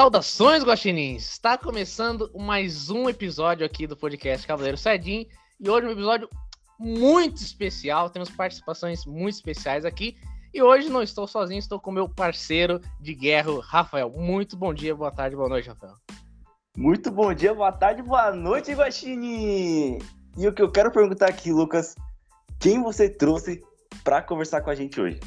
Saudações, guaxinins! Está começando mais um episódio aqui do podcast Cavaleiro Saiyajin e hoje um episódio muito especial, temos participações muito especiais aqui e hoje não estou sozinho, estou com meu parceiro de guerra, Rafael. Muito bom dia, boa tarde, boa noite, Rafael. Muito bom dia, boa tarde, boa noite, Guaxini! E o que eu quero perguntar aqui, Lucas, quem você trouxe para conversar com a gente hoje?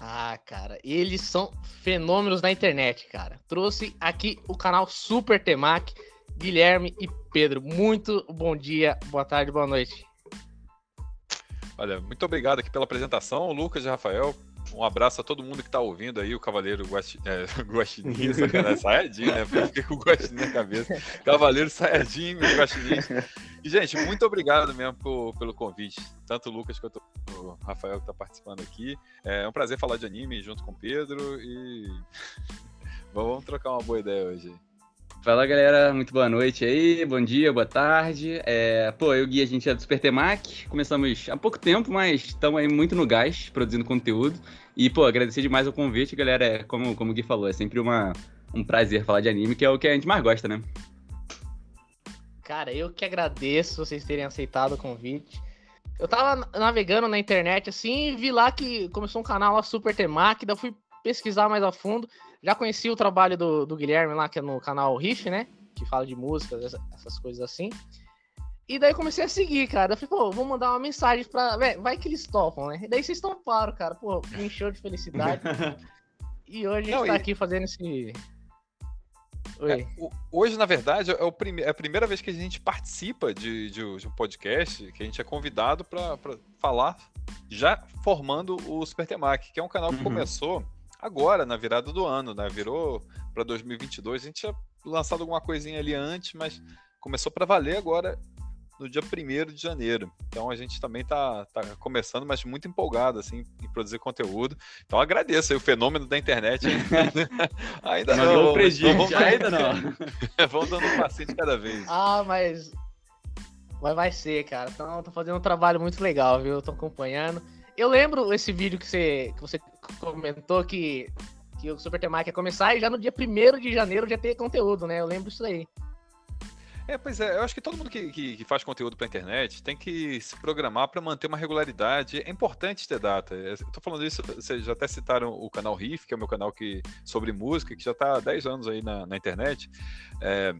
Ah, cara, eles são fenômenos na internet, cara. Trouxe aqui o canal Super Temac, Guilherme e Pedro. Muito bom dia, boa tarde, boa noite. Olha, muito obrigado aqui pela apresentação, Lucas e Rafael. Um abraço a todo mundo que está ouvindo aí, o Cavaleiro Guaxi, é, Guaxinim, sacanagem, Sayajin, né? Fiquei com o Guaxinim na cabeça. Cavaleiro Sayajin, meu Guaxinim. E, gente, muito obrigado mesmo por, pelo convite. Tanto o Lucas quanto o Rafael que está participando aqui. É um prazer falar de anime junto com o Pedro e vamos trocar uma boa ideia hoje. Fala galera, muito boa noite aí, bom dia, boa tarde. É, pô, eu Gui, a gente é do Super Temac, começamos há pouco tempo, mas estamos aí muito no gás, produzindo conteúdo. E, pô, agradecer demais o convite, galera. É, como, como o Gui falou, é sempre uma, um prazer falar de anime, que é o que a gente mais gosta, né? Cara, eu que agradeço vocês terem aceitado o convite. Eu tava navegando na internet assim vi lá que começou um canal lá Super Temac, daí fui pesquisar mais a fundo. Já conheci o trabalho do, do Guilherme lá, que é no canal Riff, né? Que fala de músicas, essas coisas assim. E daí comecei a seguir, cara. Eu falei, pô, vou mandar uma mensagem pra. Vé, vai que eles topam, né? E daí vocês toparam, cara. Pô, me encheu de felicidade. e hoje a gente Não, tá e... aqui fazendo esse. É, hoje, na verdade, é, o prime... é a primeira vez que a gente participa de, de, de um podcast, que a gente é convidado para falar, já formando o Super Temac, que é um canal que uhum. começou agora, na virada do ano, né? Virou para 2022. A gente tinha lançado alguma coisinha ali antes, mas começou para valer agora no dia 1 de janeiro. Então a gente também tá, tá começando, mas muito empolgado assim, em produzir conteúdo. Então agradeço aí o fenômeno da internet. ainda não. não vamos, vamos, ainda não. vamos dando um passinho de cada vez. Ah, mas. Mas vai ser, cara. Então, tô fazendo um trabalho muito legal, viu? Tô acompanhando. Eu lembro esse vídeo que você, que você comentou que, que o Super Temac ia começar e já no dia 1 de janeiro já ter conteúdo, né? Eu lembro isso aí. É, pois é, eu acho que todo mundo que, que, que faz conteúdo pra internet tem que se programar para manter uma regularidade. É importante ter data. É, tô falando isso, vocês já até citaram o canal Riff, que é o meu canal que, sobre música, que já tá há 10 anos aí na, na internet. É,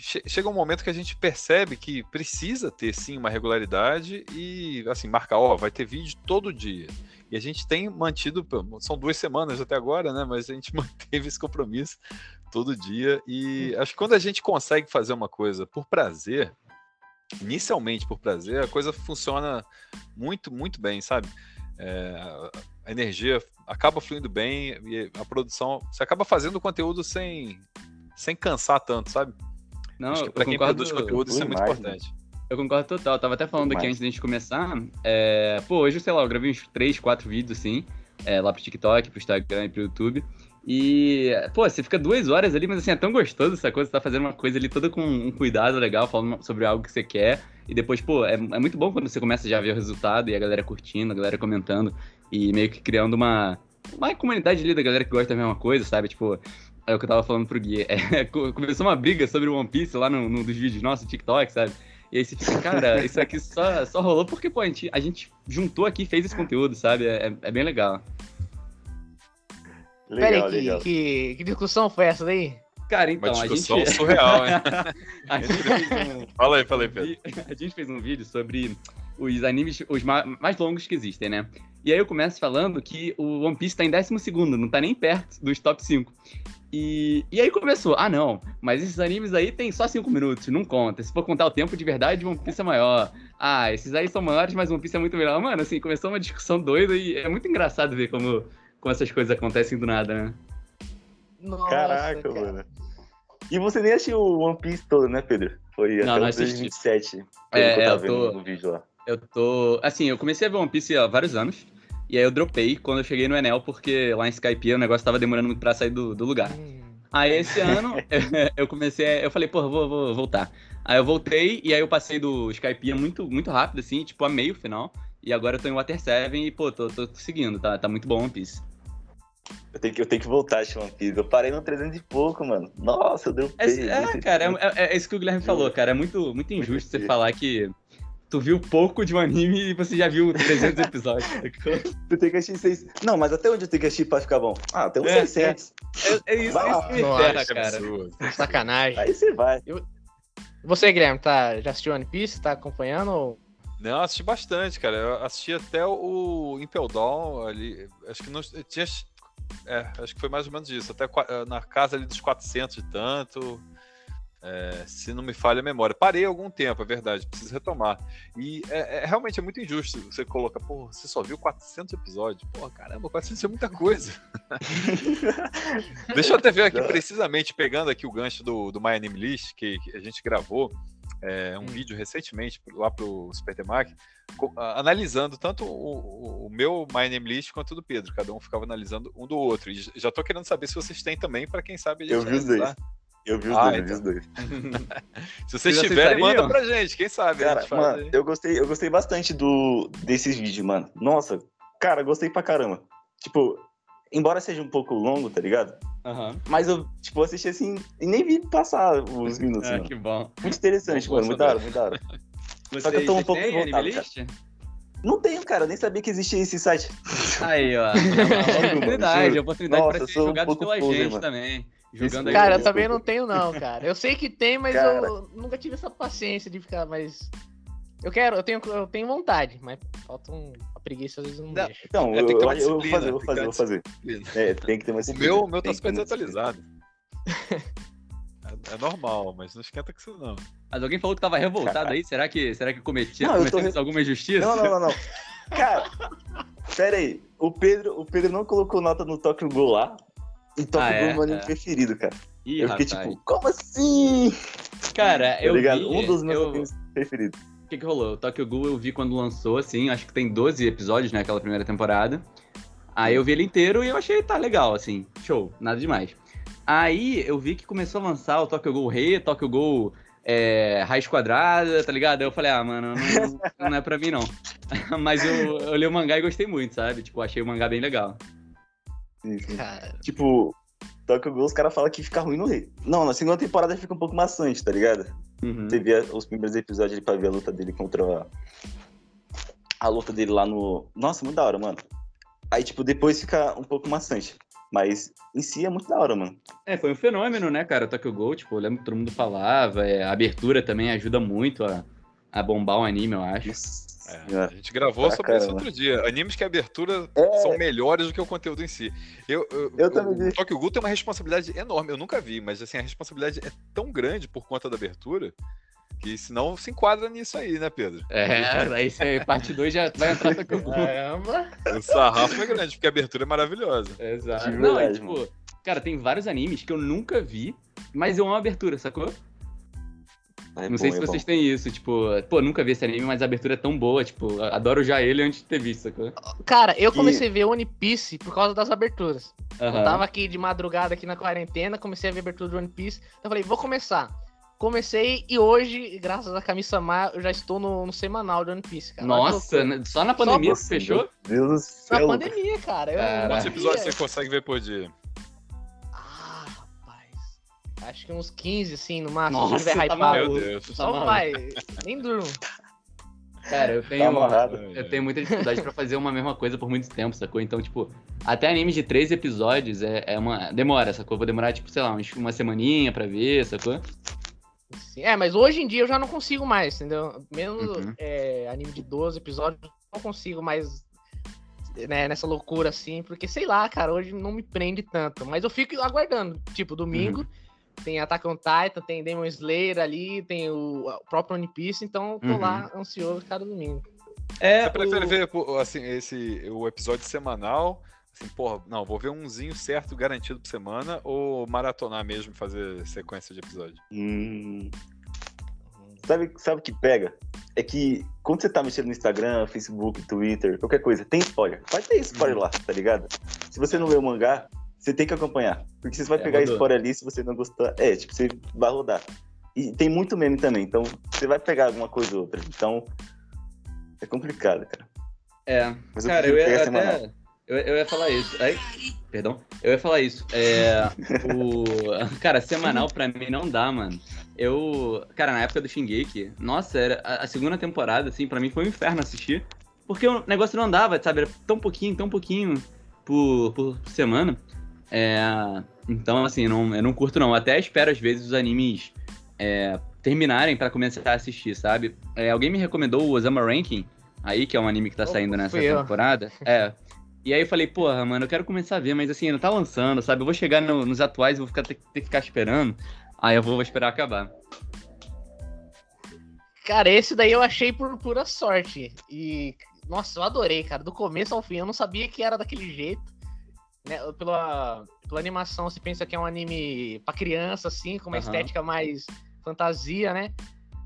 chega um momento que a gente percebe que precisa ter sim uma regularidade e assim, marcar, ó, vai ter vídeo todo dia. E a gente tem mantido, são duas semanas até agora, né? Mas a gente manteve esse compromisso todo dia. E acho que quando a gente consegue fazer uma coisa por prazer, inicialmente por prazer, a coisa funciona muito, muito bem, sabe? É, a energia acaba fluindo bem e a produção. Você acaba fazendo o conteúdo sem, sem cansar tanto, sabe? Não, Acho que pra quem produz conteúdo isso é muito importante. Eu concordo total. Eu tava até falando aqui antes da gente começar. É... Pô, hoje, sei lá, eu gravei uns 3, 4 vídeos assim. É, lá pro TikTok, pro Instagram e pro YouTube. E, pô, você fica duas horas ali, mas assim, é tão gostoso essa coisa, você tá fazendo uma coisa ali toda com um cuidado legal, falando sobre algo que você quer. E depois, pô, é, é muito bom quando você começa já a ver o resultado e a galera curtindo, a galera comentando e meio que criando uma, uma comunidade ali da galera que gosta da mesma coisa, sabe? Tipo, é o que eu tava falando pro Gui. É, começou uma briga sobre One Piece lá no, no dos vídeos nossos, TikTok, sabe? E aí você fica, cara, isso aqui só, só rolou porque, pô, a gente, a gente juntou aqui e fez esse conteúdo, sabe? É, é bem legal. Legal, Peraí, que, que, que, discussão foi essa daí? Cara, então, Uma discussão a gente... surreal, hein? um... Fala aí, fala aí, Pedro. A gente fez um vídeo sobre os animes os mais longos que existem, né? E aí eu começo falando que o One Piece tá em 12 não tá nem perto dos top 5. E, e aí começou, ah não, mas esses animes aí tem só 5 minutos, não conta. Se for contar o tempo de verdade, One Piece é maior. Ah, esses aí são maiores, mas One Piece é muito melhor. Mano, assim, começou uma discussão doida e é muito engraçado ver como, como essas coisas acontecem do nada, né? Nossa, Caraca, cara. mano. E você nem assistiu o One Piece todo, né, Pedro? Foi não, até 2027. É, eu, eu tô... no vídeo lá. Eu tô. Assim, eu comecei a ver One Piece há vários anos. E aí eu dropei quando eu cheguei no Enel, porque lá em Skype o negócio tava demorando muito pra sair do, do lugar. Hum. Aí esse ano eu comecei, eu falei, pô, vou, vou voltar. Aí eu voltei e aí eu passei do Skype muito, muito rápido, assim, tipo, a meio final. E agora eu tô em Water 7 e, pô, tô, tô seguindo, tá, tá muito bom One Piece. Eu tenho que, eu tenho que voltar One Piece. Eu parei no 300 e pouco, mano. Nossa, deu É, peso. é, cara, é, é- é isso que o Guilherme falou, cara. É muito, muito injusto você falar que tu viu pouco de um anime e você já viu 300 episódios. sacou? Eu tenho que assistir seis. Não, mas até onde eu tenho que assistir pra ficar bom? Ah, até uns É, 600. É, é isso, Vai é isso que me Que cara. absurdo. Sacanagem. Aí você vai. Você, Guilherme, tá, já assistiu One Piece? Tá acompanhando? ou- Não, assisti bastante, cara. Eu assisti até o Impel Down ali. Acho que não tinha. É, acho que foi mais ou menos isso. Até na casa ali dos 400 e tanto. É, se não me falha a memória. Parei algum tempo, é verdade. Preciso retomar. E é, é- realmente é muito injusto. Você coloca, pô, você só viu 400 episódios. Pô, caramba, 400 é muita coisa. Deixa eu até ver aqui precisamente, pegando aqui o gancho do, do My Anime List, que, que a gente gravou é, um Hum. vídeo recentemente lá pro a- analisando tanto o, o- o meu My Name List quanto o do Pedro. Cada um ficava analisando um do outro. E já tô querendo saber se vocês têm também, para quem sabe. a Eu vi os dois. Eu vi os Ah, dois, eu vi então. os dois. Se vocês Vocês tiverem, manda pra gente, quem sabe. a Cara, gente mano, aí. eu gostei, eu gostei bastante do, desses vídeos, mano. Nossa, cara, gostei pra caramba. Tipo, embora seja um pouco longo, tá ligado? Aham. Mas eu, tipo, assisti assim e nem vi passar os minutos, Ah, mano. que bom. Muito interessante, Bom mano. Muito da hora, muito da hora. Só que eu tô um pouco list? Não tenho, cara, eu nem sabia que existia esse site. Aí, ó. É uma oportunidade, oportunidade Nossa, pra ser um jogado pouco pela poser, gente mano. também. Jogando aí. Cara, eu também não tenho, não, cara. Eu sei que tem, mas Cara. eu nunca tive essa paciência de ficar mais. Eu quero, eu tenho, eu tenho vontade, mas falta um, a preguiça às vezes não, Não, deixa. Então, É, eu, tem que ter eu, uma eu vou fazer, eu vou fazer, vou fazer. É, tem que ter uma O disciplina, meu, o meu tá tem que super desatualizado. É, é normal, mas não esquenta com isso, não. Mas alguém falou que tava revoltado aí. Será que, será que cometia, Não, eu tô alguma injustiça? Não, não, não, não. Cara, pera aí. O Pedro, o Pedro não colocou nota no Tokyo Ghoul lá. E Tokyo Ah, Ghoul é? meu anime É. preferido, cara. Ih, eu fiquei rapaz. tipo, como assim? Cara, Tá eu ligado? vi... Um dos meus eu... animes preferidos. O que, que rolou? O Tokyo Ghoul eu vi quando lançou, assim, acho que tem 12 episódios, né, aquela primeira temporada. Aí eu vi ele inteiro e eu achei, tá legal, assim, show, nada demais. Aí eu vi que começou a lançar o Tokyo Ghoul Rei, Tokyo Ghoul é, Raiz Quadrada, tá ligado? Aí eu falei, ah, mano, não, não é pra mim não. Mas eu, eu li o mangá e gostei muito, sabe? Tipo, achei o mangá bem legal. Cara, Tipo, Tokyo Ghoul, os caras falam que fica ruim no rei. Não, na segunda temporada fica um pouco maçante, tá ligado? Uhum. Você vê os primeiros episódios ali pra ver a luta dele contra a... a luta dele lá no. Nossa, muito da hora, mano. Aí, tipo, depois fica um pouco maçante. Mas em si é muito da hora, mano. É, foi um fenômeno, né, cara? O Tokyo Ghoul, tipo, eu lembro que todo mundo falava, é, a abertura também ajuda muito a, a bombar o anime, eu acho. Nossa É, senhora. a gente gravou Pra sobre isso caramba. outro dia. Animes que a abertura É. são melhores do que o conteúdo em si. Eu, eu, Eu também vi. O Tokyo Ghoul tem uma responsabilidade enorme. Eu nunca vi, mas assim, a responsabilidade é tão grande por conta da abertura que senão se enquadra nisso aí, né, Pedro? É, aí você, parte 2 já vai entrar Tokyo Ghoul. caramba. O sarrafo é grande, porque a abertura é maravilhosa. Exato. Não, verdade, tipo, cara, tem vários animes que eu nunca vi, mas eu amo a abertura, sacou? É não sei bom, se é vocês bom. têm isso, tipo, pô, nunca vi esse anime, mas a abertura é tão boa, tipo, adoro já ele antes de ter visto, sacou? Cara, eu E- comecei a ver One Piece por causa das aberturas. Aham. Eu tava aqui de madrugada aqui na quarentena, comecei a ver a abertura do One Piece. Então eu falei, vou começar. Comecei e hoje, graças a Camisa Mar, eu já estou no, no semanal do One Piece, cara. Nossa, loucura. né, só na pandemia que fechou? Meu Deus do Na céu. pandemia, cara. Quantos episódios você consegue ver por dia? Acho que uns 15, assim, no máximo. Nossa, se tiver tá hypado. Meu maluco. Deus. Tá Só maluco. vai. Nem durmo. Cara, eu Tá tenho, amarrado. eu tenho muita dificuldade pra fazer uma mesma coisa por muito tempo, sacou? Então, tipo, até anime de três episódios é, é uma. Demora, sacou? Vou demorar, tipo, sei lá, uns- uma semaninha pra ver, sacou? Sim, É, mas hoje em dia eu já não consigo mais, entendeu? Mesmo Uhum. é, anime de 12 episódios, eu não consigo mais né, nessa loucura assim, porque sei lá, cara, hoje não me prende tanto. Mas eu fico aguardando. Tipo, domingo tem Attack on Titan, tem Demon Slayer ali, tem o, o próprio One Piece, então eu tô Uhum. lá ansioso cada domingo. É, Você prefere ver assim, esse, o episódio semanal? Assim, porra, não, vou ver umzinho certo garantido por semana ou maratonar mesmo e fazer sequência de episódio? Hum. Sabe, sabe o que pega? É que quando você tá mexendo no Instagram, Facebook, Twitter, qualquer coisa, tem spoiler. Vai ter spoiler lá, tá ligado? Se você não lê o mangá, você tem que acompanhar. Porque você vai É, pegar rodou. spoiler ali, se você não gostar. É, tipo, você vai rodar. E tem muito meme também, então você vai pegar alguma coisa ou outra. Então, é complicado, cara. É, Mas eu cara, eu ia até. Eu, eu ia falar isso. Ai, perdão. Eu ia falar isso. É, o, cara, semanal pra mim não dá, mano. Eu. Cara, na época do Shingeki, nossa, era, a, a segunda temporada, assim, pra mim foi um inferno assistir. Porque o negócio não andava, sabe? Era tão pouquinho, tão pouquinho por, por semana. É, então, assim, não, eu não curto, não. Até espero, às vezes, os animes é, terminarem para começar a assistir, sabe? É, alguém me recomendou o Osama Ranking, aí, que é um anime que tá saindo nessa temporada. É. E aí eu falei, porra, mano, eu quero começar a ver, mas assim, não tá lançando, sabe? Eu vou chegar no, nos atuais e vou ficar, ter, ter, que ficar esperando. Aí eu vou, vou esperar acabar. Cara, esse daí eu achei por pura sorte. E, nossa, eu adorei, cara. Do começo ao fim, eu não sabia que era daquele jeito. Né? Pela, pela animação, você pensa que é um anime pra criança, assim, com uma uhum. estética mais fantasia, né?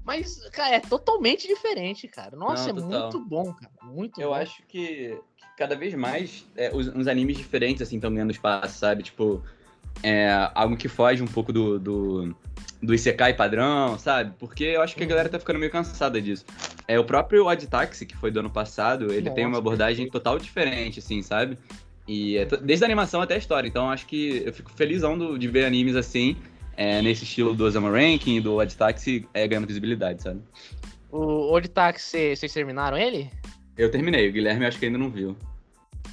Mas, cara, é totalmente diferente, cara. Nossa, não, é muito bom, cara. Muito eu bom. acho que cada vez mais é, os, uns animes diferentes, assim, estão ganhando espaço, sabe? Tipo, é, algo que foge um pouco do, do, do Isekai padrão, sabe? Porque eu acho que a galera tá ficando meio cansada disso. É, o próprio Odd Taxi, que foi do ano passado, ele Nossa, tem uma abordagem total diferente, assim, sabe? E é desde a animação até a história. Então acho que eu fico felizão do, de ver animes assim, é, nesse estilo do Osama Ranking e do Odd Taxi, é, ganhando visibilidade, sabe? O Odd Taxi, vocês terminaram ele? Eu terminei, o Guilherme acho que ainda não viu.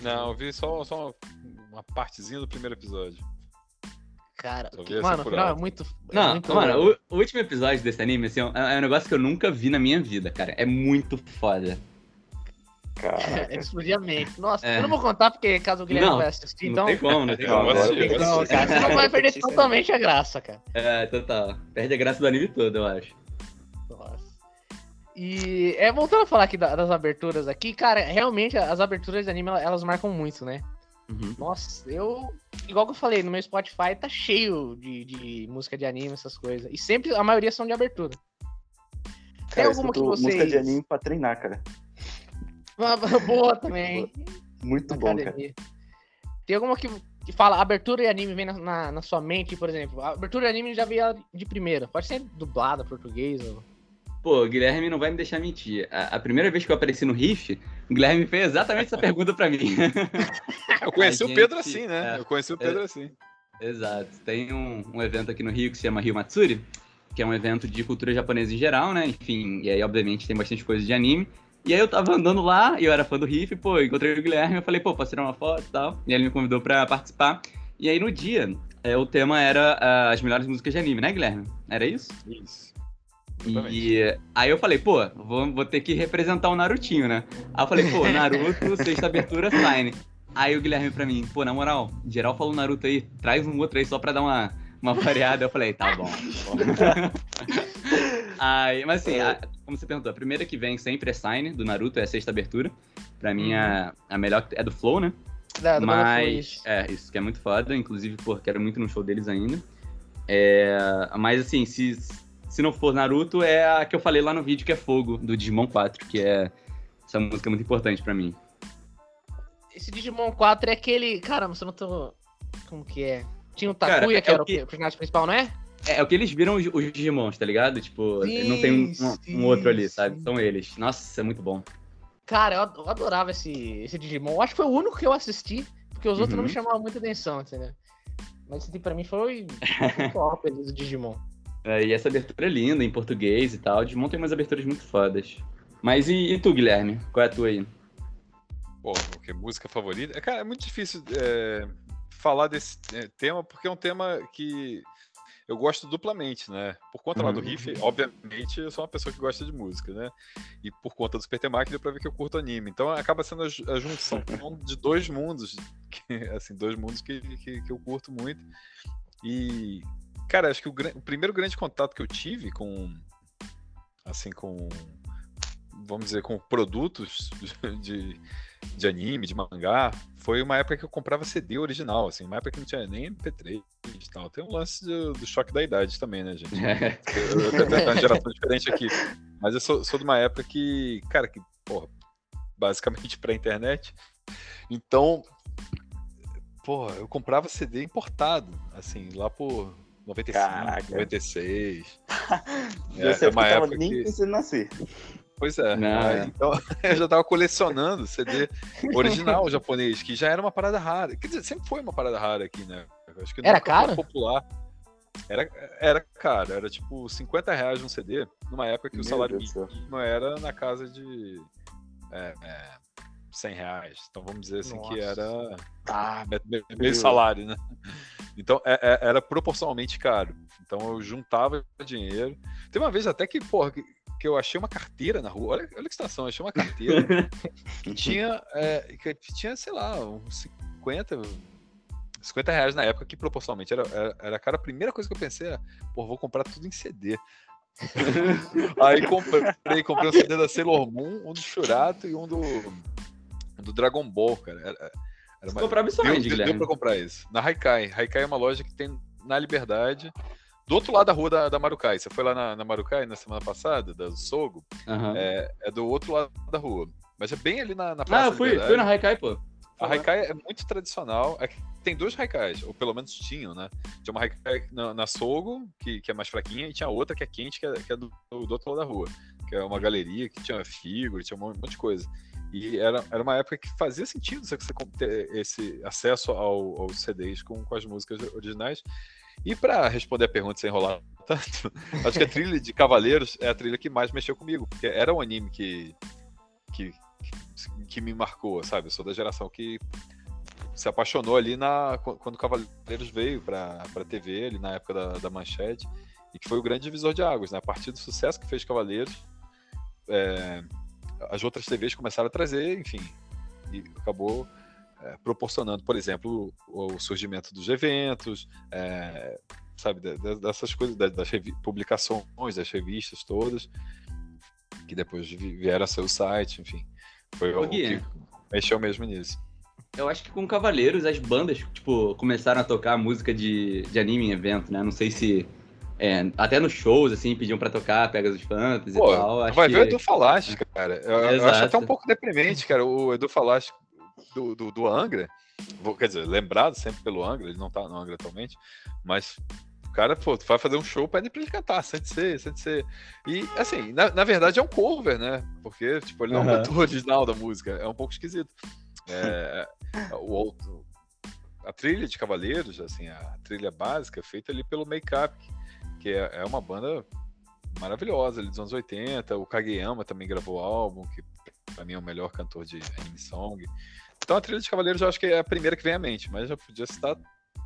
Não, eu vi só, só uma partezinha do primeiro episódio. Cara, que, mano, final é muito. É não, muito mano, o, o, último episódio desse anime, assim, é, é um negócio que eu nunca vi na minha vida, cara. É muito foda. Cara. Explodir a mente. Nossa, é. eu não vou contar porque caso o Guilherme não, vai assistir, então. Não tem como, não tem como. Não, cara, você não vai perder totalmente a graça, cara. É, total. Perde a graça do anime todo, eu acho. E é voltando a falar aqui das aberturas aqui, cara, realmente as aberturas de anime elas marcam muito, né? Uhum. Nossa, eu. Igual que eu falei, no meu Spotify tá cheio de, de música de anime, essas coisas. E sempre a maioria são de abertura. Cara, Tem alguma que vocês. música de anime pra treinar, cara. Boa também. Muito bom, academia. cara. Tem alguma que, que fala abertura e anime vem na, na, na, sua mente, por exemplo. Abertura e anime já veio de primeira. Pode ser dublada, português ou Pô, o Guilherme não vai me deixar mentir. A, a, primeira vez que eu apareci no Riff, o Guilherme fez exatamente essa pergunta para mim. eu conheci o Pedro assim, né? É, eu conheci o Pedro é, assim. Exato. Tem um, um, evento aqui no Rio que se chama Rio Matsuri, que é um evento de cultura japonesa em geral, né? Enfim, e aí, obviamente, tem bastante coisa de anime. E aí eu tava andando lá, e eu era fã do Riff, pô, encontrei o Guilherme, eu falei, pô, posso tirar uma foto e tal. E ele me convidou para participar. E aí no dia, é, o tema era uh, as melhores músicas de anime, né, Guilherme? Era isso? Isso. E aí eu falei, pô, vou, vou ter que representar o Narutinho, né? Aí eu falei, pô, Naruto, sexta abertura, Sign. Aí o Guilherme pra mim, pô, na moral, geral falou Naruto aí, traz um outro aí só pra dar uma, uma variada. Eu falei, tá bom. Tá bom. aí, mas assim, a, como você perguntou, a primeira que vem sempre é Sign, do Naruto, é a sexta abertura. Pra mim, a, uhum. a melhor é do Flow, né? É, do mas, é, isso que é muito foda. Inclusive, pô, quero muito no show deles ainda. É, mas assim, se se não for Naruto, é a que eu falei lá no vídeo, que é Fogo, do Digimon 4, que é essa música é muito importante para mim. Esse Digimon 4 é aquele. Caramba, você não tô. Como que é? Tinha o Takuya, Cara, que é era o, que... o personagem principal, não é? É, é o que eles viram os, os Digimons, tá ligado? Tipo, sim, não tem um, sim, um outro ali, sim. sabe? São eles. Nossa, é muito bom. Cara, eu adorava esse, esse Digimon. Eu acho que foi o único que eu assisti, porque os outros não me uhum. chamavam muita atenção, entendeu? Mas esse tipo, pra mim foi top do Digimon. É, e essa abertura é linda, em português e tal. Digimon tem umas aberturas muito fodas. Mas e, e tu, Guilherme? Qual é a tua aí? Pô, que música favorita? É, cara, é muito difícil é, falar desse é, tema, porque é um tema que eu gosto duplamente, né? Por conta lá do uhum. riff, obviamente, eu sou uma pessoa que gosta de música, né? E por conta do Super Temaki, deu pra ver que eu curto anime. Então acaba sendo a, a junção de dois mundos, que, assim, dois mundos que, que, que eu curto muito. E Cara, acho que o, o, primeiro grande contato que eu tive com. Assim, com. Vamos dizer, com produtos de, de anime, de mangá, foi uma época que eu comprava CD original, assim, uma época que não tinha nem MP3 e tal. Tem um lance do, do choque da idade também, né, gente? É. Eu, eu tenho uma geração diferente aqui. Mas eu sou, sou de uma época que, cara, que, porra, basicamente pra internet. Então, porra, eu comprava CD importado, assim, lá por 95, Caraca. 96. é, é uma época nem que... pensando nascer. Pois é. Não, Aí, é. então, eu já tava colecionando CD original japonês, que já era uma parada rara. Quer dizer, sempre foi uma parada rara aqui, né? Eu Acho que Era caro? popular. Era, era caro, era tipo 50 reais um CD, numa época que o Meu salário Deus do céu. mínimo era na casa de é, é, 100 reais. Então vamos dizer assim que Nossa. era ah, meio salário, né? Então é- é- era proporcionalmente caro. Então eu juntava dinheiro. Tem uma vez até que, porra, que, eu achei uma carteira na rua. Olha, olha que situação, eu achei uma carteira que tinha, é, que tinha, sei lá, uns 50, 50 reais na época, que proporcionalmente era, era, era cara. A primeira coisa que eu pensei é, pô, vou comprar tudo em CD. Aí comprei, comprei um CD da Sailor Moon, um do Churato e um do, do Dragon Ball, cara. Era, era Você uma- comprava isso Deu, onde, deu- deu Guilherme? pra comprar isso. Na Haikai. Haikai é uma loja que tem na Liberdade. Do outro lado da rua da, da Marukai. Você foi lá na, na Marukai na semana passada, da Sogo? Aham. É, é do outro lado da rua. Mas é bem ali na, na Ah, Praça eu fui, fui na Haikai, pô. A Haikai é muito tradicional. É tem dois Haikais, ou pelo menos tinham, né? Tinha uma Haikai na, na Sogo, que, que é mais fraquinha, e tinha outra que é quente, que é, que é do, do outro lado da rua. Que é uma galeria que tinha figura, tinha um monte de coisa. E era, era uma época que fazia sentido você você ter esse acesso ao, aos CDs com, com as músicas originais. E para responder a pergunta sem enrolar tanto, acho que a trilha de Cavaleiros é a trilha que mais mexeu comigo, porque era um anime que, que, que, me marcou, sabe? Eu sou da geração que se apaixonou ali na, quando Cavaleiros veio para TV, ali na época da, da Manchete, e que foi o grande divisor de águas, né? A partir do sucesso que fez Cavaleiros, é, as outras TVs começaram a trazer, enfim, e acabou é, proporcionando, por exemplo, o, o surgimento dos eventos, é, sabe, de- de- dessas coisas, da- das publicações, das revistas todas, que depois vi- vieram a ser o site, enfim. Foi o que mexeu mesmo nisso. Eu acho que com Cavaleiros as bandas, tipo, começaram a tocar música de, de anime em evento, né? Não sei se. é, até nos shows, assim, pediam pra tocar Pegasus Fantasy Pô, e tal. Acho vai que... ver o Edu Falaste, cara. Eu, eu acho até um pouco deprimente, cara. O Edu Falaste do, do, do Angra, vou- quer dizer, lembrado sempre pelo Angra, ele não tá no Angra atualmente, mas o cara, pô, vai fazer um show, pede pra ele cantar, sente ser, sente ser. E, assim, na, na verdade é um cover, né? Porque, tipo, ele não é o cantor original da música, é um pouco esquisito. É, o outro, a trilha de Cavaleiros, assim, a trilha básica, é feita ali pelo Make-up, que é, é uma banda maravilhosa ali dos anos 80. O Kageyama também gravou o álbum, que pra mim é o melhor cantor de anime song. Então a trilha de Cavaleiros eu acho que é a primeira que vem à mente, mas já podia citar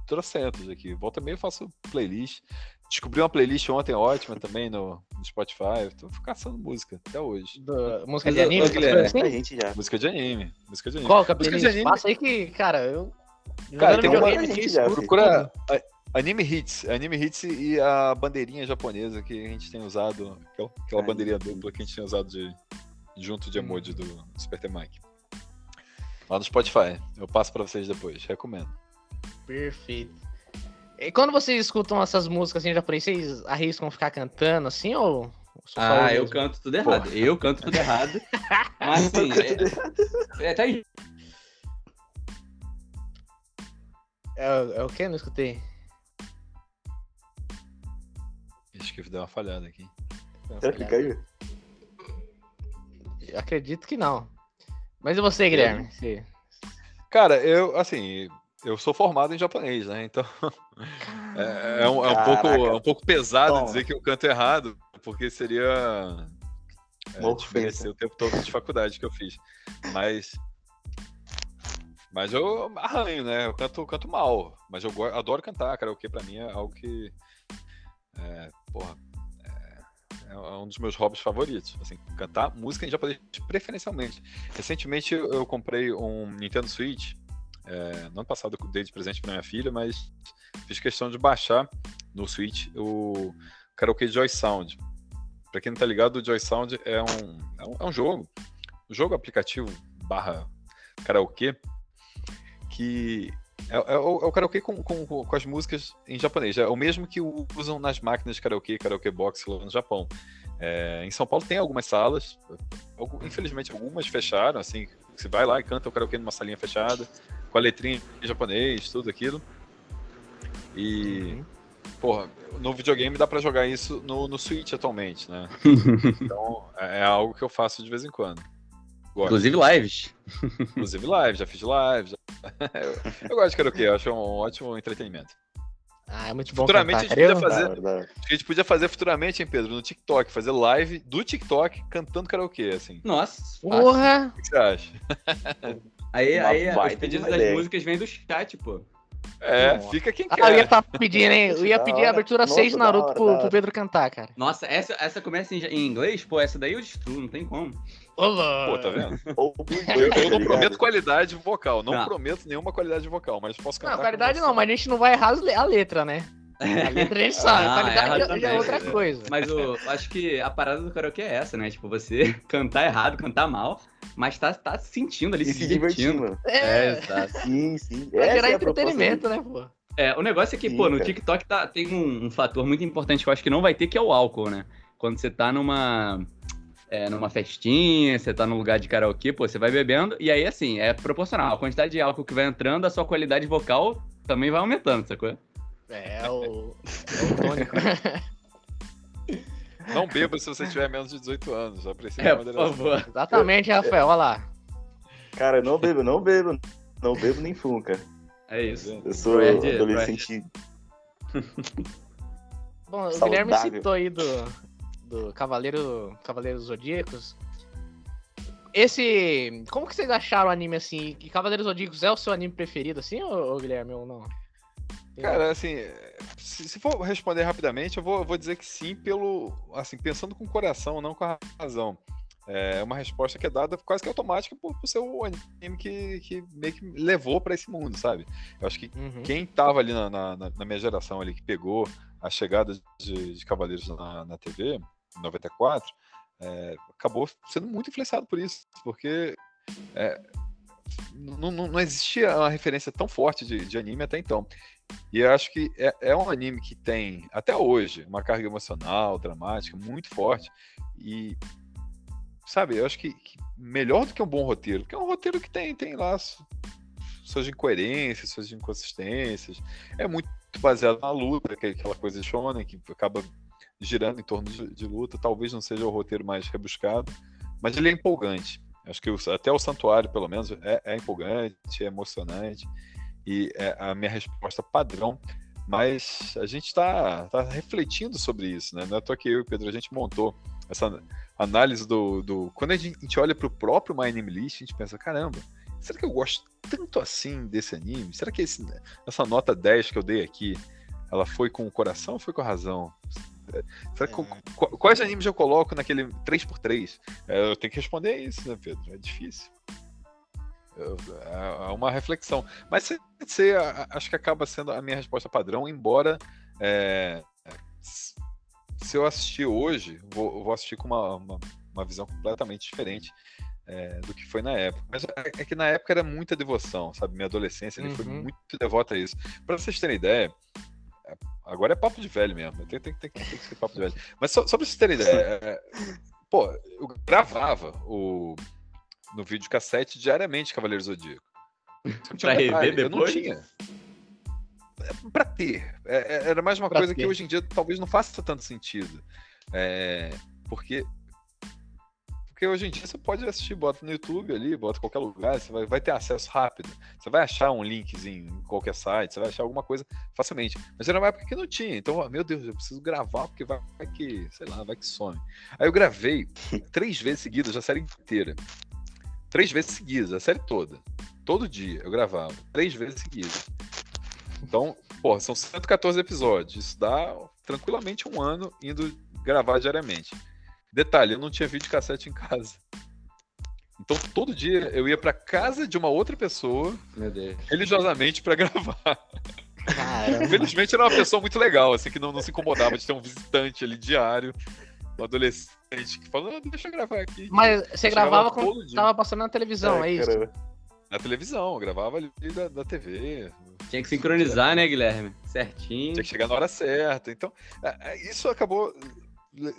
trocentos aqui. Volta e meio eu faço playlist. Descobri uma playlist ontem ótima também no, no Spotify. Tô caçando música até hoje. Do- música Mas, de ô, anime? coisas A assim? gente já. Música de anime. Música de anime. Qual que é a Música de playlist? anime. Passa aí que, cara, eu. Cara, tem uma- videogame a aqui, gente já escuto fez. Procura Anime Hits. Anime Hits e a bandeirinha japonesa que a gente tem usado. Aquela, aquela bandeirinha dupla que a gente tem usado de, junto de emoji do Super T-Mac. Lá no Spotify. Eu passo pra vocês depois. Recomendo. Perfeito. E quando vocês escutam essas músicas assim em japonês, vocês arriscam ficar cantando assim ou. Ah, eu mesmo? canto tudo errado. Eu canto tudo errado. Mas assim, é, é, aí. É, é o que? Não escutei. Acho que deu uma falhada aqui. Será que caiu? Acredito que não. Mas e você, Guilherme? Você- Cara, eu, assim, eu sou formado em japonês, né? Então. É, é um, é um pouco, é um pouco pesado dizer que eu canto errado, porque seria. É, Uma ofensa. o tempo todo de faculdade que eu fiz. Mas. Mas eu arranho, né? Eu canto, canto mal. Mas eu adoro cantar. Karaokê pra mim é algo que. É, porra. É, um dos meus hobbies favoritos. Assim, cantar música em japonês, preferencialmente. Recentemente eu comprei um Nintendo Switch. É, no ano passado eu dei de presente pra minha filha, mas fiz questão de baixar no Switch o Karaoke Joy Sound. Pra quem não tá ligado, o Joy Sound é um, é um, é um jogo. Um jogo aplicativo barra karaokê que é, é o, é o karaokê com, com, com as músicas em japonês. É o mesmo que usam nas máquinas de karaokê, karaokê box lá no Japão. É, em São Paulo tem algumas salas, infelizmente algumas fecharam, assim, você vai lá e canta o karaokê numa salinha fechada, com a letrinha em japonês, tudo aquilo. E, porra, no videogame dá pra jogar isso no, no Switch atualmente, né? então é, é algo que eu faço de vez em quando. Gosto. Inclusive lives. Inclusive lives, já fiz lives. Já... eu, eu gosto de karaokê, eu acho um ótimo entretenimento. Ah, é muito bom. Futuramente cantar, a, gente podia fazer, a gente podia fazer futuramente, hein, Pedro, no TikTok, fazer live do TikTok cantando karaokê, assim. Nossa. Porra! O que você acha? Aí, aí os pedidos das músicas vêm do chat, pô. É, fica quem quer. Ah, eu ia tá pedindo, hein? Eu ia pedir a abertura 6 de Naruto hora, pro, pro, Pedro cantar, cara. Nossa, essa, essa começa em, em inglês? Pô, essa daí eu destruo, não tem como. Olá. Pô, tá vendo? eu, não prometo qualidade vocal, não, não, prometo nenhuma qualidade vocal, mas posso cantar. Não, qualidade não, mas a gente não vai errar a letra, né? A letra a gente sabe, ah, qualidade já é outra coisa. Mas eu acho que a parada do karaokê é essa, né? Tipo, você cantar errado, cantar mal, mas tá, tá sentindo ali, e se divertindo. É, é exato. Sim, sim. Pra gerar é entretenimento, né, pô? É, o negócio é que, sim, pô, no cara. TikTok tá, tem um, um fator muito importante que eu acho que não vai ter, que é o álcool, né? Quando você tá numa é, numa festinha, você tá num lugar de karaokê, pô, você vai bebendo, e aí, assim, é proporcional. A quantidade de álcool que vai entrando, a sua qualidade vocal também vai aumentando, sacou? É, o, é o tônico. Não beba se você tiver menos de 18 anos, já precisa é, por favor. Exatamente, Rafael, olha lá. Cara, não bebo, não bebo. Não bebo nem fumo, cara. É isso. Eu sou adolescente. Bom, o Guilherme citou aí do, do Cavaleiro, Cavaleiros Zodíacos. Esse. Como que vocês acharam o anime assim? Que Cavaleiros Zodíacos é o seu anime preferido, assim, ou, ou Guilherme, ou não? Cara, assim, se, se, for responder rapidamente, eu vou, eu vou dizer que sim, pelo. Assim, pensando com o coração, não com a razão. É uma resposta que é dada quase que automática por, por ser o anime que, que meio que levou para esse mundo, sabe? Eu acho que uhum. quem tava ali na, na, na, minha geração ali, que pegou a chegada de, de Cavaleiros na, na TV, 94, é, acabou sendo muito influenciado por isso, porque é, não, não, existia uma referência tão forte de, de anime até então. E eu acho que é, é, um anime que tem, até hoje, uma carga emocional, dramática, muito forte. E, sabe, eu acho que, que melhor do que um bom roteiro, porque é um roteiro que tem, tem lá suas incoerências, suas inconsistências. É muito baseado na luta, aquela coisa de shonen que acaba girando em torno de, de, luta. Talvez não seja o roteiro mais rebuscado, mas ele é empolgante. Acho que o, até o Santuário, pelo menos, é, é empolgante, é emocionante. E é a minha resposta padrão. Mas a gente está tá refletindo sobre isso, né? Não é só que eu e o Pedro, a gente montou essa análise do. do... Quando a gente olha para o próprio My Name List, a gente pensa: caramba, será que eu gosto tanto assim desse anime? Será que esse, essa nota 10 que eu dei aqui, ela foi com o coração ou foi com a razão? Será que, é. quais animes eu coloco naquele 3x3? É, eu tenho que responder isso, né, Pedro? É difícil. É, é uma reflexão. Mas se, acho que acaba sendo a minha resposta padrão, embora é, se eu assistir hoje, vou, vou assistir com uma, uma, uma visão completamente diferente é, do que foi na época. Mas é, é que na época era muita devoção, sabe? Minha adolescência uhum. foi muito devota a isso. Para vocês terem ideia, Agora é papo de velho mesmo. Tem, tem, tem, tem que ser papo de velho. Mas só, só pra vocês terem ideia, é, pô, eu gravava o, no vídeo cassete diariamente Cavaleiro Zodíaco. pra rever depois? Eu não tinha. É, pra ter. É, é, era mais uma pra coisa ter. que hoje em dia talvez não faça tanto sentido. É, porque porque hoje em dia você pode assistir, bota no YouTube ali, bota em qualquer lugar, você vai, vai ter acesso rápido. Você vai achar um linkzinho em qualquer site, você vai achar alguma coisa facilmente. Mas era uma época que não tinha. Então, meu Deus, eu preciso gravar porque vai, vai que, sei lá, vai que some. Aí eu gravei três vezes seguidas a série inteira. Três vezes seguidas, a série toda. Todo dia eu gravava. Três vezes seguidas. Então, pô, são 114 episódios. Isso dá tranquilamente um ano indo gravar diariamente. Detalhe, eu não tinha videocassete em casa. Então todo dia eu ia para casa de uma outra pessoa, religiosamente, para gravar. Caramba. Felizmente era uma pessoa muito legal, assim, que não, não se incomodava de ter um visitante ali diário, um adolescente que falou, ah, deixa eu gravar aqui. Mas você eu gravava quando tava passando na televisão, é, é isso? Na televisão, gravava ali da, da TV. Tinha que sincronizar, né, Guilherme? Certinho. Tinha que chegar na hora certa. Então, é, é, isso acabou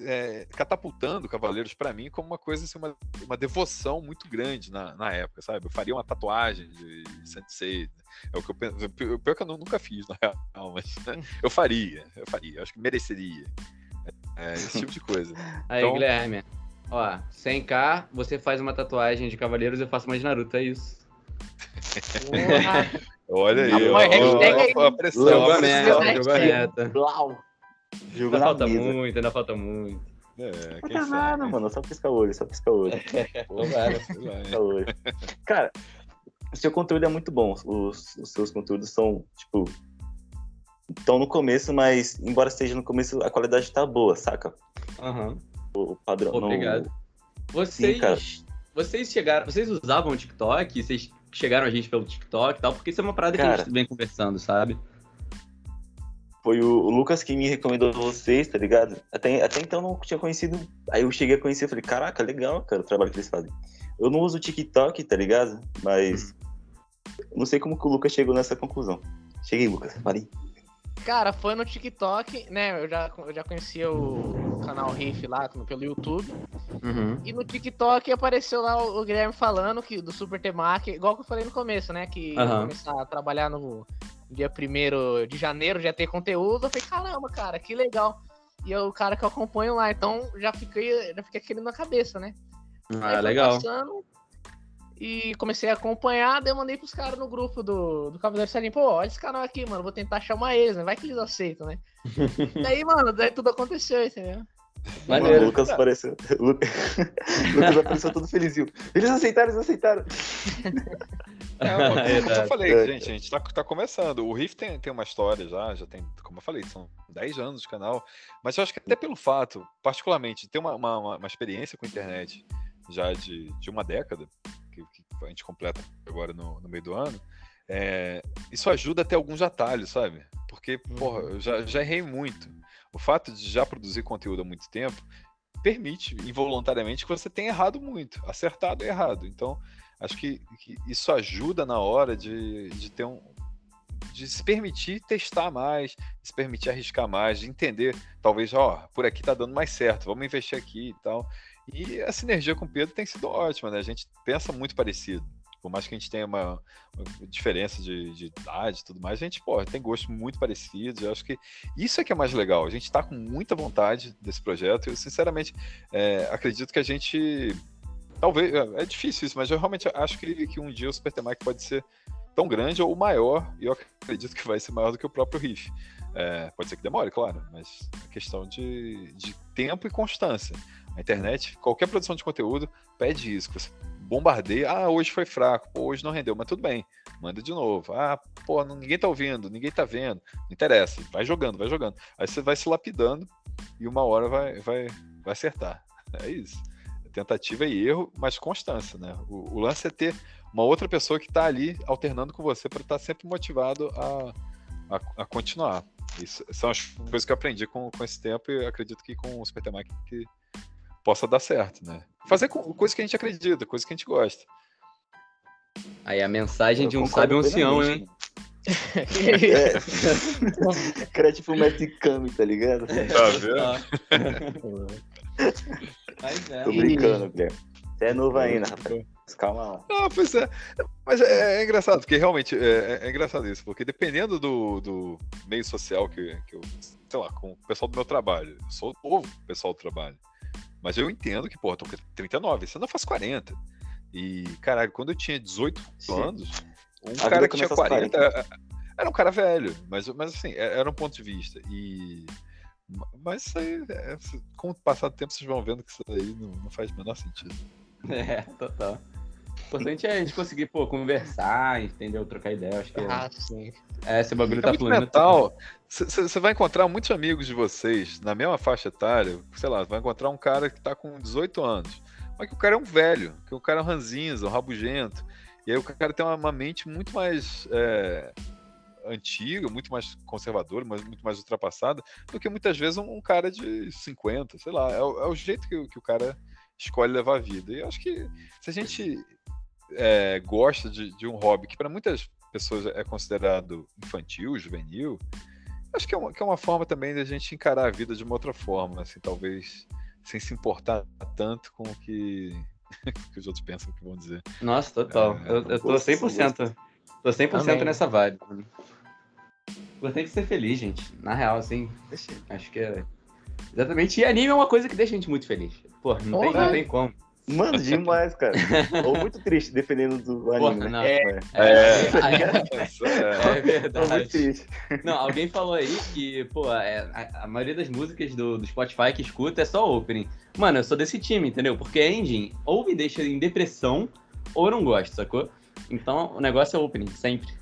é, catapultando Cavaleiros para mim como uma coisa, assim, uma, uma devoção muito grande na, na época, sabe? Eu faria uma tatuagem de Sensei. É o que eu penso. Pior que eu nunca fiz, na real, mas eu faria, eu faria, eu acho que mereceria. É, esse tipo de coisa. Aí, então... Guilherme, ó, 100k, você faz uma tatuagem de Cavaleiros, eu faço uma de Naruto, é isso. Olha aí, ó, ó, ó, a pressão. A meta, jogo a meta. Jogo ainda na falta mesa. muito, ainda falta muito. É, Não quem tem nada, sabe? mano. Só pisca o olho, só pisca o olho. Tomara. Pisca o olho. Cara, o seu conteúdo é muito bom. Os, os seus conteúdos são, tipo. Estão no começo, mas embora esteja no começo, a qualidade tá boa, saca? Aham. O padrão. não- Obrigado. Vocês, Sim, cara. vocês chegaram, vocês usavam o TikTok? Vocês chegaram a gente pelo TikTok e tal? Porque isso é uma parada que a Cara. gente vem conversando, sabe? Foi o, o Lucas que me recomendou vocês, tá ligado? Até, até então eu não tinha conhecido. Aí eu cheguei a conhecer e falei, caraca, legal, cara, o trabalho que eles fazem. Eu não uso o TikTok, tá ligado? Mas. eu Não sei como que o Lucas chegou nessa conclusão. Cheguei, Lucas, falei. Cara, foi no TikTok, né? Eu já, eu já conhecia o canal Riff lá pelo YouTube. Uhum. E no TikTok apareceu lá o, o Guilherme falando que do Super Temac, igual que eu falei no começo, né? Que ia Aham. começar a trabalhar no dia 1 de janeiro, já ter conteúdo. Eu falei, caramba, cara, que legal. E é o cara que eu acompanho lá, então já fiquei, já fiquei aquele na cabeça, né? Aí Ah, foi legal. passando, e comecei a acompanhar, daí eu mandei pros caras no grupo do, do Cavaleiro Salim, pô, olha esse canal aqui, mano, vou tentar chamar eles, né? Vai que eles aceitam, né? daí, mano, daí tudo aconteceu, entendeu? Mano, Maneiro. o Lucas apareceu. O Lu- Lucas apareceu todo felizinho. Eles aceitaram, eles aceitaram. É, como eu falei, É. gente, a gente tá, tá começando. O Riff tem, tem uma história já, já tem, como eu falei, são 10 anos de canal. Mas eu acho que até pelo fato, particularmente, de ter uma, uma, uma- uma experiência com a internet já de, de uma década, que, que a gente completa agora no, no meio do ano, é, isso ajuda a ter alguns atalhos, sabe? Porque, porra, eu já, já errei muito. O fato de já produzir conteúdo há muito tempo permite, involuntariamente, que você tenha errado muito, acertado e errado. Então, acho que, que isso ajuda na hora de, de ter um. de se permitir testar mais, se permitir arriscar mais, de entender, talvez, ó, por aqui tá dando mais certo, vamos investir aqui e tal. E a sinergia com o Pedro tem sido ótima, né? A gente pensa muito parecido. Por mais que a gente tenha uma, uma diferença de, de idade e tudo mais, a gente, pô, tem gostos muito parecidos. Eu acho que isso é que é mais legal. A gente tá com muita vontade desse projeto. Eu, sinceramente, é, acredito que a gente. Talvez. É é difícil isso, mas eu realmente acho que, que um dia o Super Temac pode ser tão grande ou maior, e eu acredito que vai ser maior do que o próprio Riff. É, pode ser que demore, claro, mas é questão de, de tempo e constância. A internet, qualquer produção de conteúdo pede isso, que você bombardeia, ah, hoje foi fraco, pô, hoje não rendeu, mas tudo bem, manda de novo. Ah, pô, ninguém tá ouvindo, ninguém tá vendo, não interessa, vai jogando, vai jogando. Aí você vai se lapidando e uma hora vai, vai, vai acertar. É isso. Tentativa e erro, mas constância, né? O, o lance é ter uma outra pessoa que tá ali alternando com você para estar sempre motivado a, a, a continuar. Isso são as coisas que eu aprendi com, com esse tempo e acredito que com o Super que possa dar certo, né? Fazer com, coisa que a gente acredita, coisa que a gente gosta. Aí a mensagem Eu de um sábio ancião, hein? É. Cara é tipo o Mestre Kami, tá ligado? Tá vendo? Mas é. Tô brincando, Guilherme. Você é novo ainda, rapaz. Calma lá. Ah, pois é. Mas é, é engraçado, porque realmente é, é- é engraçado isso, porque dependendo do, do meio social que, que eu, sei lá, com o pessoal do meu trabalho, eu sou novo pessoal do trabalho. Mas eu entendo que, pô, tô com 39, você não faz 40. E, caralho, quando eu tinha 18 anos, um vida cara que tinha começa aos 40 era- era um cara velho, mas, mas assim, é- era um ponto de vista. E. Mas isso aí, é, com o passar do tempo, vocês vão vendo que isso aí não, não faz o menor sentido. É, total. O importante é a gente conseguir, pô, conversar, entendeu? Trocar ideia. Acho que é, Ah, sim. é, esse bagulho É tá fluindo. mental. Você vai encontrar muitos amigos de vocês na mesma faixa etária. Sei lá, vai encontrar um cara que tá com 18 anos. Mas que o cara é um velho, que o cara é um ranzinza, um rabugento. E aí o cara tem uma, uma mente muito mais é, antiga, muito mais conservadora, mas muito mais ultrapassada, do que muitas vezes um, um cara de 50, sei lá. É, o- é o jeito que, o- que o cara escolhe levar a vida. E eu acho que se a gente é, gosta de, de um hobby que para muitas pessoas é considerado infantil, juvenil, Acho que é, uma, que é uma forma também da gente encarar a vida de uma outra forma, assim, talvez sem se importar tanto com o que, que os outros pensam que vão dizer. Nossa, total. É, eu, eu tô 100%, tô 100% Também. nessa vibe. Importante ser feliz, gente. Na real, assim, acho que é exatamente. E anime é uma coisa que deixa a gente muito feliz. Pô, não, tem, não tem como. Mano, demais, cara. Ou muito triste, dependendo do anime, Porra, né? É, é, é, é, verdade. Muito triste. Não, alguém falou aí que, pô, é, a, a, maioria das músicas do, do Spotify que escuta é só opening. Mano, eu sou desse time, entendeu? Porque a engine ou me deixa em depressão ou eu não gosto, sacou? Então o negócio é opening, sempre.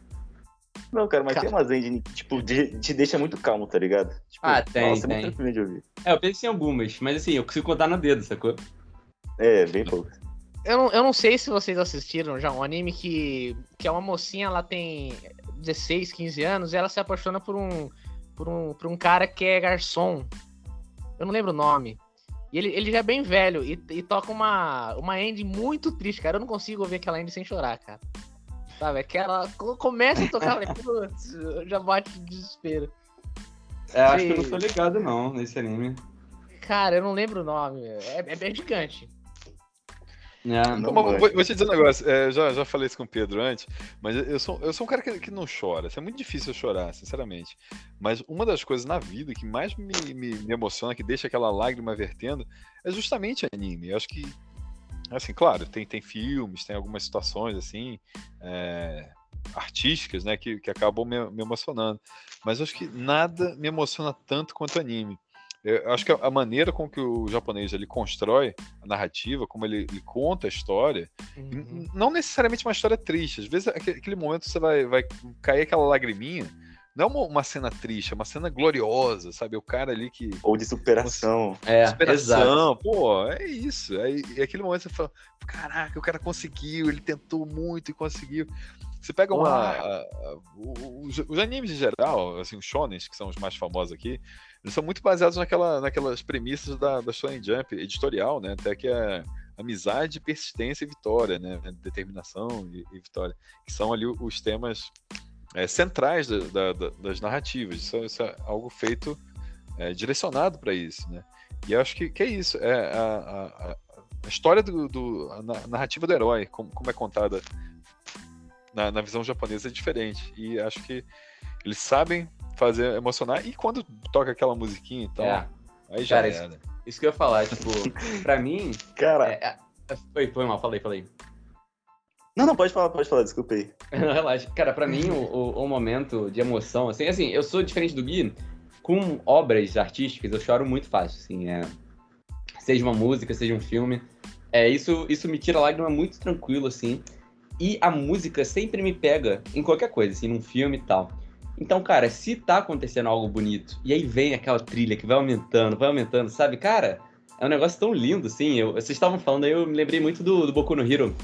Não, cara, mas cara. tem umas engine que, tipo, te, te deixa muito calmo, tá ligado? Tipo, ah, tem, nossa, tem. É muito de ouvir. É, eu pensei em algumas, mas assim, eu consigo contar no dedo, sacou? É, bem pouco. Eu não, eu não sei se vocês assistiram já um anime que, que é uma mocinha, ela tem 16, 15 anos e ela se apaixona por um, por um, por um cara que é garçom. Eu não lembro o nome. E ele, ele já é bem velho e, e toca uma, uma end muito triste, cara. Eu não consigo ouvir aquela end sem chorar, cara. Sabe? Aquela. Começa a tocar, putz, já bate de desespero. É, acho que eu não tô ligado, não, nesse anime. Cara, eu não lembro o nome. É, é bem gigante. É, não vou, vou, te dizer um negócio, é, já, já falei isso com o Pedro antes, mas eu sou, eu sou um cara que, que não chora. Isso é muito difícil eu chorar, sinceramente. Mas uma das coisas na vida que mais me, me, me emociona, que deixa aquela lágrima vertendo, é justamente anime. Eu acho que, assim, claro, tem, tem filmes, tem algumas situações, assim, é, artísticas, né, que, que acabam me, me emocionando. Mas eu acho que nada me emociona tanto quanto anime. Eu acho que a maneira com que o japonês ele constrói a narrativa, como ele, ele conta a história, uhum. não necessariamente uma história triste. Às vezes, aquele momento você vai, vai cair aquela lagriminha. Não é uma, uma, cena triste, é uma cena gloriosa, sabe? O cara ali que. Ou de superação. É, superação. Exato. Pô, é isso. É, é aquele momento que você fala: caraca, o cara conseguiu, ele tentou muito e conseguiu. Você pega uma. A, a, os, os, animes em geral, assim, os shonens, que são os mais famosos aqui, eles são muito baseados naquela, naquelas premissas da, da Shonen Jump editorial, né? Até que é amizade, persistência e vitória, né? Determinação e, e vitória. Que são ali os temas é, centrais da, da, das narrativas. Isso, isso, é algo feito é, direcionado para isso, né? E acho que, que é isso. É a, a, a história do, do a narrativa do herói, como, como é contada na, na visão japonesa é diferente. E acho que eles sabem fazer emocionar. E quando toca aquela musiquinha e tal, é. aí já Cara, era. Isso, isso, que eu ia falar, tipo, pra mim. Cara. É, é, foi, foi mal, falei, falei. Não, não, pode falar, pode falar, desculpa aí. não, relaxa. Cara, pra mim, o, o, o, momento de emoção, assim, assim, eu sou diferente do Gui, com obras artísticas, eu choro muito fácil, assim, é. Seja uma música, seja um filme. É, isso, isso me tira lágrima muito tranquilo, assim. E a música sempre me pega em qualquer coisa, assim, num filme e tal. Então, cara, se tá acontecendo algo bonito, e aí vem aquela trilha que vai aumentando, vai aumentando, sabe? Cara, é um negócio tão lindo, assim. Eu, vocês estavam falando aí, eu me lembrei muito do, do Boku no Hero.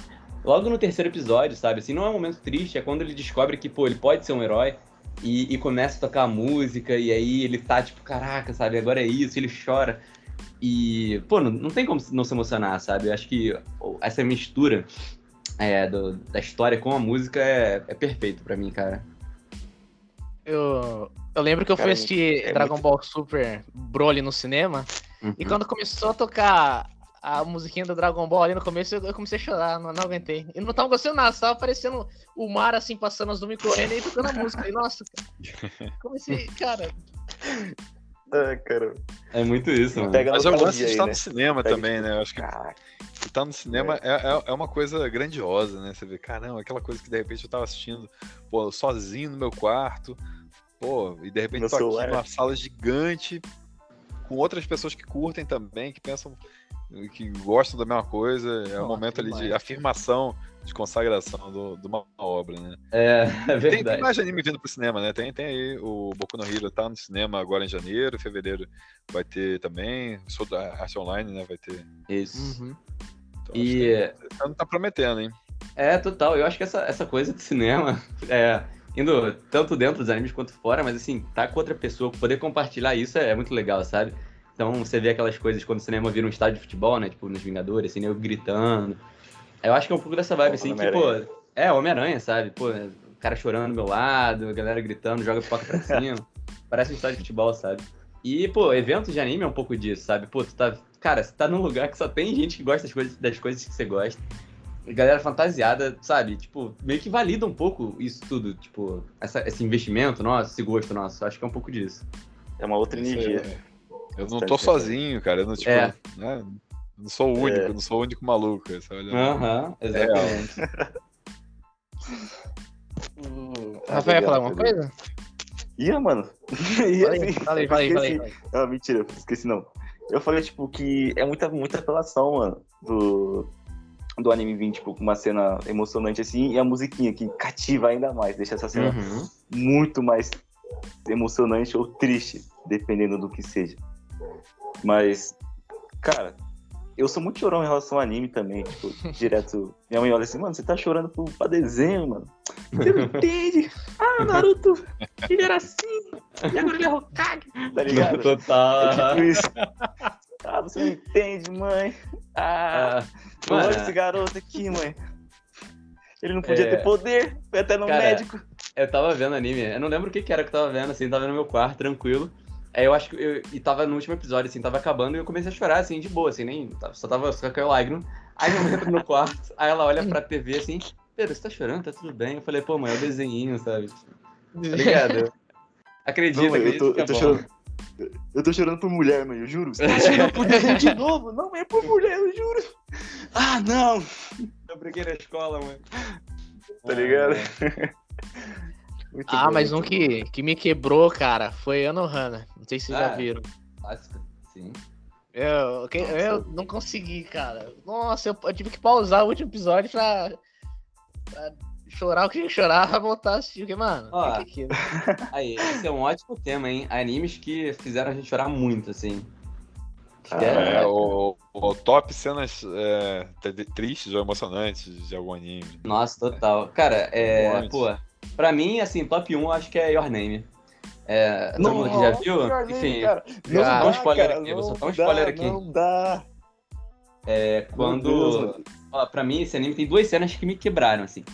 Logo no terceiro episódio, sabe? Assim, não é um momento triste, é quando ele descobre que, pô, ele pode ser um herói e, e começa a tocar a música, e aí ele tá tipo, caraca, sabe? Agora é isso, ele chora. E, pô, não, não tem como não se emocionar, sabe? Eu acho que essa mistura é, do, da história com a música é, é perfeito para mim, cara. Eu, eu lembro que eu Cara, fui assistir é Dragon muito... Ball Super Broly no cinema. Uhum. E quando começou a tocar a musiquinha do Dragon Ball ali no começo, eu, comecei a chorar, não, não aguentei. E não tava gostando nada, tava aparecendo o mar assim, passando as nuvens correndo e tocando a música. E, nossa, cara, comecei, cara. É, cara. É muito isso, mano. Mas é o lance de estar né? no cinema Pega também, né? Eu acho que estar no cinema é. É, é. uma coisa grandiosa, né? Você vê, caramba, aquela coisa que de repente eu tava assistindo, pô, sozinho no meu quarto, pô, e de repente no tô celular. aqui numa sala gigante, com outras pessoas que curtem também, que pensam, que gostam da mesma coisa. É um momento ali de afirmação, de consagração do, de uma obra, né? É, é verdade. Tem, tem mais anime vindo pro cinema, né? Tem, tem aí o Boku no Hero tá no cinema agora em janeiro, fevereiro vai ter também. Sou da Arte Online, né? Vai ter. Isso. Uhum. Então, e. Tá, tá prometendo, hein? É, total. Eu acho que essa, essa coisa de cinema é indo tanto dentro dos animes quanto fora, mas assim, tá com outra pessoa, poder compartilhar isso é, muito legal, sabe? Então você vê aquelas coisas quando o cinema vira um estádio de futebol, né? Tipo, nos Vingadores, assim, eu gritando. Eu acho que é um pouco dessa vibe, assim, que, pô, é Homem-Aranha, sabe? Pô, o cara chorando do meu lado, a galera gritando, joga pipoca pra cima. Parece um estádio de futebol, sabe? E, pô, eventos de anime é um pouco disso, sabe? Pô, tu tá. Cara, você tá num lugar que só tem gente que gosta das coisas, das coisas que você gosta. Galera fantasiada, sabe? Tipo, meio que valida um pouco isso tudo, tipo, essa, esse investimento nosso, esse gosto nosso. Acho que é um pouco disso. É uma outra energia. É. Eu não tô sozinho, cara. Eu não, tipo, É. né? Eu não sou o único, É. eu não sou o único maluco. Aham, exatamente. Rafael, ia falar alguma coisa? Ia, mano. Ia, Falei, sim. falei, falei, esqueci. falei. Ah, mentira, esqueci não. Eu falei, tipo, que é muita, muita apelação, mano, do, do anime vir, tipo, com uma cena emocionante assim, e a musiquinha que cativa ainda mais, deixa essa cena Uhum. muito mais emocionante ou triste, dependendo do que seja. Mas, cara, eu sou muito chorão em relação ao anime também, tipo, direto. Minha mãe olha assim, mano, você tá chorando pro, pra desenho, mano. Você não entende? Ah, Naruto, ele era assim, e agora ele é Hokage, tá ligado? Total. É aham. tipo isso. Ah, você não entende, mãe. Ah, Ah, olha esse garoto aqui, mãe. Ele não podia É. ter poder, foi até no Cara, médico. eu tava vendo anime, eu não lembro o que que era que eu tava vendo, assim, tava no meu quarto, tranquilo. Aí eu acho que eu, e tava no último episódio, assim, tava acabando e eu comecei a chorar, assim, de boa, assim, nem, só tava, só caiu lágrima. Aí eu entro no quarto, aí ela olha pra TV, assim, Pedro, você tá chorando? Tá tudo bem? Eu falei, pô, mãe, é o desenhinho, sabe? Tá ligado? Acredita, Não, mãe, eu acredita tô, que é eu tô bom. chorando. Eu tô chorando por mulher, mãe, eu juro. Você vai chorar por desenho de novo? Não, é por mulher, eu juro. Ah, não. Eu briguei na escola, mãe. Tá ligado? Muito Ah, bom, mas um que, que me quebrou, cara, foi Anohana. Não sei se vocês já Ah. viram. Clássico, sim. Eu, que- Nossa. eu não consegui, cara. Nossa, eu, eu tive que pausar o último episódio pra, pra chorar o que tinha que chorar pra voltar a assistir. Porque, mano, Ó. que que é aquilo? Aí, esse é um ótimo tema, hein? Animes que fizeram a gente chorar muito, assim. Ah, É, É, o, o top cenas é, tristes ou emocionantes de algum anime. Nossa, total. Cara, é. Muito. Pô, pra mim, assim, top 1 eu acho que é Your Name. É, todo mundo aqui já viu? Enfim, cara. Não dá, dá um spoiler cara, aqui, vou não soltar um dá, spoiler aqui. Não dá. é Deus, quando. mano. Ó, pra mim, esse anime tem duas cenas que me quebraram, assim.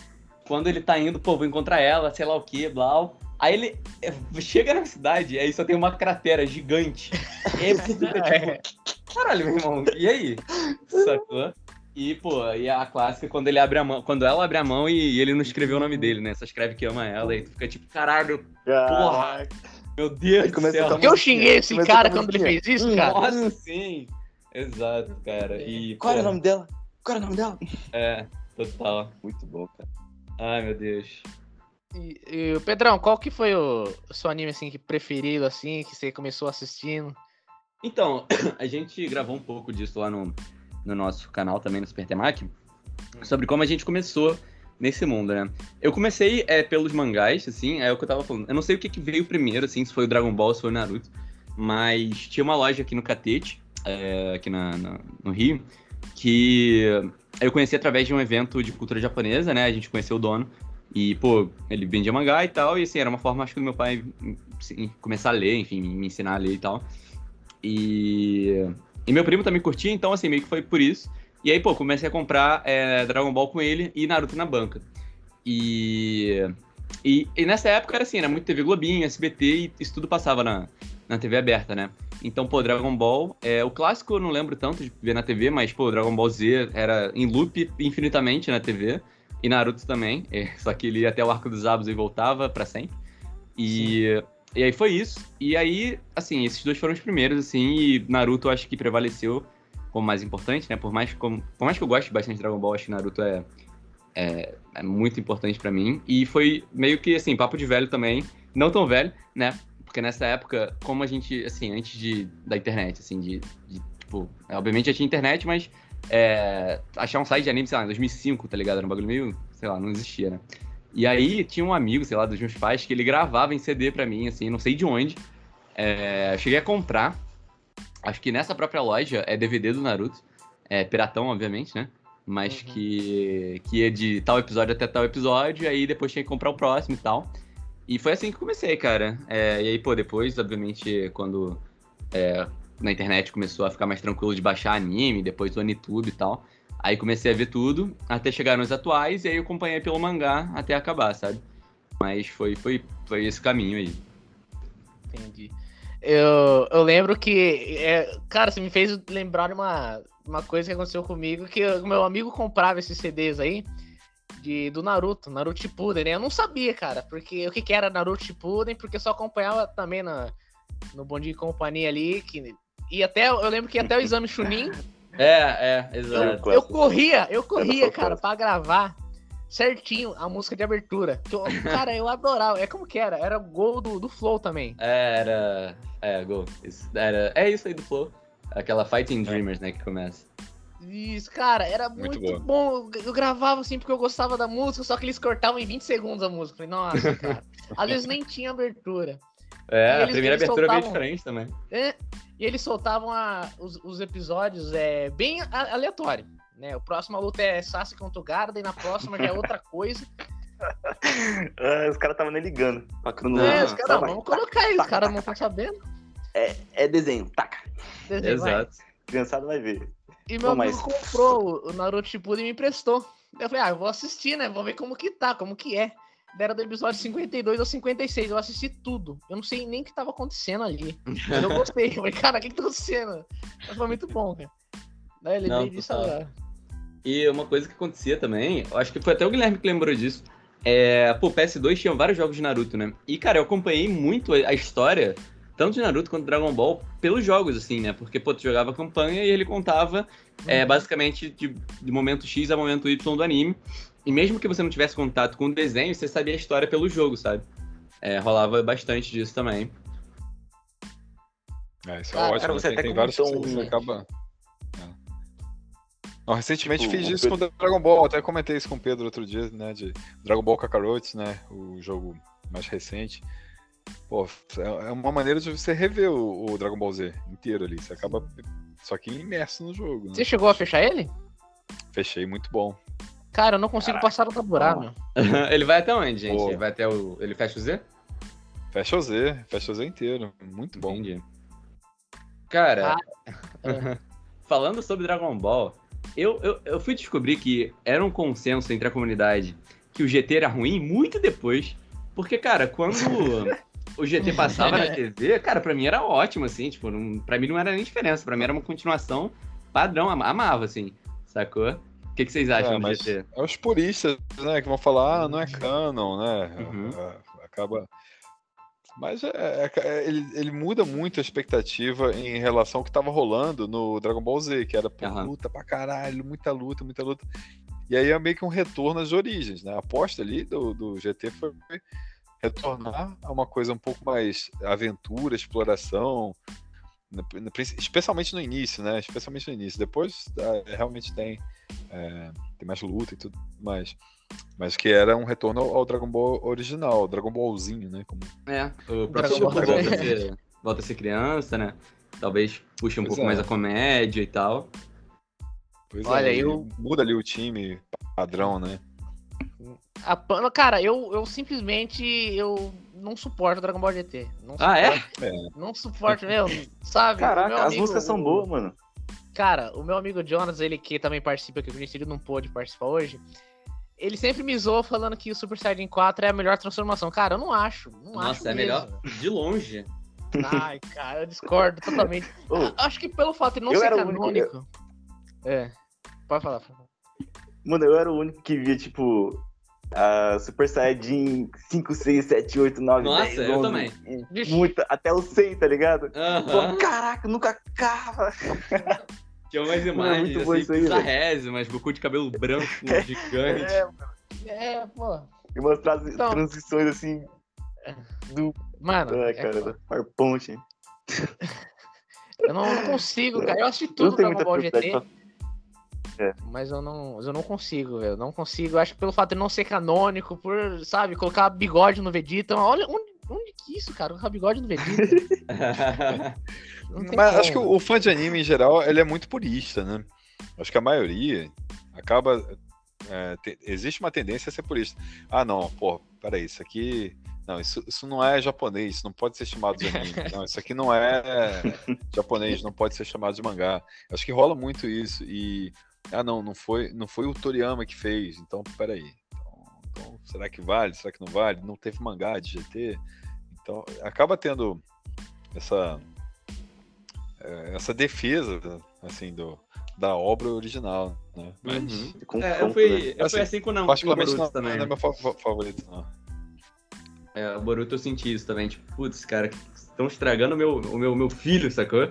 Quando ele tá indo, pô, vou encontrar ela, sei lá o que, blá. Aí ele é, chega na cidade, aí só tem uma cratera gigante. E aí você fica tipo, caralho, meu irmão, e aí? Sacou? E, pô, e a clássica quando ele abre a mão, quando ela abre a mão e, ele não escreveu o nome dele, né? Só escreve que ama ela, e tu fica tipo, caralho, Caraca. meu Deus do céu. eu xinguei esse cara quando ele fez isso, cara. Nossa, sim. Exato, cara. E, Qual era o pô, nome dela? Qual era o nome dela? É, total. Muito bom, cara. Ai, meu Deus. E, e, Pedrão, qual que foi o, o seu anime assim que preferido assim que você começou assistindo? Então, a gente gravou um pouco disso lá no, no nosso canal também, no Super Temac, sobre como a gente começou nesse mundo, né? Eu comecei é, pelos mangás, assim, é o que eu tava falando. Eu não sei o que, que veio primeiro, assim, se foi o Dragon Ball, se foi o Naruto, mas tinha uma loja aqui no Catete, é, aqui na, na- no Rio, que eu conheci através de um evento de cultura japonesa, né? A gente conheceu o dono. E, pô, ele vendia mangá e tal, e assim, era uma forma, acho que do meu pai assim, começar a ler, enfim, me ensinar a ler e tal. E, e meu primo também curtia, então assim, meio que foi por isso. E aí, pô, comecei a comprar é, Dragon Ball com ele e Naruto na banca. E, e, e nessa época era assim, era muito TV Globinho, SBT, e isso tudo passava na, na TV aberta, né? Então, pô, Dragon Ball, é, o clássico eu não lembro tanto de ver na TV, mas, pô, Dragon Ball Z era em loop infinitamente na TV. E Naruto também, é, só que ele ia até o Arco dos Abos e voltava pra sempre. E, e aí foi isso. E aí, assim, esses dois foram os primeiros, assim, e Naruto eu acho que prevaleceu como mais importante, né? Por mais, como, por mais que eu goste bastante de Dragon Ball, acho que Naruto é, é, é muito importante pra mim. E foi meio que, assim, papo de velho também. Não tão velho, né? Porque nessa época, como a gente, assim, antes de, da internet, assim, de, de tipo, é, obviamente já tinha internet, mas é, achar um site de anime, sei lá, em 2005, tá ligado? Era um bagulho meio, sei lá, não existia, né? E aí tinha um amigo, sei lá, dos meus pais, que ele gravava em CD pra mim, assim, não sei de onde. É, cheguei a comprar, acho que nessa própria loja, é DVD do Naruto. É piratão, obviamente, né? Mas Uhum. que, que ia de tal episódio até tal episódio, aí depois tinha que comprar o próximo e tal. E foi assim que comecei, cara. É, e aí, pô, depois, obviamente, quando é, na internet começou a ficar mais tranquilo de baixar anime, depois do Anitube e tal. Aí comecei a ver tudo, até chegar nos atuais, e aí eu acompanhei pelo mangá até acabar, sabe? Mas foi, foi, foi esse caminho aí. Entendi. Eu, eu lembro que. É, cara, você me fez lembrar uma, uma coisa que aconteceu comigo, que o meu amigo comprava esses CDs aí de, do Naruto, Naruto Shippuden, né? Eu não sabia, cara, porque o que, que era Naruto Shippuden, porque eu só acompanhava também na, no Bom Dia e Companhia ali, que, e até, eu lembro que até o exame Chunin, É, é, exato. eu corria, eu corria, cara, pra gravar certinho a música de abertura. Que eu- cara, eu adorava. É como que era? Era o gol do, do Flow também. É, era. É, gol. Isso, era, é isso aí do Flow. Aquela Fighting Dreamers, né, que começa. Isso, cara, era Muito muito, bom. Eu, gravava assim porque eu gostava da música, só que eles cortavam em 20 segundos a música. Falei, nossa, cara. Às vezes nem tinha abertura. É, E a eles- primeira eles abertura é bem soltavam- diferente também. É, e eles soltavam a- os, os episódios é, bem a- aleatório. Né? O próximo luta é Sasuke contra o Garda e na próxima já é outra coisa. Ah, os caras estavam nem ligando. Pra é, os caras, vamos colocar aí, os caras não estão sabendo. É desenho, taca. Desenho, vai. Exato. Criançada vai ver. E meu mas- amigo comprou o Naruto Shippuden e me emprestou. Eu falei, ah, eu vou assistir, né? Vou ver como que tá, como que é. Era do episódio 52 ao 56, eu assisti tudo. Eu não sei nem o que tava acontecendo ali. Mas eu gostei. Eu falei, cara, o que que tá acontecendo? Mas foi muito bom, cara. Daí Não, veio disso agora. E uma coisa que acontecia também, eu acho que foi até o Guilherme que lembrou disso. É, pô, PS2 tinha vários jogos de Naruto, né? E, cara, eu acompanhei muito a história, tanto de Naruto quanto de Dragon Ball, pelos jogos, assim, né? Porque, pô, tu jogava a campanha e ele contava, é, basicamente, de, de momento X a momento Y do anime. E mesmo que você não tivesse contato com o desenho, você sabia a história pelo jogo, sabe? É, rolava bastante disso também. É, isso é Cara, ótimo. cara, você tem, até tem vários que você, um- acaba. É. Não, recentemente Tipo, fiz o isso com Dragon Ball, até comentei isso com o Pedro outro dia, né? De Dragon Ball Kakarot, né? O jogo mais recente. Pô, é é uma maneira de você rever o, o Dragon Ball Z inteiro ali. Você acaba. Só que imerso no jogo. Né? Você chegou a fechar ele? Fechei, muito bom. Cara, eu não consigo passar do taburá, meu. ele vai até onde, gente? Pô. Ele vai até o. Ele fecha o Z? Fecha o Z, fecha o Z inteiro. Muito bom. Entendi. Cara, é. falando sobre Dragon Ball, eu, eu, eu fui descobrir que era um consenso entre a comunidade que o GT era ruim muito depois. Porque, cara, quando o GT passava na TV, cara, pra mim era ótimo, assim, tipo, não, pra mim não era nem diferença, pra mim era uma continuação padrão, ama- amava, assim, sacou? O que, que vocês acham É, do GT? é os puristas, né, que vão falar, ah, não é canon, né? Uhum. É, Acaba. Mas é, é- é- ele, ele muda muito a expectativa em relação ao que tava rolando no Dragon Ball Z, que era pô, Aham. luta pra caralho, muita luta, muita luta. E aí é meio que um retorno às origens, né? A aposta ali do, do GT foi retornar a uma coisa um pouco mais aventura, exploração, no- no- especialmente no início, né? Especialmente no início. Depois ah, realmente tem, é, tem mais luta e tudo mais. Mas que era um retorno ao, Dragon Ball original, Dragon Ballzinho, né? Como... É, o Dragon próprio Ball volta a, ser, volta a ser criança, né? Talvez puxe um Pois pouco é. mais a comédia e tal. Pois Olha, é, eu- muda ali o time padrão, né? A Cara, eu, eu simplesmente eu não suporto Dragon Ball GT. Não Ah, é? suporto, Não suporto, meu, sabe? O Caraca, meu as amigo- músicas são boas, mano. Cara, o meu amigo Jonas, ele que também participa aqui, conheci, ele não pôde participar hoje. Ele sempre me zoou falando que o Super Saiyajin 4 é a melhor transformação. Cara, eu não acho. Não acho Nossa, é mesmo. melhor de longe. Ai, cara, eu discordo totalmente. Ô, A- Acho que pelo fato de não eu ser era o único- canônico. É. Pode falar. pode falar. Mano, eu era o único que via, tipo, a Super Saiyajin 5, 6, 7, 8, 9, Nossa, 10, eu 11, também. e Vixe. Muita, até o 100, tá ligado? Aham. Pô, caraca, nunca acaba. Tinha umas Mano, é imagens, muito bom assim, isso aí, velho. bizarrésimas, Goku de cabelo branco, gigante. É, É, pô. e umas Então- transições assim. Do. Mano, Ai, é cara, foda. farponte. eu não, não consigo, cara. Eu assisti Eu tudo Dragon Ball GT, pra. Mas eu não, eu não consigo, velho. Não consigo. Eu acho que pelo fato de não ser canônico, por, sabe, colocar bigode no Vegeta. Olha, onde, onde que isso, cara? Colocar bigode no Vegeta. Não tem Mas acho que como. o, o fã de anime, em geral, ele é muito purista, né? Acho que a maioria acaba. é, te- existe uma tendência a ser purista. Ah, não, pô, peraí, isso aqui. Não, isso, isso não é japonês, isso não pode ser chamado de anime. Não, isso aqui não é japonês, não pode ser chamado de mangá. Acho que rola muito isso. E. Ah, não, não foi, não foi o Toriyama que fez, então peraí. Então, então, será que vale? Será que não vale? Não teve mangá de GT? Então, acaba tendo essa é, essa defesa assim do da obra original, né? Mas Com É, eu confronto, fui, né? eu fui Assim, assim com não, particularmente com o não, Boruto também. não é meu fa- fa- favorito, não. É, o Boruto eu senti isso também, tipo, putz, cara, estão estragando o meu, o meu, meu filho, sacou?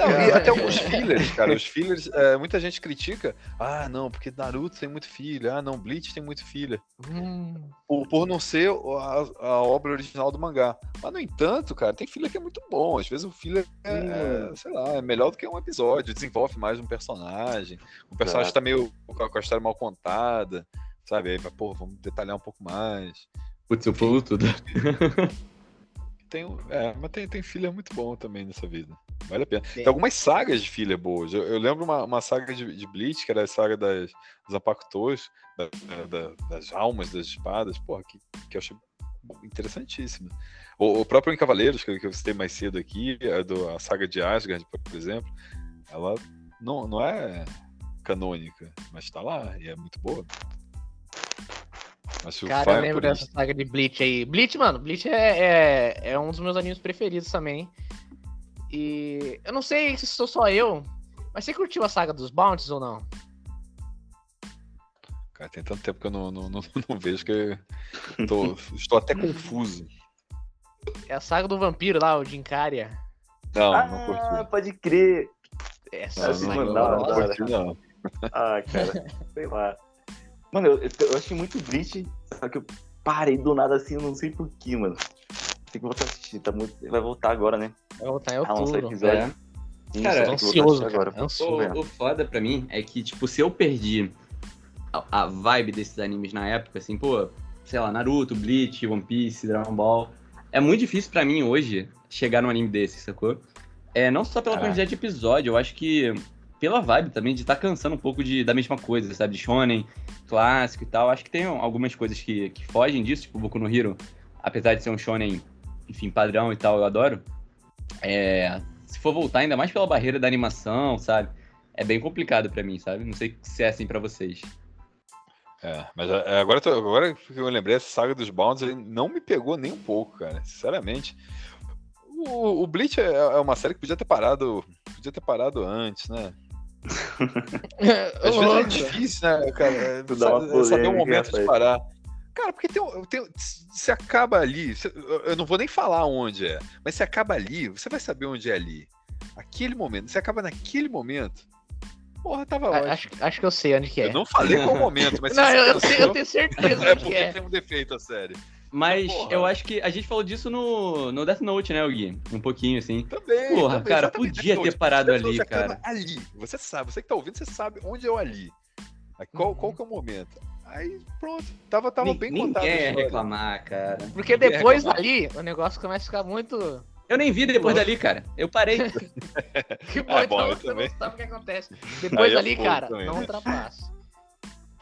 Não, e Cara. até alguns fillers, cara. Os fillers, é, muita gente critica. Ah, não, porque Naruto tem muito filho. Ah, não, Bleach tem muito filho. Hum, Por, por não ser a, a obra original do mangá. Mas, no entanto, cara, tem filler que é muito bom. Às vezes o filler é, é, sei lá, é melhor do que um episódio. Desenvolve mais um personagem. O personagem Exato. tá meio com a, história mal contada. Sabe? Aí pô, vamos detalhar um pouco mais. Putz, eu pulo tudo. Tem, é, mas tem, tem filler muito bom também nessa vida. Vale a pena. Tem. Tem algumas sagas de filler boas. Eu, eu lembro uma, uma saga de, de Bleach, que era a saga das, dos Apactos, da- da- das almas das espadas, porra, que, que eu achei interessantíssima. O, o próprio em Cavaleiros, que, eu- que eu citei mais cedo aqui, a, do, a saga de Asgard, por exemplo, ela não, não é canônica, mas tá lá e é muito boa. Mas se o cara, eu lembro dessa saga de Bleach aí. Bleach, mano, Bleach é, é, é um dos meus animes preferidos também. E eu não sei se sou só eu, mas você curtiu a saga dos Bounties ou não? Cara, tem tanto tempo que eu não, não, não, não vejo que eu tô- estou até confuso. É a saga do vampiro lá, o Jinkaria. Não, não Ah, curti. pode crer. Essa Não, Ah, não, sim, saga mano, eu da hora, gosto. da hora. curti, não. Ah, cara, sei lá. Mano, eu, eu, eu achei muito Bleach, só que eu parei do nada assim, eu não sei porquê, mano. Tem que voltar a assistir, tá muito... vai voltar agora, né? Vai voltar em Ah, lançar outubro. episódio. É. Isso, Cara, eu ansioso, assistir cara. agora. Ansioso. Vamos ver. O, o foda pra mim é que, tipo, se eu perdi a, a vibe desses animes na época, assim, pô, sei lá, Naruto, Bleach, One Piece, Dragon Ball, é muito difícil pra mim hoje chegar num anime desse, sacou? É, não só pela Caraca. quantidade de episódio, eu acho que pela vibe também de estar cansando um pouco de, da mesma coisa, sabe? De shonen, clássico e tal. Acho que tem algumas coisas que, que fogem disso, tipo Boku no Hero, apesar de ser um shonen, enfim, padrão e tal, eu adoro. É, se for voltar, ainda mais pela barreira da animação, sabe? É bem complicado pra mim, sabe? Não sei se é assim pra vocês. É, mas é, agora, eu tô- agora que eu lembrei, essa saga dos Bounds não me pegou nem um pouco, cara. Sinceramente. O, o Bleach é, é uma série que podia ter parado. Podia ter parado antes, né? Às vezes é difícil, né, cara? É, Tu dá uma sa- saber o polêmica, momento de parar. Cara, porque tem, um- tem, se acaba ali, se- eu- não vou nem falar onde é, mas se acaba ali, você vai saber onde é ali. Aquele momento, se acaba naquele momento, porra, tava ótimo. Acho, acho que eu sei onde que é. Eu não falei qual momento, mas Não, você eu, eu, tenho certeza é porque é. tem um defeito a série. Mas Porra. eu acho que a gente falou disso no, no Death Note, né, Gui? Um pouquinho, assim. Também. Porra, também, cara, podia ter parado ali, cara. Ali. Você sabe, você que tá ouvindo, você sabe onde é o ali. Qual, Uhum. qual que é o momento? Aí, pronto. Tava, tava bem Ninguém contado. a ia reclamar, cara. Porque Ninguém depois reclamar. dali, o negócio começa a ficar muito. Eu nem vi depois dali, cara. Eu parei. Que bom, Ah, bom, então eu você também. não sabe o que acontece. Depois é dali, cara, também, não né? ultrapassa.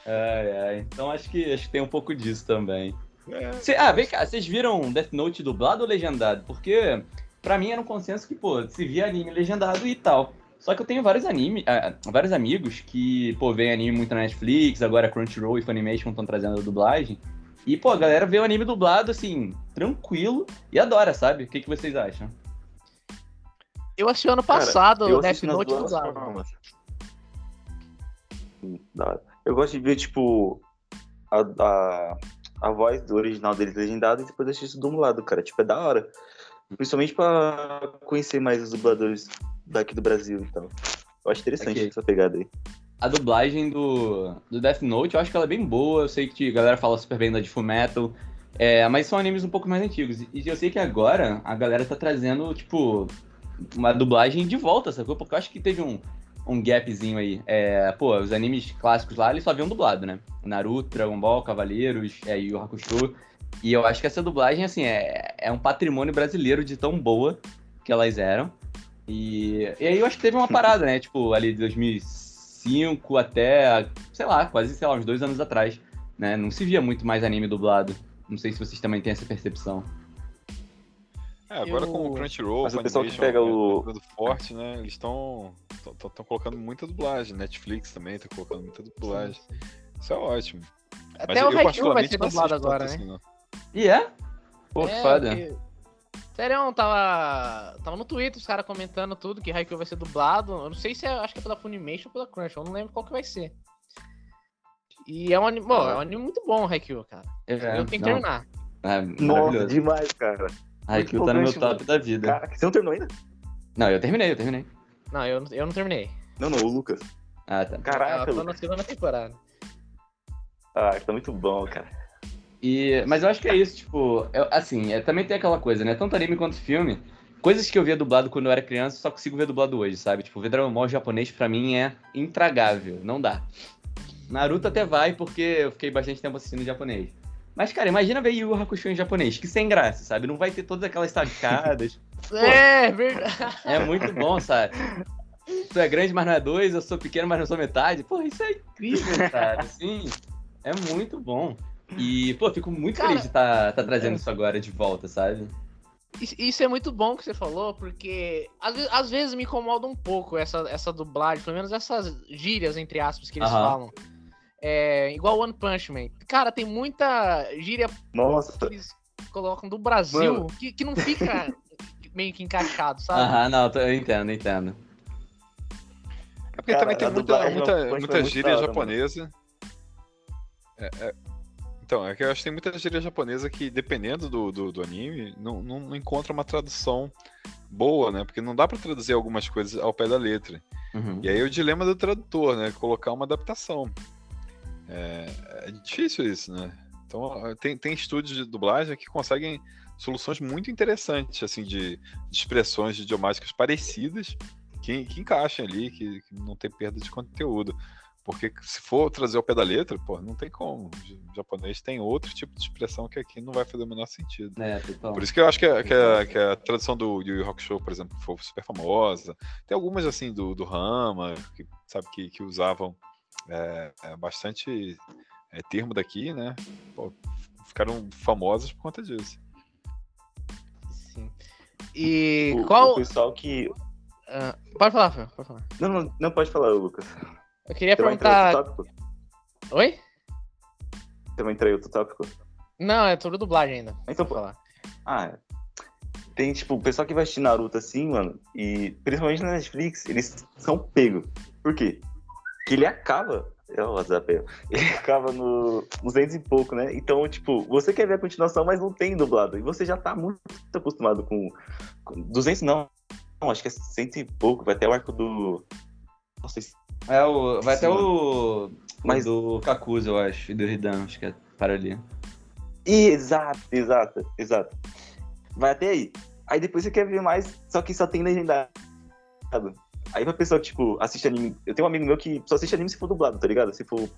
Ai, ai. Então acho que, acho que tem um pouco disso também. É. Cê- ah, vem cá, vocês viram Death Note dublado ou legendado? Porque pra mim era um consenso que, pô, se via anime legendado e tal. Só que eu tenho vários anime, ah, vários amigos que, pô, veem anime muito na Netflix, agora Crunchyroll e Funimation estão trazendo a dublagem. E, pô, a galera vê o anime dublado, assim, tranquilo e adora, sabe? O que, que vocês acham? Eu assisti ano Cara, passado o Death Note dublado. formas. Hum. Eu gosto de ver, tipo, a, a, a voz do original deles legendado e depois assisto dublado, cara. Tipo, é da hora. Principalmente pra conhecer mais os dubladores daqui do Brasil e tal. Eu acho interessante Ok. essa pegada aí. A dublagem do, do Death Note, eu acho que ela é bem boa. Eu sei que a galera fala super bem da de Fullmetal. É, mas são animes um pouco mais antigos. E eu sei que agora a galera tá trazendo, tipo, uma dublagem de volta, sacou? Porque eu acho que teve um, um gapzinho aí. É, pô, os animes clássicos lá, eles só haviam dublado, né? Naruto, Dragon Ball, Cavaleiros, é, Yu Hakusho. E eu acho que essa dublagem, assim, é, é um patrimônio brasileiro de tão boa que elas eram. E, e aí eu acho que teve uma parada, né? Tipo, ali de 2005 até, sei lá, quase, sei lá, uns dois anos atrás, né? Não se via muito mais anime dublado. Não sei se vocês também têm essa percepção. É, agora Eu- com o Crunchyroll, Mas o com pessoal que pega o- forte, né? Eles estão colocando muita dublagem. Netflix também tá colocando muita dublagem. Isso é ótimo. Até o Haikyuu vai ser dublado agora, né? assim, E é? Pô, É, foda. porque Sério, tava, tava no Twitter os caras comentando tudo, que Haikyuu vai ser dublado. Eu não sei se é, acho que é pela Funimation ou pela Crunchyroll, eu não lembro qual que vai ser. E é um anime, bom, é um anime muito bom, Haikyuu, cara. É, eu tenho que terminar. É, Nossa, demais, cara. Haikyuu tá no meu top da vida. Cara, você não terminou ainda? Não, eu terminei, eu terminei. Não, eu, eu não terminei. Não, não, o Lucas. Ah, tá. Caraca, eu tô na Lucas. segunda temporada. Ah, tá muito bom, cara. E, mas eu acho que é isso, tipo, eu- assim, é, também tem aquela coisa, né? Tanto anime quanto filme. Coisas que eu via dublado quando eu era criança, só consigo ver dublado hoje, sabe? Tipo, ver Dragon Ball japonês pra mim é intragável, não dá. Naruto até vai, porque eu fiquei bastante tempo assistindo japonês. Mas, cara, imagina ver Yu Hakusho em japonês, que sem graça, sabe? Não vai ter todas aquelas sacadas. É, verdade. É muito bom, sabe? Tu é grande, mas não é dois, eu sou pequeno, mas não sou metade. Pô, isso é incrível, cara. Assim, é muito bom. E, pô, fico muito Cara, feliz de estar tá, trazendo isso agora de volta, sabe? Isso- Isso é muito bom que você falou, porque às vezes, às vezes me incomoda um pouco essa, essa dublagem, pelo menos essas gírias, entre aspas, que eles Aham. falam. É, igual One Punch Man. Cara, tem muita gíria que Nossa, eles colocam do Brasil que, que não fica meio que encaixado, sabe? Aham, não, tô- eu entendo, eu entendo. É porque Cara, também tem muita, muita, não muita muito gíria japonesa. É, é- Então, é que eu acho que tem muita gíria japonesa que, dependendo do, do, do anime, não, não, não encontra uma tradução boa, né? Porque não dá pra traduzir algumas coisas ao pé da letra. Uhum. E aí é o dilema do tradutor, né? Colocar uma adaptação. É, é difícil isso, né? Então, tem, tem estúdios de dublagem que conseguem soluções muito interessantes, assim, de, de expressões idiomáticas parecidas que, que encaixem ali, que, que não tem perda de conteúdo. Porque se for trazer ao pé da letra, pô, não tem como. O japonês tem outro tipo de expressão que aqui não vai fazer o menor sentido. É, total. Por isso que eu acho que a, que a, que a tradução do Yu Yu Hakusho, por exemplo, foi super famosa. Tem algumas, assim, do, do Rama, que, sabe, que, que usavam é, é, bastante é, termo daqui, né? Pô, ficaram famosas por conta disso. Sim. E o, qual. o pessoal que. ah, pode falar, Fê, pode falar. Não, não, não pode falar, Lucas. Eu queria Você perguntar. outro tópico? Oi? Você vai entrar em outro tópico? Não, é tudo dublagem ainda. Então, Pode falar. Ah, tem, tipo, o pessoal que vai assistir Naruto assim, mano, e principalmente na Netflix, eles são pegos. Por quê? Que ele acaba. É o WhatsApp. Ele acaba no, nos 200 e pouco, né? Então, tipo, você quer ver a continuação, mas não tem dublado. E você já tá muito acostumado com. com 200 não. Não, acho que é 100 e pouco. Vai até o arco do. Nossa, esse- É, o, vai até Sim. o, Mas- do Kakuza, eu acho, e do Hidan, acho que é para ali. Exato, exato, exato. Vai até aí. Aí depois você quer ver mais, só que só tem legendado. Aí pra pessoa que, tipo, assiste anime. Eu tenho um amigo meu que só assiste anime se for dublado, tá ligado? Se for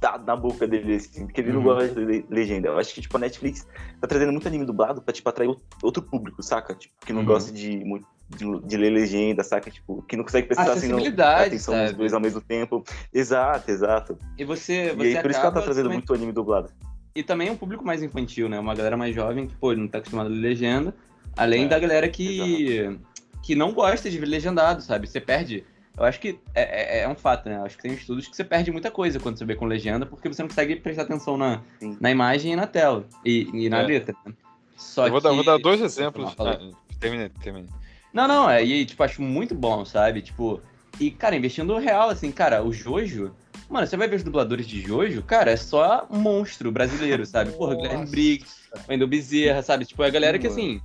da, na boca dele, assim, porque ele não Uhum. gosta de le- legenda. Eu acho que, tipo, a Netflix tá trazendo muito anime dublado pra, tipo, atrair outro público, saca? Tipo, que não Uhum. gosta de, de, de ler legenda, saca? Tipo, que não consegue prestar assim, não, atenção nos sabe? dois ao mesmo tempo. Exato, exato. E você, E você aí, por isso que ela tá trazendo também- muito anime dublado. E também é um público mais infantil, né? Uma galera mais jovem que, pô, não tá acostumada a ler legenda. Além É, da galera que, que não gosta de ver legendado, sabe? Você perde. Eu acho que é, é- é um fato, né? Eu acho que tem estudos que você perde muita coisa quando você vê com legenda, porque você não consegue prestar atenção na, Sim. na imagem e na tela. E, e na É. letra. né? Só eu vou, dar, que... vou dar dois exemplos. Ah, terminei, terminei. Não, não, é, e tipo, acho muito bom, sabe? Tipo, e, cara, investindo real, assim, cara, o Jojo, mano, você vai ver os dubladores de Jojo, cara, é só monstro brasileiro, sabe? Porra, Guilherme. Briggs, Wendel Bezerra, sabe? Tipo, é a galera que, Mano. assim,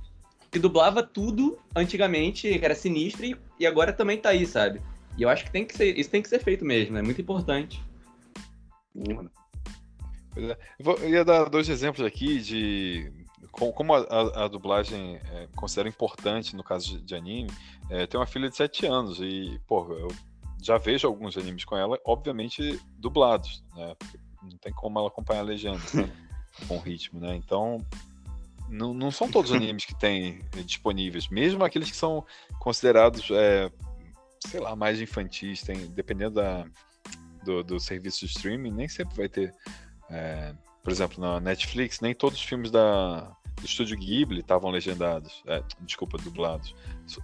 que dublava tudo antigamente, que era sinistro, e, e agora também tá aí, sabe? E eu acho que tem que ser, isso tem que ser feito mesmo, é muito importante. É. Eu, vou- eu ia dar dois exemplos aqui de com- como a, a- a dublagem é, considera importante no caso de, de anime. É, tem uma filha de 7 anos e, pô, eu já vejo alguns animes com ela, obviamente dublados, né? Não tem como ela acompanhar a legenda com ritmo, né? Então, não, não são todos os animes que tem eh, disponíveis, mesmo aqueles que são considerados, é, sei lá, mais infantis, tem, dependendo da, do, do serviço de streaming, nem sempre vai ter. é, por exemplo, na Netflix, nem todos os filmes da, do estúdio Ghibli estavam legendados. é, desculpa, dublados.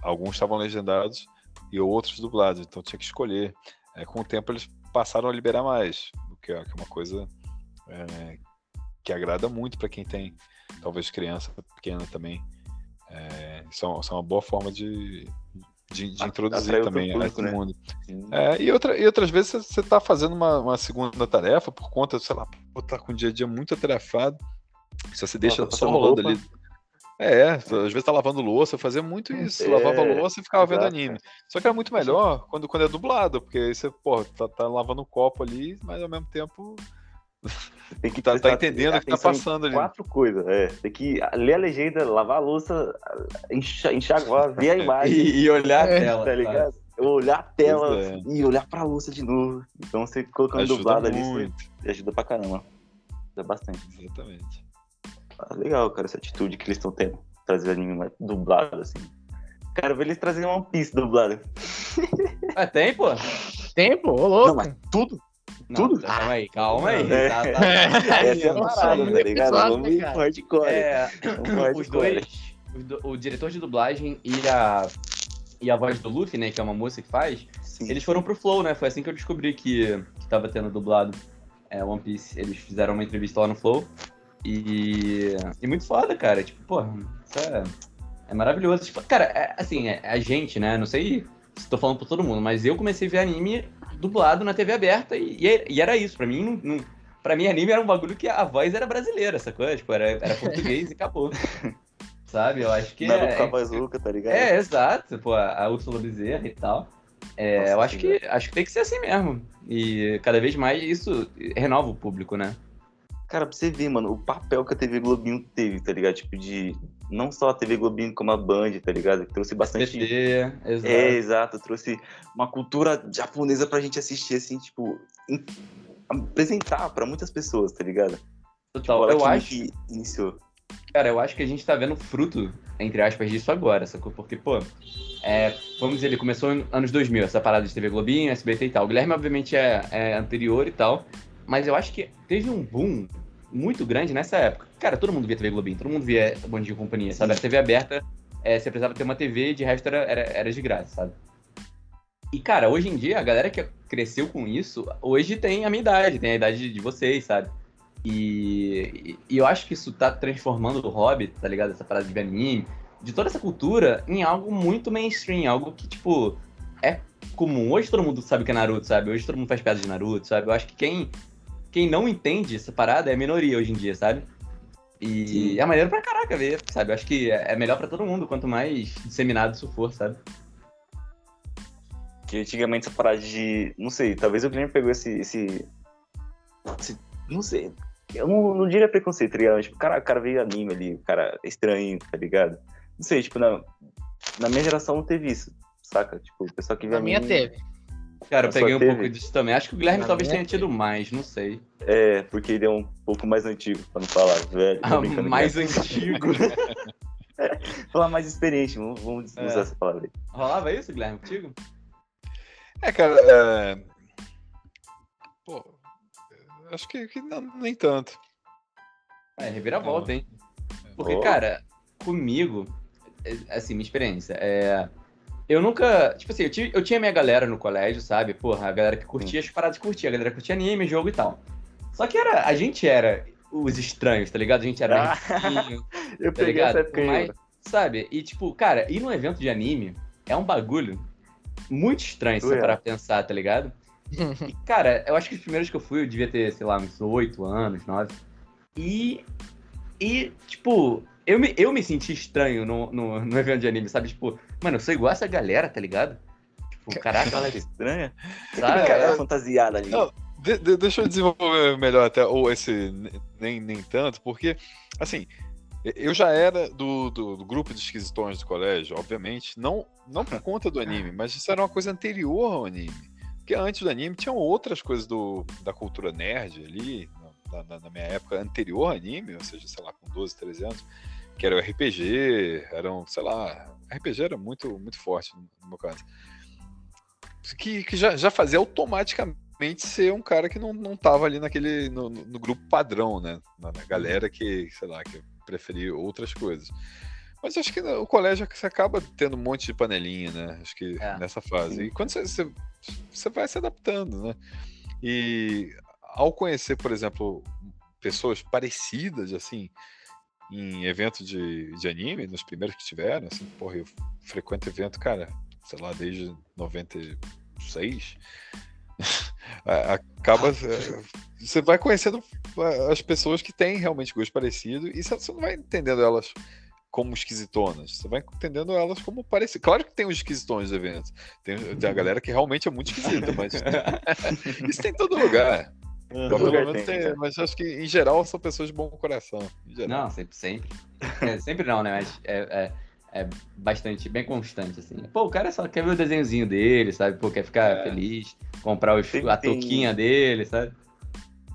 Alguns estavam legendados e outros dublados, então tinha que escolher. É, com o tempo eles passaram a liberar mais, o que é, é uma coisa é, que agrada muito para quem tem, talvez criança pequena também. É, Isso é uma, isso é uma boa forma de, de, de introduzir também a público, né? mundo. É, e, outra, e outras vezes você- você tá fazendo uma, uma segunda tarefa por conta, sei lá, tá com o dia a dia muito atarefado. Se você deixa tá só rolando roupa. ali. É, às vezes tá lavando louça, eu fazia muito isso. É, lavava louça e ficava vendo exato, anime. Só que era muito melhor quando, quando é dublado, porque aí você, pô, tá, tá lavando um copo ali, mas ao mesmo tempo Tem que tá, tá entendendo o que tá passando ali. Quatro coisas, é. Tem que ler a legenda, lavar a louça, enxa- enxaguar, ver a imagem, E, e olhar a É, tela. tá ligado? Olhar a tela é. e olhar pra louça de novo. Então você colocando Ajuda dublado ali, ajuda pra caramba. Ajuda bastante. Exatamente. Ah, legal, cara, essa atitude que eles estão tendo. Trazer anime mais dublado, assim. Quero ver eles trazerem One Piece dublado. Ah, tem, pô? Tempo, ô Não, louco. mas tudo. Não, Tudo? Calma aí, calma aí. É. Tá, tá. Essa é a parada, tá ligado? Vamos hardcore. É, os hardcore. dois, os do- o diretor de dublagem e a, e a voz do Luffy, né, que é uma moça que faz, Sim. eles foram pro Flow, né? Foi assim que eu descobri que, que tava tendo dublado é, One Piece. Eles fizeram uma entrevista lá no Flow. E, e muito foda, cara. Tipo, pô, isso é, é maravilhoso. Tipo, cara, é, assim, é, a gente, né? Não sei se tô falando pra todo mundo, mas eu comecei a ver anime dublado na TV aberta e, e, era isso. Pra mim, não, não, pra mim, anime era um bagulho que a voz era brasileira, sacou? Tipo, era, era português e acabou. Sabe? Eu acho que. Naruto é, louca, tá ligado? é, exato, pô, a Úrsula Bezerra e tal. É, Nossa eu acho que, Senhora. acho que tem que ser assim mesmo. E cada vez mais isso renova o público, né? Cara, pra você ver, mano, o papel que a TV Globinho teve, tá ligado? Tipo, de. Não só a TV Globinho, como a Band, tá ligado? Que trouxe bastante. TV, exato. É, exato, trouxe uma cultura japonesa pra gente assistir, assim, tipo. em- apresentar pra muitas pessoas, tá ligado? Total. Olha Eu acho, que iniciou. cara, eu acho que a gente tá vendo fruto, entre aspas, disso agora, sacou? Porque, pô, é, vamos dizer, ele começou nos anos 2000, essa parada de TV Globinho, SBT e tal. O Guilherme, obviamente, é, é anterior e tal, mas eu acho que teve um boom muito grande nessa época. Cara, todo mundo via TV Globinho, todo mundo via Bom Dia Companhia, sabe? A TV aberta, é, você precisava ter uma TV de resto era, era, era de graça, sabe? E, cara, hoje em dia, a galera que cresceu com isso, hoje tem a minha idade, tem a idade de vocês, sabe? E, e eu acho que isso tá transformando o hobby, tá ligado? Essa parada de anime, de toda essa cultura, em algo muito mainstream, algo que, tipo, é comum. Hoje todo mundo sabe que é Naruto, sabe? Hoje todo mundo faz piada de Naruto, sabe? Eu acho que quem, quem não entende essa parada é a minoria hoje em dia, sabe? E Sim. é maneiro pra caraca ver, sabe? Eu acho que é é melhor pra todo mundo, quanto mais disseminado isso for, sabe? Que antigamente essa parada de. Não sei, talvez o Guilherme pegou esse. esse, esse- não sei. Eu não, não diria preconceito, tá ligado? Tipo, cara, o cara veio anime ali, o cara é estranho, tá ligado? Não sei, tipo, na, na minha geração não teve isso, saca? Tipo, o pessoal que vê Na minha anime. teve. Cara, eu peguei um teve? pouco disso também. Acho que o Guilherme Na talvez minha tenha tido mais, não sei. É, porque ele é um pouco mais antigo, pra não falar velho. Ah, mais Guilherme. antigo. Falar mais experiente, vamos, vamos É. usar essa palavra aí. Rolava isso, Guilherme, contigo? É, cara, é... Pô, acho que, que não- nem tanto. É, reviravolta, hein? Porque, cara, comigo, é, assim, minha experiência, é. Eu nunca. Tipo assim, eu, tive- eu tinha minha galera no colégio, sabe? Porra, a galera que curtia as paradas curtia, a galera que curtia anime, jogo e tal. Só que era, a gente era os estranhos, tá ligado? A gente era Ah. Eu tá peguei ligado? essa época Mas, sabe? E tipo, cara, ir num evento de anime é um bagulho muito estranho se pra pensar, tá ligado? E, cara, eu acho que os primeiros que eu fui, eu devia ter, sei lá, uns 8 anos, 9. E. E, tipo, eu me, eu me senti estranho no, no, no evento de anime, sabe? Tipo, mano, eu sou igual essa galera, tá ligado? Tipo, caraca, Galera estranha. sabe? Cara é. fantasiada ali. Não, De- de- deixa eu desenvolver melhor até, ou esse ne- nem, nem tanto, porque, assim, eu já era do, do, do grupo de esquisitões do colégio, obviamente, não, não por conta do anime, mas isso era uma coisa anterior ao anime. Porque antes do anime tinham outras coisas do, da cultura nerd ali, na, na- na minha época anterior ao anime, ou seja, sei lá, com 12, 13 anos, que era o RPG, eram, sei lá, RPG era muito, muito forte no, meu caso. Que, que já, já fazia automaticamente ser um cara que não, não tava ali naquele, no, no- grupo padrão, né? Na, na galera que, sei lá, que preferia outras coisas. Mas acho que o colégio você acaba tendo um monte de panelinha, né? Acho que É. nessa fase. Sim. E quando você, você, você vai se adaptando, né? E ao conhecer, por exemplo, pessoas parecidas, assim, em evento de, de anime, nos primeiros que tiveram, assim, porra, eu frequento evento, cara, sei lá, desde 96. Acaba. É, você vai conhecendo as pessoas que têm realmente gosto parecido e você não vai entendendo elas como esquisitonas. Você vai entendendo elas como parecidas. Claro que tem os esquisitões do evento. Tem, tem a galera que realmente é muito esquisita, mas isso tem em todo lugar. Uhum. Tem, mas acho que em geral são pessoas de bom coração. Não, sempre, sempre. É, sempre não, né? Mas é, é, é, bastante, bem constante, assim. Pô, o cara só quer ver o desenhozinho dele, sabe? Pô, quer ficar é. feliz, comprar os, a tem... touquinha dele, sabe?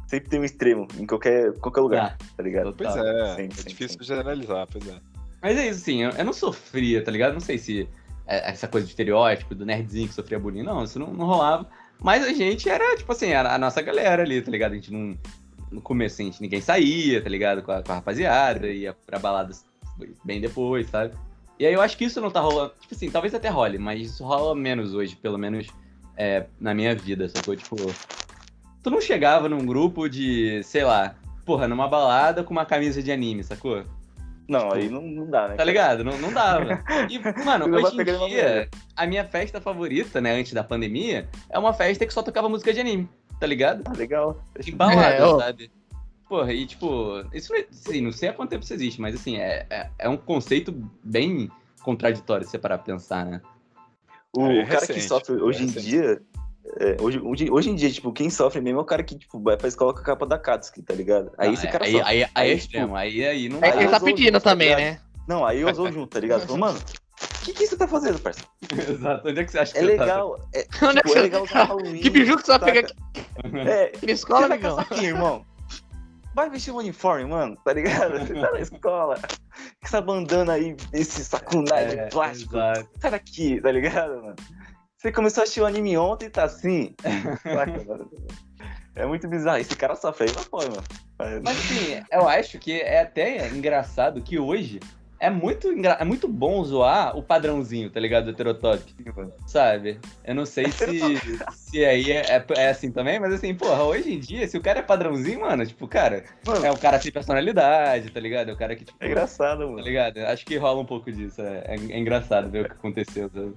Sempre tem um extremo em qualquer, qualquer lugar, ah, tá ligado? Pois é, sempre, é difícil sempre. generalizar, pois é. Mas é isso, assim, eu, eu não sofria, tá ligado? Não sei se é, essa coisa de estereótipo, do nerdzinho que sofria bullying, não, isso não, não rolava. Mas a gente era, tipo assim, era a nossa galera ali, tá ligado? A gente não. No começo, a gente, ninguém saía, tá ligado? Com a, com a rapaziada, ia pra baladas bem depois, sabe? E aí eu acho que isso não tá rolando. Tipo assim, talvez até role, mas isso rola menos hoje, pelo menos é, na minha vida, sacou? Tipo. Tu não chegava num grupo de, sei lá, porra, numa balada com uma camisa de anime, sacou? Não, tipo, aí não, não dá, né? Tá ligado? Não, não dava. E, mano, hoje em dia, a minha festa favorita, né, antes da pandemia, é uma festa que só tocava música de anime, tá ligado? Ah, legal. De balada, é, sabe? Porra, e tipo, isso não, assim, não sei há quanto tempo isso existe, mas assim, é, é, é um conceito bem contraditório se você parar pra pensar, né? O é, cara recente, que sofre hoje em dia, é, hoje, hoje, hoje em dia, tipo, quem sofre mesmo é o cara que, tipo, vai pra escola com a capa da Katsuki, tá ligado? Aí ah, esse cara aí, sofre. Aí, aí, aí, é extremo, aí, aí não Aí ele tá pedindo junto, tá também, tá né? Não, aí eu usou junto, tá ligado? Falou, mano, o que, que você tá fazendo, parceiro? Exato, onde é que você acha que é tá legal, tá? é, tipo, é, que é legal usar Halloween. Que biju que você vai pegar aqui? É, que escola, você vai aqui, irmão? Vai vestir um uniforme, mano, tá ligado? Você tá na escola, com essa bandana aí, esse sacunai é, de plástico. Exato. Sai daqui, tá ligado, mano? Você começou a assistir o anime ontem e tá assim. é muito bizarro. Esse cara aí, mas pode, mano. Mas assim, eu acho que é até engraçado que hoje é muito, engra... é muito bom zoar o padrãozinho, tá ligado? Do heterotop. Sabe? Eu não sei se, se aí é, é, é, assim também, mas assim, porra, hoje em dia, se o cara é padrãozinho, mano, tipo, cara, mano. é um cara sem personalidade, tá ligado? É um cara que, tipo. É engraçado, mano. Tá ligado? Acho que rola um pouco disso. É, é, é engraçado ver o que aconteceu, sabe?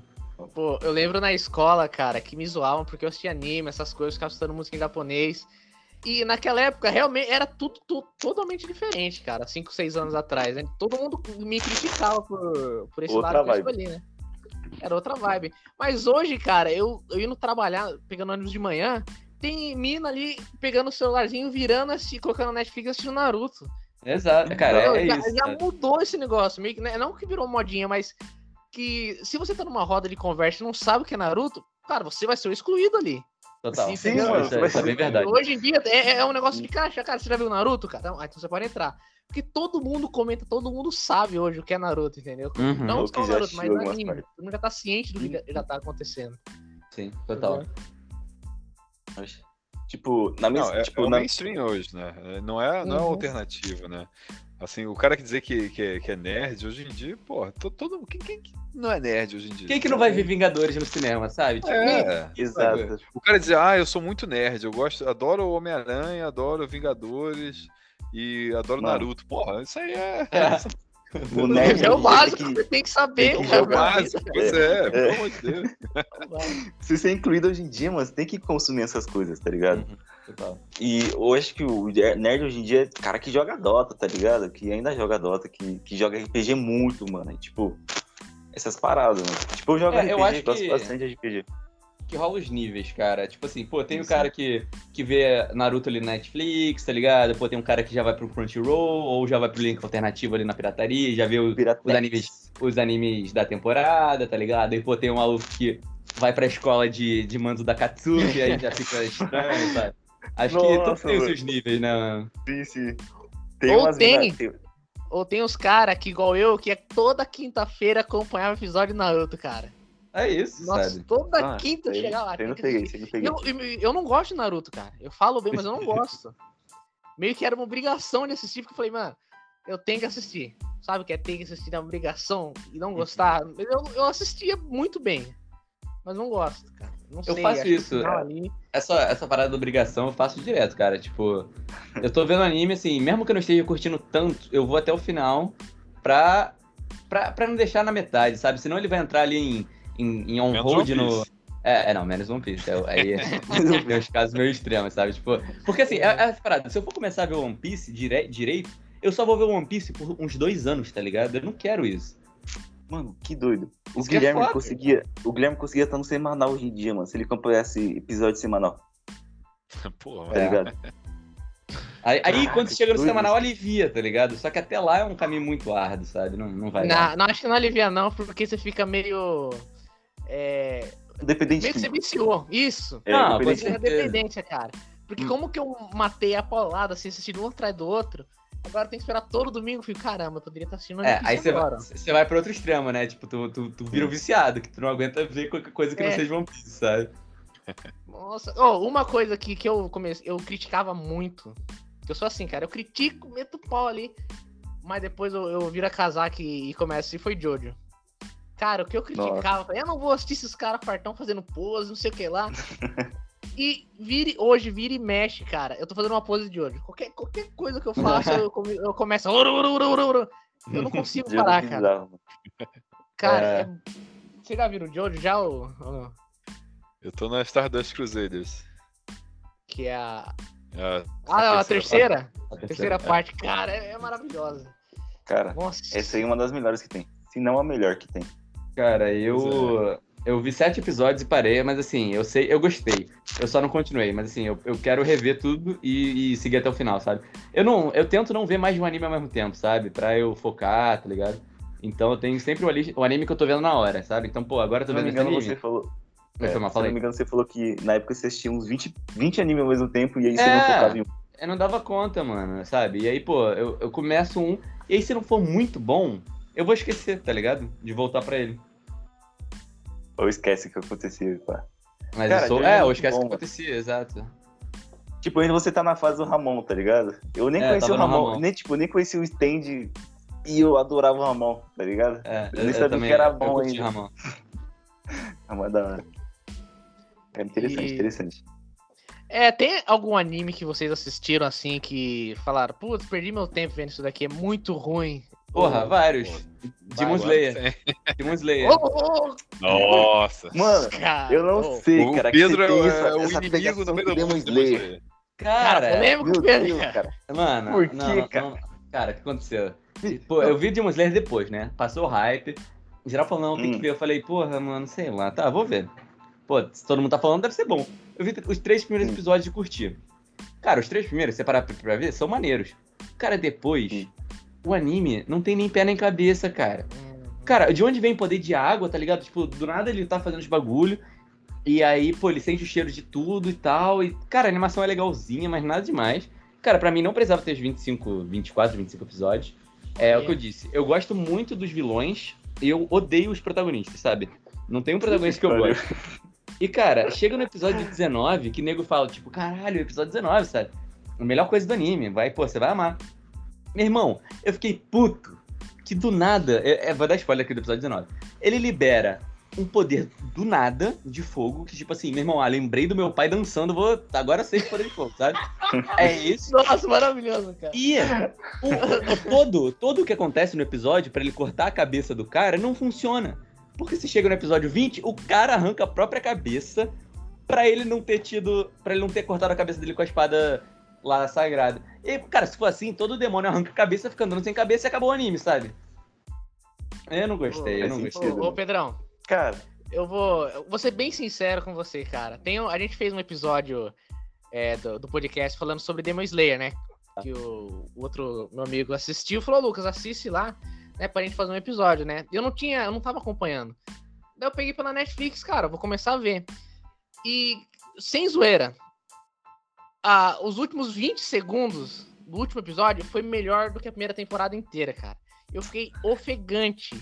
Pô, eu lembro na escola, cara, que me zoavam porque eu assistia anime, essas coisas, ficava escutando música em japonês. E naquela época, realmente, era tudo, tudo totalmente diferente, cara. Cinco, seis anos atrás. Né? Todo mundo me criticava por, por esse outra lado que eu escolhi, né? Era outra vibe. Mas hoje, cara, eu, eu indo trabalhar, pegando ônibus de manhã, tem mina ali pegando o celularzinho, virando, assim, colocando Netflix assistindo Naruto. Exato, cara, é já, isso. Já mudou esse negócio, meio que, né? Não que virou modinha, mas que se você tá numa roda de conversa e não sabe o que é Naruto, cara, você vai ser excluído ali. Total. Sim, sim, mano, isso, é, isso é bem verdade. Hoje em dia é, é um negócio de caixa, cara. Você já viu Naruto, cara? Então, então você pode entrar. Porque todo mundo comenta, todo mundo sabe hoje o que é Naruto, entendeu? Uhum. Não só o Naruto, mas anime. Todo mundo já tá ciente do que já tá acontecendo. Sim, total. Tipo, na minha. Não, é, tipo, é o na... mainstream hoje, né? Não é, não é uhum. alternativa, né? Assim, o cara que dizer que, que, é, que é nerd hoje em dia, pô, todo, todo quem, quem não é nerd hoje em dia? Quem que não vai ver Vingadores no cinema, sabe? Tipo, é, exato. O cara dizer, ah, eu sou muito nerd, eu gosto, adoro Homem-Aranha, adoro Vingadores e adoro Mano. Naruto. Porra, isso aí é. é. O nerd é o básico que você tem que saber, tem que É o básico, pois é, é. pelo amor de Deus. Se você é incluído hoje em dia, mano, você tem que consumir essas coisas, tá ligado? Uhum. E eu acho que o nerd hoje em dia é cara que joga Dota, tá ligado? Que ainda joga Dota, que, que joga RPG muito, mano. E, tipo, essas paradas, mano. Tipo, eu jogo é, RPG, eu acho gosto que... bastante de RPG. Que rola os níveis, cara. Tipo assim, pô, tem o um cara que, que vê Naruto ali na Netflix, tá ligado? Pô, tem um cara que já vai pro Crunchyroll, ou já vai pro link alternativo ali na pirataria, já vê o, os, animes, os animes da temporada, tá ligado? E, pô, tem um maluco que vai pra escola de, de mando da Katsuki, aí já fica estranho, sabe? Acho Nossa, que todos têm os seus níveis, né? Sim, sim. Tem ou tem, ou tem os caras que, igual eu, que é toda quinta-feira acompanhava o episódio de Naruto, cara. É isso, Nossa, sabe? toda ah, quinta eu chega lá. Eu não peguei, eu, não peguei. Eu, eu, não gosto de Naruto, cara. Eu falo bem, mas eu não gosto. Meio que era uma obrigação de assistir, porque eu falei, mano, eu tenho que assistir. Sabe o que é ter que assistir, é obrigação e não gostar? eu, eu assistia muito bem, mas não gosto, cara. Não Eu sei, faço isso, ali- Essa, essa parada da obrigação eu faço direto, cara. Tipo, eu tô vendo anime, assim, mesmo que eu não esteja curtindo tanto, eu vou até o final pra, pra, pra não deixar na metade, sabe? Senão ele vai entrar ali em, em, em on Menos hold One no. É, é, não, menos One Piece. é- Aí tem uns casos meio extremos, sabe? Tipo, porque assim, é, é essa parada, se eu for começar a ver One Piece dire, direito, eu só vou ver One Piece por uns dois anos, tá ligado? Eu não quero isso. Mano, que doido. O Isso é Guilherme foda. conseguia. O Guilherme conseguia estar no semanal hoje em dia, mano. Se ele acompanhasse episódio semanal, Pô, tá É. ligado? Aí, aí Caraca, quando chega no doido semanal, alivia, tá ligado? Só que até lá é um caminho muito árduo, sabe? Não, não vai dar. não, acho que não alivia, não, porque você fica meio. É, Dependente meio que você viciou. Isso. É, Não, dependente Você é dependência, cara. Porque Hum. como que eu matei a paulada, assim, assistindo um atrás do outro, agora tem que esperar todo domingo. Eu fico, caramba, eu poderia estar assistindo É, aí você vai, agora. você vai pro outro extremo, né? Tipo, tu, tu, tu vira um viciado, que tu não aguenta ver qualquer coisa que não É. seja One Piece, sabe? Nossa, oh, uma coisa que, que eu comecei, eu criticava muito. Eu sou assim, cara, eu critico, meto o pau ali, mas depois eu, eu viro a casaca e, e começo assim, foi Jojo. Cara, o que eu criticava, eu falei, eu não vou assistir esses caras fartão fazendo pose, não sei o que lá. e vire, hoje, vira e mexe, cara. Eu tô fazendo uma pose de Jojo. Qualquer, qualquer coisa que eu faço, eu, come- eu começo. "Uru, uru, uru, uru, uru". Eu não consigo parar, cara. Cara, É. é... Você já viram o Jojo já ou, ou não? Eu tô na Stardust Crusaders. Que é a. A, Ah, não, a terceira? A Terceira parte, cara, é, é maravilhosa. Cara, Nossa. essa aí é uma das melhores que tem. Se não a melhor que tem. Cara, eu. Eu vi sete episódios e parei, mas assim, eu sei, eu gostei. Eu só não continuei, mas assim, eu, eu quero rever tudo e, e seguir até o final, sabe? Eu não, eu tento não ver mais de um anime ao mesmo tempo, sabe? Pra eu focar, tá ligado? Então eu tenho sempre o, anime que eu tô vendo na hora, sabe? Então, pô, agora eu tô não vendo esse engano, anime. você falou. É, se não me engano, você falou que na época você assistia uns 20, 20 animes ao mesmo tempo e aí você não É. focava em um. Eu não dava conta, mano, sabe? E aí, pô, eu, eu começo um, e aí se não for muito bom, eu vou esquecer, tá ligado? De voltar pra ele. Ou esquece o que acontecia, pá. Mas Cara, eu sou. É eu muito esqueço o que acontecia, exato. Tipo, ainda você tá na fase do Ramon, tá ligado? Eu nem É, conhecia tava o Ramon, Ramon. nem, tipo, nem conhecia o stand e eu adorava o Ramon, tá ligado? É, Eu eu, nem eu sabia também. que era eu bom curti ainda. Ramon. Ramon é da hora. É interessante, E- interessante. É, tem algum anime que vocês assistiram assim que falaram, putz, perdi meu tempo vendo isso daqui, é muito ruim. Porra, vários. Pô, Demon Slayer. Demon Slayer. Ô, ô, Nossa. Mano, cara, eu não sei, o cara. Pedro que é, o- essa, é o essa inimigo do Demon mundo. Demon Slayer. Cara, Cara, Meu Pedro. Deus, cara. mano. Por quê, não, cara? não- Cara, o que aconteceu? Pô, eu vi Demon Slayer depois, né? Passou o hype. Em geral falou, não, tem que Hum. ver. Eu falei, porra, mano, sei lá. Tá, vou ver. Pô, se todo mundo tá falando, deve ser bom. Eu vi os três primeiros Hum. episódios e curti. Cara, os três primeiros, se você parar pra, pra ver, são maneiros. Cara, depois, Hum. O anime não tem nem pé nem cabeça, cara. Hum, Cara, de onde vem poder de água, tá ligado? Tipo, do nada ele tá fazendo os bagulho. E aí, pô, ele sente o cheiro de tudo e tal. E, cara, a animação é legalzinha, mas nada demais. Cara, pra mim não precisava ter os 25, 24, 25 episódios. É, o que eu disse. Eu gosto muito dos vilões. Eu odeio os protagonistas, sabe? Não tem um protagonista que eu gosto. E, cara, chega no episódio 19 que nego fala, tipo, caralho, episódio 19, sabe? A melhor coisa do anime. Vai, pô, você vai amar. Meu irmão, eu fiquei puto que do nada. É, é, vou dar spoiler aqui do episódio 19. Ele libera um poder do nada de fogo, que tipo assim, meu irmão, ah, lembrei do meu pai dançando, vou. Agora sei o poder de fogo, sabe? É isso. Nossa, maravilhoso, cara. E o, todo, todo o que acontece no episódio pra ele cortar a cabeça do cara não funciona. Porque se chega no episódio 20, o cara arranca a própria cabeça pra ele não ter tido. para ele não ter cortado a cabeça dele com a espada lá sagrada. E, cara, se for assim, todo demônio arranca a cabeça, fica andando sem cabeça e acabou o anime, sabe? Eu não gostei, eu não gostei. Ô, Pedrão, Cara, eu vou, eu vou ser bem sincero com você, cara. Tem, a gente fez um episódio é, do, do podcast falando sobre Demon Slayer, né? Que o, o outro meu amigo assistiu e falou, Lucas, assiste lá, né, pra gente fazer um episódio, né? Eu não tinha, eu não tava acompanhando. Daí eu peguei pela Netflix, cara, eu vou começar a ver. E, sem zoeira, ah, os últimos 20 segundos do último episódio foi melhor do que a primeira temporada inteira, cara. Eu fiquei ofegante.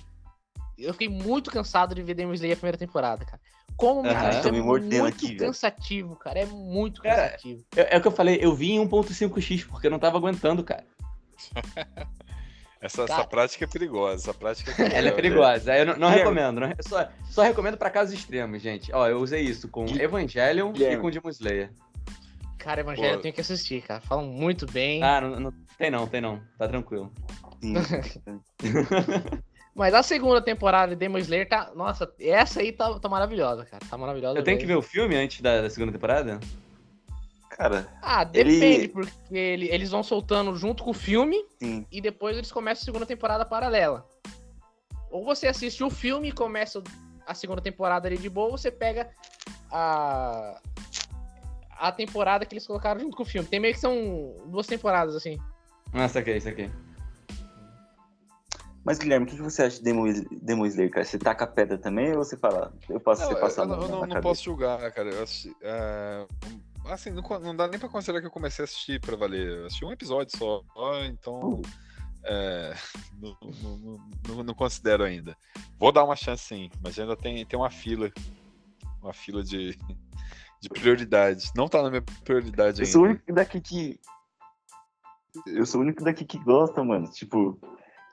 Eu fiquei muito cansado de ver Demon Slayer a primeira temporada, cara. Como Aham. cara, é me muito aqui, velho. cansativo, cara. É muito Cara, cansativo. É, é o que eu falei, eu vi em 1.5x porque eu não tava aguentando, cara. Essa, Cara. essa prática é perigosa. Essa prática é perigosa. Ela é perigosa. Eu não, não recomendo. Não, só, só recomendo pra casos extremos, gente. Ó, eu usei isso com Evangelion e Guilherme. com Demon Slayer. Cara, Evangelho Pô. eu tenho que assistir, cara. Falam muito bem. Ah, não, não- tem não, tem não. Tá tranquilo. Mas a segunda temporada de Demon Slayer tá. Nossa, essa aí tá, tá maravilhosa, cara. Tá maravilhosa. Eu tenho que ver mesmo. o filme antes da, da segunda temporada? Cara, Ah, Ele- depende, porque ele- eles vão soltando junto com o filme sim. e depois eles começam a segunda temporada paralela. Ou você assiste o filme e começa a segunda temporada ali de boa, ou você pega a. A temporada que eles colocaram junto com o filme. Tem meio que são duas temporadas, assim. Ah, saquei, saquei. Mas, Guilherme, o que você acha de Demon, Demon Slayer, cara? Você taca a pedra também ou você fala, eu posso Não, você eu, passar eu a não, mão eu na não- posso julgar, cara. Eu assisti, é, assim, não, não dá nem pra considerar que eu comecei a assistir pra valer. Eu assisti um episódio só, então Uh. é, não, não- não- não- não considero ainda. Vou dar uma chance sim, mas ainda tem, tem uma fila. Uma fila de, de prioridades. Não tá na minha prioridade Eu ainda. sou o único daqui que. Eu sou o único daqui que gosta, mano. Tipo.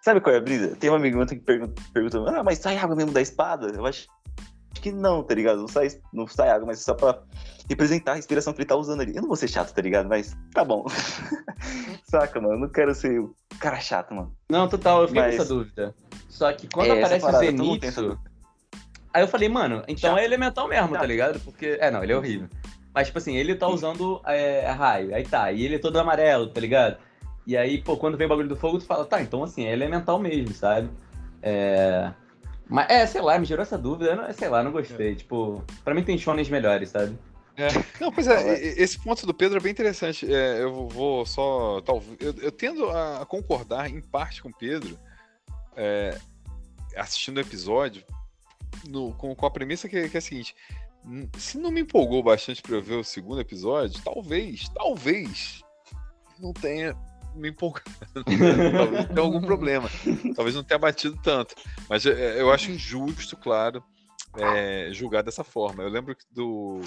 Sabe qual é a brisa? Tem um amigo meu que pergunta, pergunta ah, mas sai água mesmo da espada? Eu acho que não, tá ligado? Não sai, não sai água, mas só pra representar a respiração que ele tá usando ali. Eu não vou ser chato, tá ligado? Mas tá bom. Saca, mano? Eu não quero ser o cara chato, mano. Não, total, eu fiquei Mas- com essa dúvida. Só que quando É, aparece o Zenitsu. Aí eu falei, mano, então Chato. é elemental mesmo, tá Chato. ligado? Porque. É, não, ele é horrível. Mas, tipo assim, ele tá usando é, raio, aí tá, e ele é todo amarelo, tá ligado? E aí, pô, quando vem o bagulho do fogo, tu fala, tá, então assim, é elemental mesmo, sabe? É. Mas, é, sei lá, me gerou essa dúvida, não, sei lá, não gostei. Tipo, pra mim tem shonens melhores, sabe? Não, pois é, e- e- esse ponto do Pedro é bem interessante. É, eu vou só. Talvez, eu, eu tendo a concordar em parte com o Pedro, é, assistindo o episódio, no- com, com a premissa que, que é a seguinte: n- se não me empolgou bastante pra eu ver o segundo episódio, talvez, talvez não tenha me empolgado. talvez tenha algum problema. Talvez não tenha batido tanto. Mas é, eu acho injusto, claro, é, julgar dessa forma. Eu lembro do,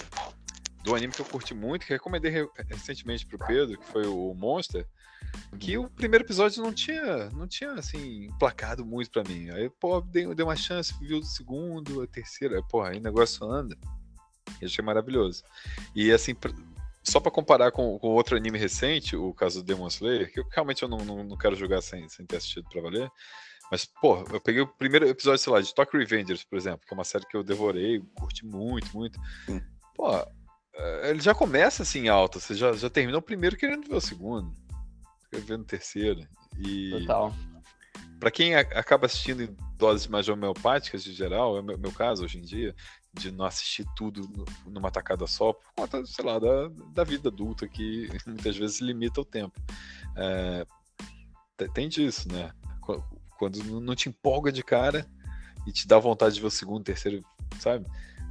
do anime que eu curti muito, que recomendei re- recentemente pro Pedro, que foi o Monster, que o primeiro episódio não tinha, não tinha assim, emplacado muito pra mim. Aí, pô, dei, dei uma chance, vi o segundo, a terceira, porra, aí o negócio anda. E achei maravilhoso. E assim, só pra comparar com, com outro anime recente, o caso do Demon Slayer, que eu, realmente eu não, não, não quero jogar sem, sem ter assistido pra valer. Mas, pô, eu peguei o primeiro episódio, sei lá, de Tokyo Revengers, por exemplo, que é uma série que eu devorei, curti muito, muito. Pô, eh, ele já começa assim alto, você já, já termina o primeiro querendo ver o segundo, querendo ver o terceiro. E Total. pra quem acaba assistindo em doses mais homeopáticas, de geral, é o meu, caso hoje em dia, de não assistir tudo numa tacada só, por conta, sei lá, da, da vida adulta, que muitas vezes limita o tempo. É, te- tem disso, né? Qu- Quando não- não te empolga de cara e te dá vontade de ver o segundo, terceiro, sabe?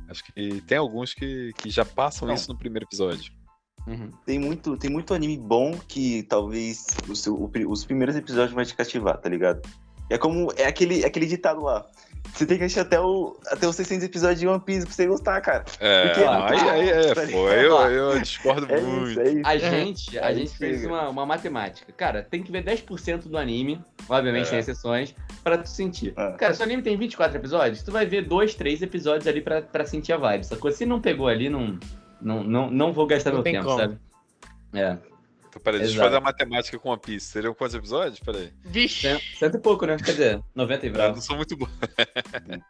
Acho que tem alguns que, que já passam Não. isso no primeiro episódio. Uhum. Tem muito, tem muito anime bom que talvez o seu- o os primeiros episódios vai te cativar, tá ligado? É como. É aquele, aquele ditado lá. Você tem que assistir até, o, até os 600 episódios de One Piece pra você gostar, cara. É, Porque- aí, aí é, Tá pô, eu, eu discordo É muito. isso, é isso. A gente, a Aí gente fez uma, uma matemática. Cara, tem que ver 10% do anime, obviamente É. tem exceções, pra tu sentir. Ah. Cara, se o anime tem 24 episódios, tu vai ver 2, 3 episódios ali pra, pra sentir a vibe, sacou? Se não pegou ali, não, não, não, não vou gastar Não meu tem tempo, como. sabe? É. Então, peraí, deixa eu fazer a matemática com One Piece. Seriam quantos episódios? Peraí. Vixe. Cento, cento e pouco, né? Quer dizer, 90 e Eu bravo. não sou muito bom.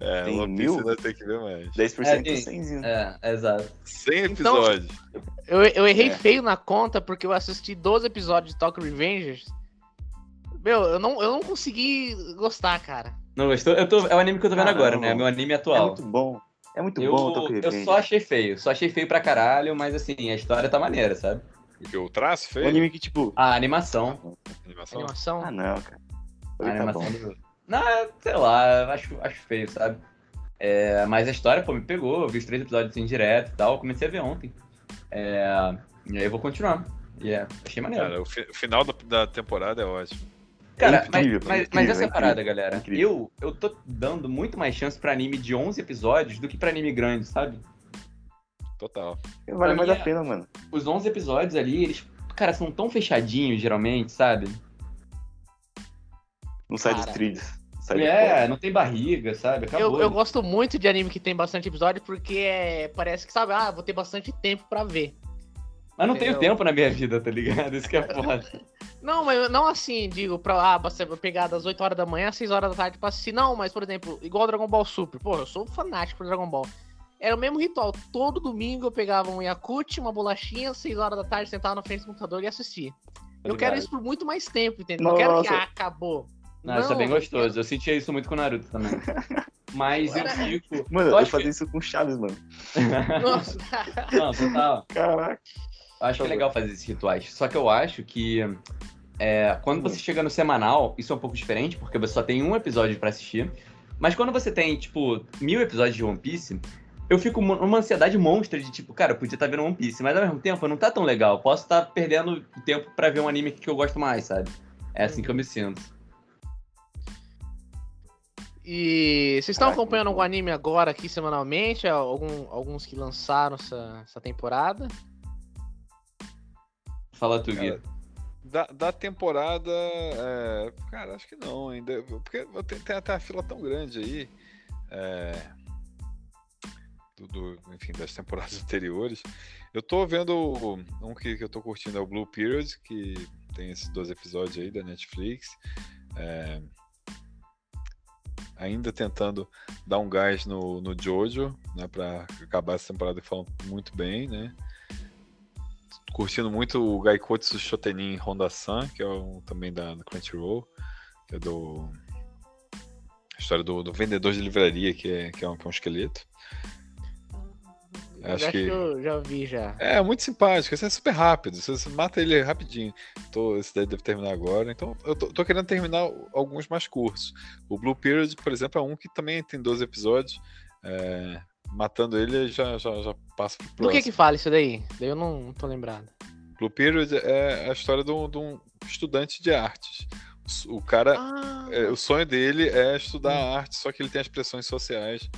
é, Tem One mil? Piece tem que ver mais. 10% É, tem- 100. É, exato. 100 Então- episódios. Eu, eu errei É. feio na conta porque eu assisti 12 episódios de Tokyo Revengers. Meu, eu não, eu não consegui gostar, cara. Não gostou? Eu tô, é o anime que eu tô vendo Ah, agora, não. né? Meu anime É atual. muito bom. É muito eu, bom, Tokyo eu Revenge. só achei feio. Só achei feio pra caralho, mas assim, a história tá maneira, sabe? Porque o traço feio, anime que, tipo. A animação. a animação. Animação. Ah, não, cara. A Tá animação bom. do. Não, sei lá, acho, acho feio, sabe? É, mas a história, pô, me pegou, eu vi os três episódios assim direto e tal, eu comecei a ver ontem. É, e aí eu vou continuar. E é, achei maneiro. Cara, o, fi- o final da, da temporada é ótimo. Cara, incrível, mas, é mas, mas incrível, essa é a parada, incrível, galera. incrível. Eu, eu tô dando muito mais chance pra anime de 11 episódios do que pra anime grande, sabe? Total. Vale mais a pena, mano. Os 11 episódios ali, eles, cara, são tão fechadinhos, geralmente, sabe? Não sai dos trilhos. Sai É, não tem barriga, sabe? Acabou. Eu, eu gosto muito de anime que tem bastante episódio porque é, parece que, sabe, ah, vou ter bastante tempo pra ver. Mas não tenho tempo na minha vida, tá ligado? Isso que é foda. Não, mas eu- não assim, digo, pra ah, você vai pegar das 8 horas da manhã às 6 horas da tarde pra assistir. Não, mas, por exemplo, igual Dragon Ball Super. Pô, eu sou fanático por Dragon Ball. Era o mesmo ritual. Todo domingo eu pegava um Yakut, uma bolachinha, 6 horas da tarde, sentava na frente do computador e assistia. Eu quero isso por muito mais tempo, entendeu? Não quero que ah, acabou. Não, isso é bem gostoso. Eu sentia isso muito com o Naruto também. Mas eu fico. Mano, Eu eu, fazia que- isso com Chaves, mano. Nossa. Não, total. Caraca. Eu acho que é legal fazer esses rituais. Só que eu acho que é, quando você chega no semanal, isso é um pouco diferente, porque você só tem um episódio pra assistir. Mas quando você tem, tipo, mil episódios de One Piece, eu fico numa ansiedade monstra de, tipo, cara, eu podia estar vendo One Piece, mas ao mesmo tempo não tá tão legal. Eu Posso estar perdendo tempo pra ver um anime que eu gosto mais, sabe? É assim que eu me sinto. E vocês estão Caraca, acompanhando algum anime agora aqui semanalmente? Algum, alguns que lançaram essa, essa temporada? Fala tu, Gui. Da, da temporada, é, cara, acho que não ainda. Porque tem, tem até a fila tão grande aí. é, do, do- enfim, das temporadas anteriores. Eu tô vendo um que, que eu tô curtindo é o Blue Period, que tem esses dois episódios aí da Netflix. É, ainda tentando dar um gás no, no Jojo, né, pra acabar essa temporada falam muito bem, né? Curtindo muito o Gaikotsu Shotenin Honda-san, que é um, também da, da Crunchyroll, que é do. A história do, do vendedor de livraria, que é, que é, um, que é um esqueleto. Acho acho que... que- eu já vi já. É, muito simpático, esse é super rápido, você, você mata ele rapidinho. Tô, esse daí deve terminar agora, então eu tô, tô querendo terminar alguns mais curtos. O Blue Period, por exemplo, é um que também tem 12 episódios. é, matando ele, já, já, já passa pro Do próximo. que que fala isso daí? Daí eu não, não tô lembrado. Blue Period é a história de um, de um estudante de artes. O cara Ah, É, o sonho dele é estudar arte, só que ele tem as pressões sociais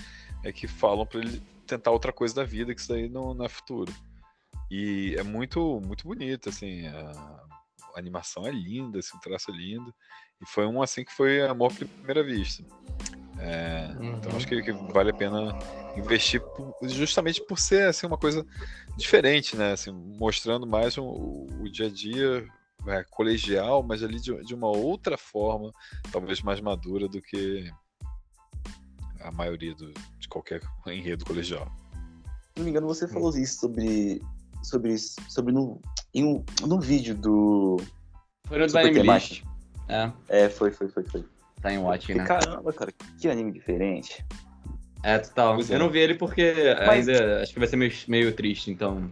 é, que falam pra ele tentar outra coisa da vida, que isso daí não, não é futuro. E é muito, muito bonito, assim, a, a animação é linda, assim, o traço é lindo. E foi um assim que foi amor à primeira vista. É, Então Uhum. acho que, que vale a pena investir por- justamente por ser assim, uma coisa diferente, né? Assim, mostrando mais um- o, o dia a dia é, colegial, mas ali de, de uma outra forma, talvez mais madura do que a maioria do- de qualquer enredo colegial. Se não me engano, você falou isso sobre. Sobre, sobre no, em um, no vídeo do. Foi no Anime. List. É, É, foi, foi, foi, foi. Tá em Watch, né? Caramba, cara, que anime diferente. É, total. É. Eu não vi ele porque Mas- ainda acho que vai ser meio, meio triste, então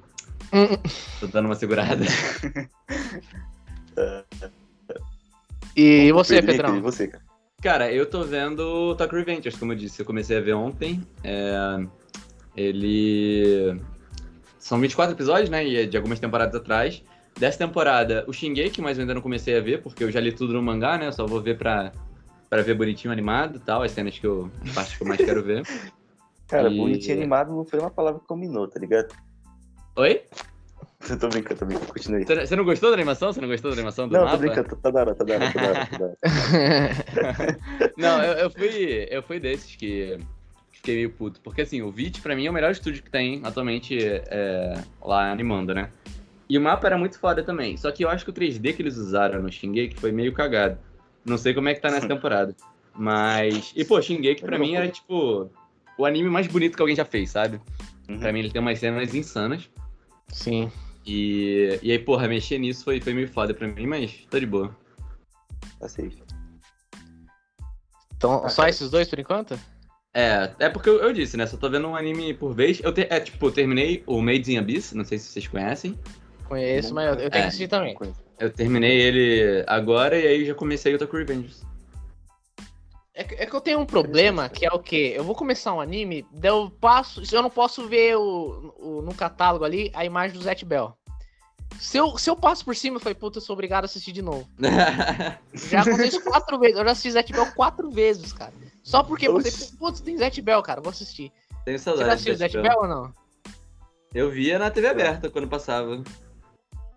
tô dando uma segurada. E você, Pedrão? querido, você, cara. Cara, eu tô vendo Tokyo Revengers, como eu disse. Eu comecei a ver ontem. É, Ele. São 24 episódios, né? E é de algumas temporadas atrás. Dessa temporada, o Shingeki, mas eu ainda não comecei a ver, porque eu já li tudo no mangá, né? Eu só vou ver pra, pra ver bonitinho animado e tal, as cenas que eu. as partes que eu mais quero ver. Cara, E- bonitinho animado não foi uma palavra que combinou, tá ligado? Oi? Eu tô brincando, tô brincando, continue. Você não gostou da animação? Você não gostou da animação do Não, mapa? tô brincando, tá da hora, tá da hora, tá da hora, tá da hora. Não, eu, eu fui. Eu fui desses que fiquei meio puto. Porque assim, o VIT pra mim é o melhor estúdio que tem atualmente é, lá animando, né? E o mapa era muito foda também. Só que eu acho que o 3D que eles usaram no Shingeki foi meio cagado. Não sei como é que tá nessa temporada. Mas. E pô, Shingeki pra mim era tipo. O anime mais bonito que alguém já fez, sabe? Uhum. Pra mim ele tem umas cenas insanas. Sim. E, e aí, porra, mexer nisso foi, foi meio foda pra mim, mas tô de boa. Tá safe. Então, Ah, só cara. esses dois por enquanto? É, é porque eu, eu disse, né? Só tô vendo um anime por vez. Eu te- é, tipo, eu terminei o Made in Abyss, não sei se vocês conhecem. Conheço, mas eu, eu tenho É. que assistir também. Eu terminei ele agora e aí já comecei o Tokyo Revengers. É que, é que eu tenho um problema, que é o quê? Eu vou começar um anime, daí eu passo. Eu não posso ver o, o- no catálogo ali a imagem do Zet Bell. Se eu, se eu passo por cima, eu falei, puta, eu sou obrigado a assistir de novo. Já aconteceu quatro vezes. Eu já assisti Zet Bell quatro vezes, cara. Só porque eu falei, putz, tem Zet Bell, cara, vou assistir. Tenho Você já saudade. assistiu Zet Zet Bell ou não? Eu via na TV aberta quando passava.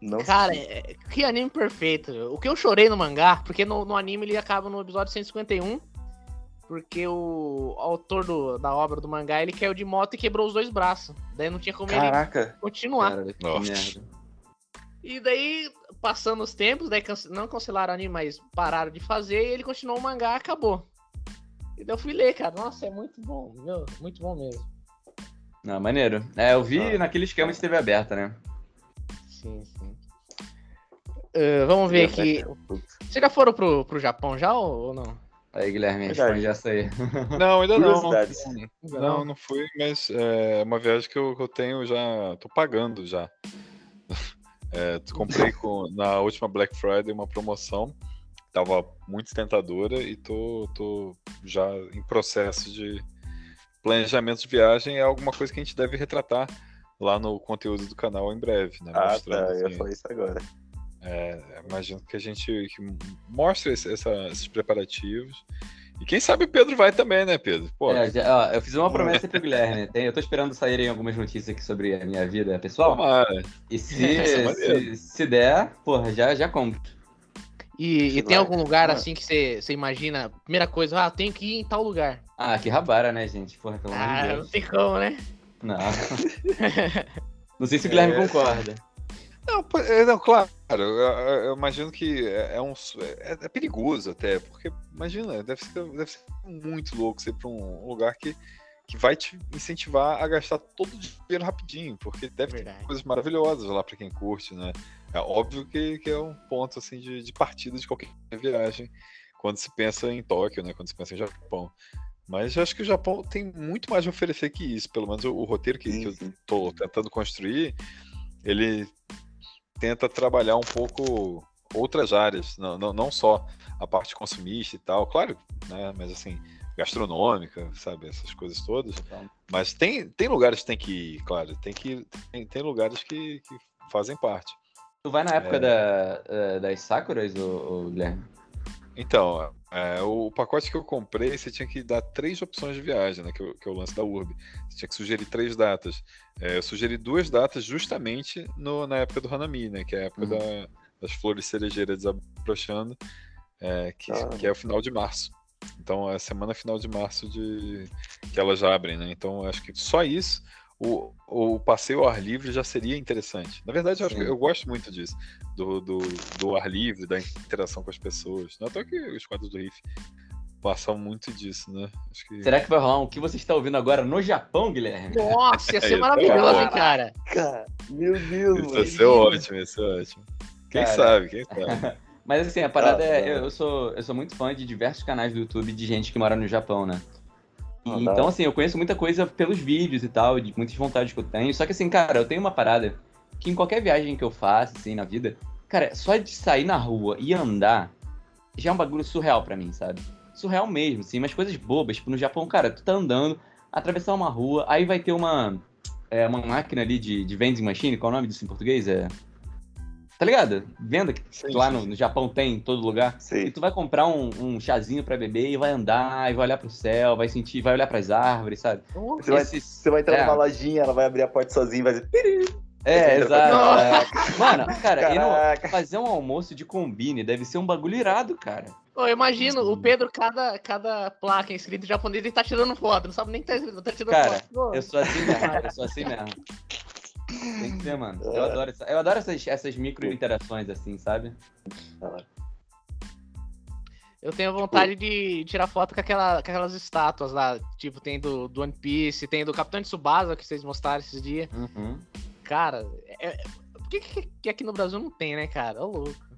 Não Cara, é- que anime perfeito. O que eu chorei no mangá, porque no, no anime ele acaba no episódio 151, porque o autor do- da obra do mangá, ele caiu de moto e quebrou os dois braços. Daí não tinha como ele Caraca. continuar. Cara, que. E daí, passando os tempos, daí cance- não cancelaram o anime, mas pararam de fazer e ele continuou o mangá acabou. E daí eu fui ler, cara. Nossa, é muito bom, meu, muito bom mesmo. Não, maneiro. É, eu vi Ah. naquele esquema de TV aberta, né? Sim, sim. Ah, vamos ver aqui. Vocês já foram pro, pro Japão já ou ou não? Aí, Guilherme, Verdade. responde essa aí. Não, ainda não. Curiosidades. Não, não fui, mas é uma viagem que eu, que eu tenho já. tô pagando já. É, comprei com, na última Black Friday uma promoção, tava muito tentadora e tô, tô já em processo de planejamento de viagem. É alguma coisa que a gente deve retratar lá no conteúdo do canal em breve, né? Ah, Mostrando, tá. Eu ia assim, falar isso agora. é, imagino que a gente que mostre esse- essa- esses preparativos. E quem sabe o Pedro vai também, né, Pedro? Pô, É, já- ó, eu fiz uma promessa pro Guilherme. Tem- eu tô esperando saírem algumas notícias aqui sobre a minha vida pessoal. tomara. E se, Isso é se, se der, porra, já, já compro. E, e tem algum lugar Ah. assim que você imagina, primeira coisa, ah, tenho que ir em tal lugar. Ah, que rabara, né, gente? Porra, pelo amor de Ah, não Deus. tem como, né? Não. Não sei se o Guilherme É. concorda. Não, é, não, claro, eu, imagino que é, é um, é, é perigoso até, porque imagina, deve ser, deve ser muito louco você ir pra um lugar que, que vai te incentivar a gastar todo o dinheiro rapidinho, porque deve ter Verdade. coisas maravilhosas lá pra quem curte, né? É óbvio que, que é um ponto assim de, de partida de qualquer viagem quando se pensa em Tóquio, né? Quando se pensa em Japão. Mas eu acho que o Japão tem muito mais a oferecer que isso, pelo menos o, o roteiro que, que eu tô tentando construir, ele tenta trabalhar um pouco outras áreas, não, não, não só a parte consumista e tal, claro, né, mas assim, gastronômica, sabe, essas coisas todas. Mas tem, tem lugares que tem que ir, claro, tem que tem, tem lugares que, que fazem parte. Tu vai na época É. da, eh, das Sakuras, ô, Guilherme? Então, é, o pacote que eu comprei, você tinha que dar três opções de viagem, né? Que, é o- que é o lance da URB. Você tinha que sugerir três datas. É, eu sugeri duas datas justamente no- na época do Hanami, né? Que é a época Uhum. da- das flores cerejeiras desabrochando, é, que, Ah. que é o final de março. Então, é a semana final de março de que elas abrem, né? Então, acho que só isso, o, o passeio ao ar livre já seria interessante. Na verdade, eu, acho eu gosto muito disso, do, do, do ar livre, da interação com as pessoas. Não é que os quadros do Riff passam muito disso, né? Acho que... Será que vai rolar um que você está ouvindo agora no Japão, Guilherme? Nossa, ia É, ser isso maravilhoso, é hein, cara. Cara, meu Deus, Isso vai ser ótimo, isso é ótimo. Quem Cara. sabe, quem sabe. Mas assim, a parada Ah, é. Eu, hora. eu sou, eu sou muito fã de diversos canais do YouTube de gente que mora no Japão, né? Ah, então, hora. assim, eu conheço muita coisa pelos vídeos e tal, de muitas vontades que eu tenho. Só que, assim, cara, eu tenho uma parada que em qualquer viagem que eu faça, assim, na vida, cara, só de sair na rua e andar já é um bagulho surreal pra mim, sabe? Surreal mesmo, assim, mas coisas bobas. Tipo, no Japão, cara, tu tá andando, atravessar uma rua, aí vai ter uma, é, uma máquina ali de, de vending machine, qual é o nome disso em português? É. Tá ligado? Venda que Sim, lá sim, no, sim. no Japão tem em todo lugar. E Sei. tu vai comprar um, um chazinho pra beber e vai andar, e vai olhar pro céu, vai sentir, vai olhar pras árvores, sabe? Você vai, Esses- você vai entrar é. numa lojinha, ela vai abrir a porta sozinha e vai dizer. É, Entra exato. é. Mano, cara, e fazer um almoço de combine deve ser um bagulho irado, cara. Ô, eu imagino o Sim. Pedro, cada, cada placa escrita em japonês, ele tá tirando foto. Não sabe nem que tá escrito, tá tirando Cara, foto. Pô, Eu sou assim mesmo, eu sou assim mesmo. Tem que ser, mano. Eu adoro, essa- eu adoro essas, essas micro interações assim, sabe? Eu tenho vontade de tirar foto com, aquela, com aquelas estátuas lá. Tipo, tem do, do One Piece, tem do Capitão de Tsubasa que vocês mostraram esses dias. Uhum. Cara, é, é- por que, que, que aqui no Brasil não tem, né, cara? Ô, louco.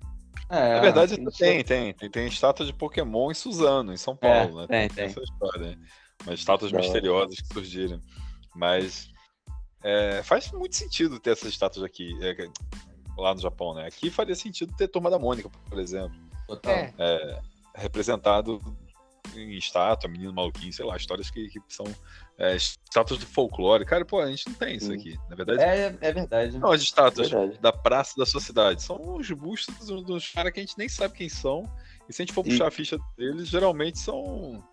É, Na verdade, sim, tem, tem, tem. Tem estátua de Pokémon em Suzano, em São Paulo, né? tem, tem. Essa história, né? Mas estátuas hora. misteriosas que surgiram. Mas é, faz muito sentido ter essas estátuas aqui, é, lá no Japão, né? Aqui faria sentido ter Turma da Mônica, por exemplo, total. É. representado em estátua, menino maluquinho, sei lá, histórias que, que são é, estátuas do folclore. Cara, pô, a gente não tem isso aqui. Na verdade, É, é verdade. não, as estátuas Verdade. da praça da sua cidade. São os bustos dos, dos caras que a gente nem sabe quem são. E se a gente for E- puxar a ficha deles, geralmente são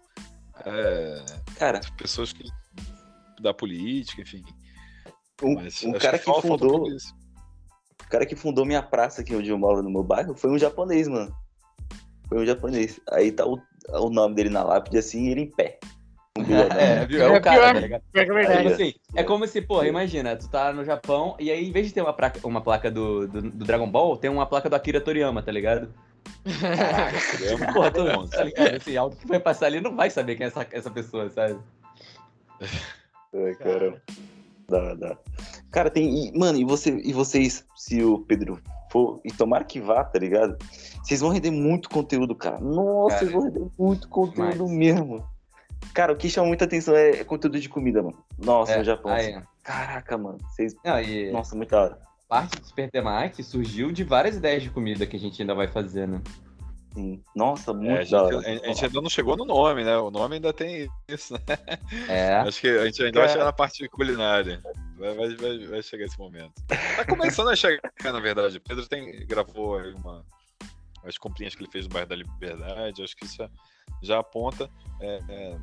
é, Cara, pessoas que da política, enfim. Um, um cara que um fundou. O cara que fundou minha praça aqui onde eu moro no meu bairro foi um japonês, mano. Foi um japonês. Aí tá o, o nome dele na lápide assim, ele em pé. É, viu? É É o cara, pior. tá que é É, verdade. tipo assim, é como se, porra, imagina, tu tá no Japão e aí, em vez de ter uma placa, uma placa do, do, do Dragon Ball, tem uma placa do Akira Toriyama, tá ligado? Caraca, Porra, tu, tá ligado? Assim, algo que vai passar ali não vai saber quem é essa, essa pessoa, sabe? Ai, cara. Dá, dá. Cara, tem. e, mano, e, você, e vocês, se o Pedro for, e tomara que vá, tá ligado? Vocês vão render muito conteúdo, cara. Nossa, Cara, vocês vão render muito conteúdo demais. mesmo. Cara, o que chama muita atenção é, é conteúdo de comida, mano. Nossa, no Japão. aí, assim. Caraca, mano. Vocês. não, e Nossa, muito da hora. parte do Super Temaki surgiu de várias ideias de comida que a gente ainda vai fazer, né? Sim. Nossa, muito É, a, gente, a gente ainda não chegou no nome, né? O nome ainda tem isso, né? É. Acho que a gente ainda vai chegar na parte culinária. Vai, vai, vai, vai chegar esse momento. Tá começando a chegar, na verdade. Pedro tem, gravou uma, as comprinhas que ele fez no bairro da Liberdade. Acho que isso já, já aponta é, é,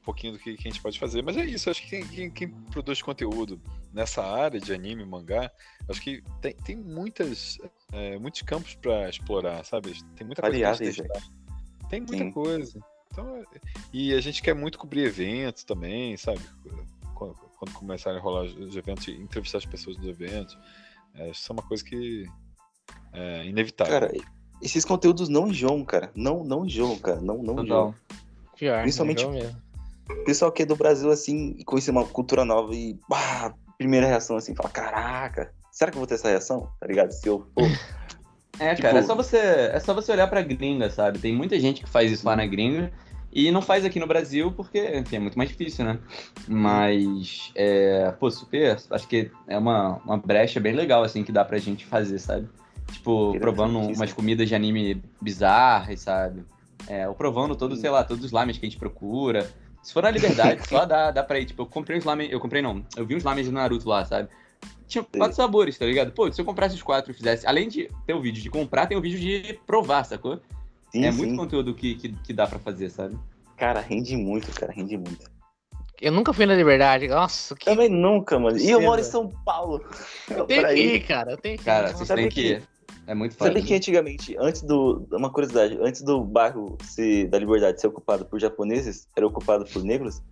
pouquinho do que, que a gente pode fazer. Mas é isso, acho que quem, quem- quem produz conteúdo nessa área de anime, mangá, acho que tem, tem muitas, é, muitos campos para explorar, sabe? Tem muita coisa pra testar. Tem muita Sim. coisa. Então, é- e a gente quer muito cobrir eventos também, sabe? Quando, quando começarem a rolar os eventos, e entrevistar as pessoas nos eventos. É, isso é uma coisa que é inevitável. Cara, esses conteúdos não enjoam, cara. Não, não enjoam, cara. Não, não enjoam. Total. Pior, Principalmente- não mesmo. Pessoal que é do Brasil, assim, e conhecer uma cultura nova e, bah, primeira reação, assim, fala, caraca, será que eu vou ter essa reação? Tá ligado? Se eu for. É, Tipo- cara, é só você, é só você olhar pra gringa, sabe? Tem muita gente que faz isso lá na gringa e não faz aqui no Brasil porque, enfim, é muito mais difícil, né? Mas, é, pô, super, acho que é uma, uma brecha bem legal, assim, que dá pra gente fazer, sabe? Tipo, provando umas comidas de anime bizarras, sabe? É, ou provando todos, sei lá, todos os lamens que a gente procura. Se for na liberdade, só dá, dá pra ir. Tipo, eu comprei uns lamen. Eu comprei não. Eu vi uns lamens do Naruto lá, sabe? Tinha quatro sabores, tá ligado? Pô, se eu comprasse os quatro e fizesse. Além de ter o vídeo de comprar, tem o vídeo de provar, sacou? Sim, é sim. muito conteúdo que, que, que dá pra fazer, sabe? Cara, rende muito, cara, rende muito. Eu nunca fui na Liberdade. Nossa, que. Também nunca, mano. E eu moro em. São Paulo. Eu tenho que ir. ir, cara. Eu tenho que ir. Cara, vocês têm que. que- É muito fácil. Sabe que antigamente, antes do. Uma curiosidade, antes do bairro ser, da Liberdade ser ocupado por japoneses, era ocupado por negros?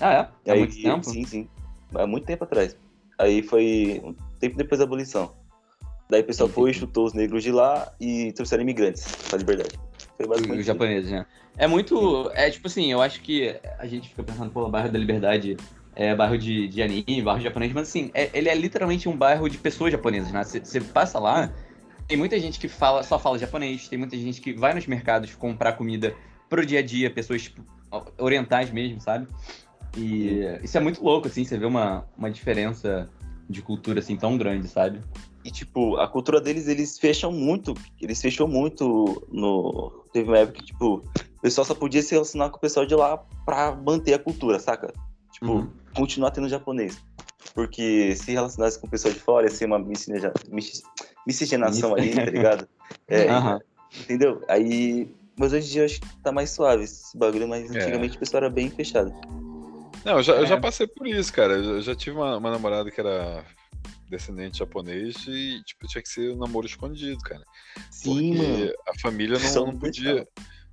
Ah, é? Há Aí, muito tempo? Sim, sim. Há muito tempo atrás. Aí foi um tempo depois da abolição. Daí o pessoal Sim, foi, sim. chutou os negros de lá e trouxeram imigrantes pra Liberdade. Foi basicamente Os japoneses, né? É muito. É tipo assim, eu acho que a gente fica pensando, pô, bairro da Liberdade é bairro de, de anime, bairro japonês, mas assim, é- ele é literalmente um bairro de pessoas japonesas, né? Você passa lá, tem muita gente que fala, só fala japonês, tem muita gente que vai nos mercados comprar comida pro dia a dia, pessoas tipo, orientais mesmo, sabe? E isso é muito louco, assim, você vê uma, uma diferença de cultura assim tão grande, sabe? E, tipo, a cultura deles, eles fecham muito. Eles fecham muito no. Teve uma época que, tipo, o pessoal só podia se relacionar com o pessoal de lá pra manter a cultura, saca? Tipo, Uhum. continuar tendo japonês. Porque se relacionasse com o pessoal de fora, ia ser uma miscigenação, ali, tá ligado? É, Aham. entendeu? Aí. Mas hoje em dia eu acho que tá mais suave esse bagulho, mas É. antigamente o pessoal era bem fechado. Não, eu já, eu já É. passei por isso, cara. Eu já- eu já tive uma, uma namorada que era descendente japonês e, tipo, tinha que ser um namoro escondido, cara. Sim, porque mano. a família não não podia.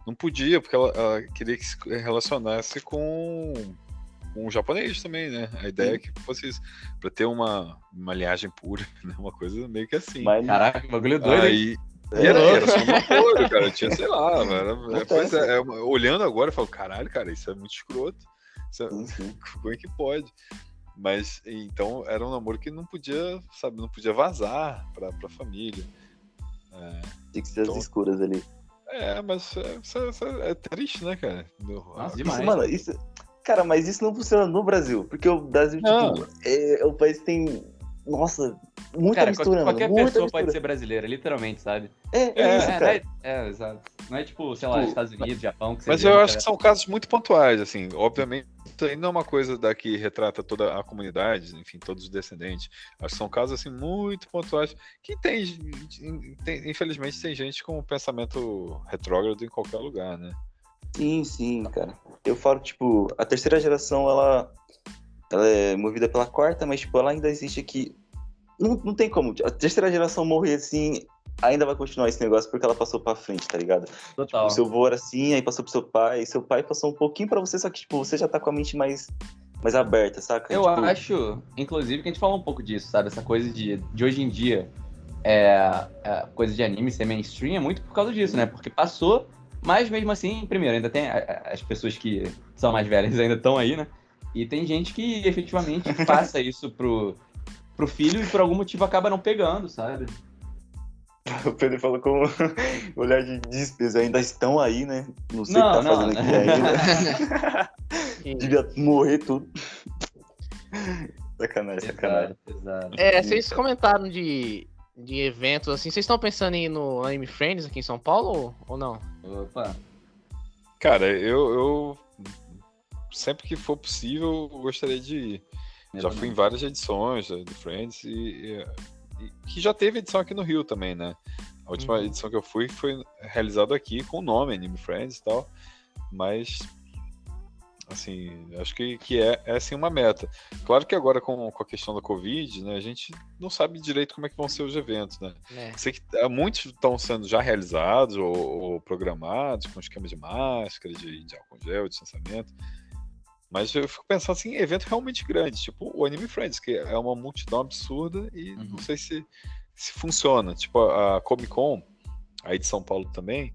Não podia, porque ela, ela queria que se relacionasse com, com um japonês também, né? A ideia é que fosse isso. Pra ter uma, uma linhagem pura, né? Uma coisa meio que assim. Mas, Caraca, bagulho doido. hein? Aí, é, era, era só um namoro, cara. Tinha, sei lá, era, Acontece. pois é, é, olhando agora, eu falo, caralho, cara, isso é muito escroto. Isso é- como é que pode? Mas então era um namoro que não podia, sabe, não podia vazar pra, pra família. É, Tinha que ser as Então- escuras ali. É, mas é, isso é- isso é triste, né, cara? No- Nossa, Isso, demais. mano, isso. Cara, mas isso não funciona no Brasil. Porque o Brasil, Não. tipo, é, é o país que tem. Nossa, muita Cara, mistura, qualquer, qualquer muita pessoa mistura. pode ser brasileira, literalmente, sabe? É, é, É, isso, É, cara. não é, é, exato. Não é tipo, sei lá, Tipo, Estados Unidos, Japão, que você Mas eu uma acho que são casos muito pontuais, assim. Obviamente, isso aí não é uma coisa daqui retrata toda a comunidade, enfim, todos os descendentes. Acho que são casos, assim, muito pontuais. Que tem, tem- infelizmente, tem gente com pensamento retrógrado em qualquer lugar, né? Sim, sim, cara. Eu falo, tipo, a terceira geração, ela, ela é movida pela quarta, mas, tipo, ela ainda existe aqui. não, não tem como. A terceira geração morrer assim, ainda vai continuar esse negócio porque ela passou pra frente, tá ligado? Total. O seu avô era assim, aí passou pro seu pai, e seu pai passou um pouquinho pra você, só que, tipo, você já tá com a mente mais, mais aberta, saca? Eu Tipo, acho, inclusive, que a gente falou um pouco disso, sabe? Essa coisa de, de hoje em dia, é, é, coisa de anime ser mainstream é muito por causa disso, né? Porque passou, mas mesmo assim, primeiro, ainda tem as pessoas que são mais velhas ainda estão aí, né? E tem gente que efetivamente passa isso pro, pro filho e por algum motivo acaba não pegando, sabe? O Pedro falou com olhar de despeso, ainda estão aí, né? Não sei o Não, que tá não. fazendo aqui ainda. E- Devia morrer tudo. Sacanagem, sacanagem. Exato, exato. É, vocês comentaram de, de eventos assim. Vocês estão pensando em ir no Anime Friends aqui em São Paulo ou, ou não? Opa. Cara, eu, eu sempre que for possível eu gostaria de ir. Já fui em várias edições eh, do Friends e, e- e que já teve edição aqui no Rio também, né? A última Uhum. edição que eu fui foi realizada aqui com o nome Anime Friends e tal, mas assim, acho que, que é, é assim uma meta. Claro que agora com, com a questão da Covid, né, a gente não sabe direito como é que vão ser os eventos, né? É. Sei que ah, muitos estão sendo já realizados ou, ou programados com esquema de máscara, de, de álcool gel, de distanciamento. Mas eu fico pensando assim, evento realmente grande, tipo o Anime Friends, que é uma multidão absurda e Uhum. não sei se, se funciona. Tipo, a Comic Con, aí de São Paulo também,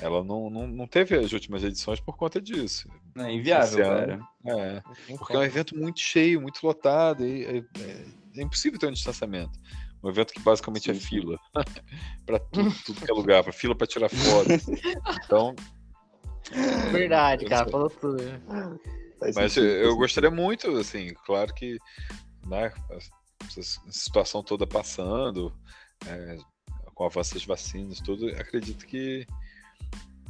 ela não, não, não teve as últimas edições por conta disso. É inviável, ano. cara. É, porque é um evento muito cheio, muito lotado, e é, é- é impossível ter um distanciamento. Um evento que basicamente é Sim, sim. fila para tudo, tudo que é lugar, para fila para tirar foto. Então, Verdade, eu cara, não falou tudo. né? Mas sentido, eu, eu sentido. gostaria muito, assim, claro que né, essa situação toda passando, é, com o avanço das vacinas, tudo, acredito que,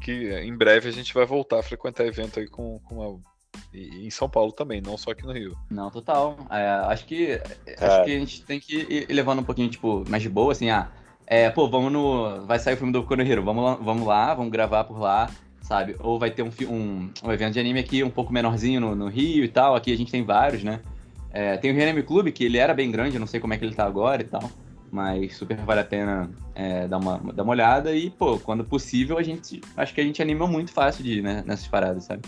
que em breve a gente vai voltar a frequentar evento aí com, com a- e- em São Paulo também, não só aqui no Rio. Não, total. É, acho que acho Cara. que a gente tem que ir levando um pouquinho, tipo, mais de boa, assim, ah, é, pô, vamos no. Vai sair o filme do Boku Hero, vamos lá, vamos lá, vamos gravar por lá, sabe? Ou vai ter um, um, um evento de anime aqui um pouco menorzinho no, no Rio e tal. Aqui a gente tem vários, né? É, tem o Rio Anime Clube, que ele era bem grande, eu não sei como é que ele tá agora e tal. Mas super vale a pena é, dar, uma, dar uma olhada. E, pô, quando possível, a gente. Acho que a gente anima muito fácil de ir né, nessas paradas, sabe?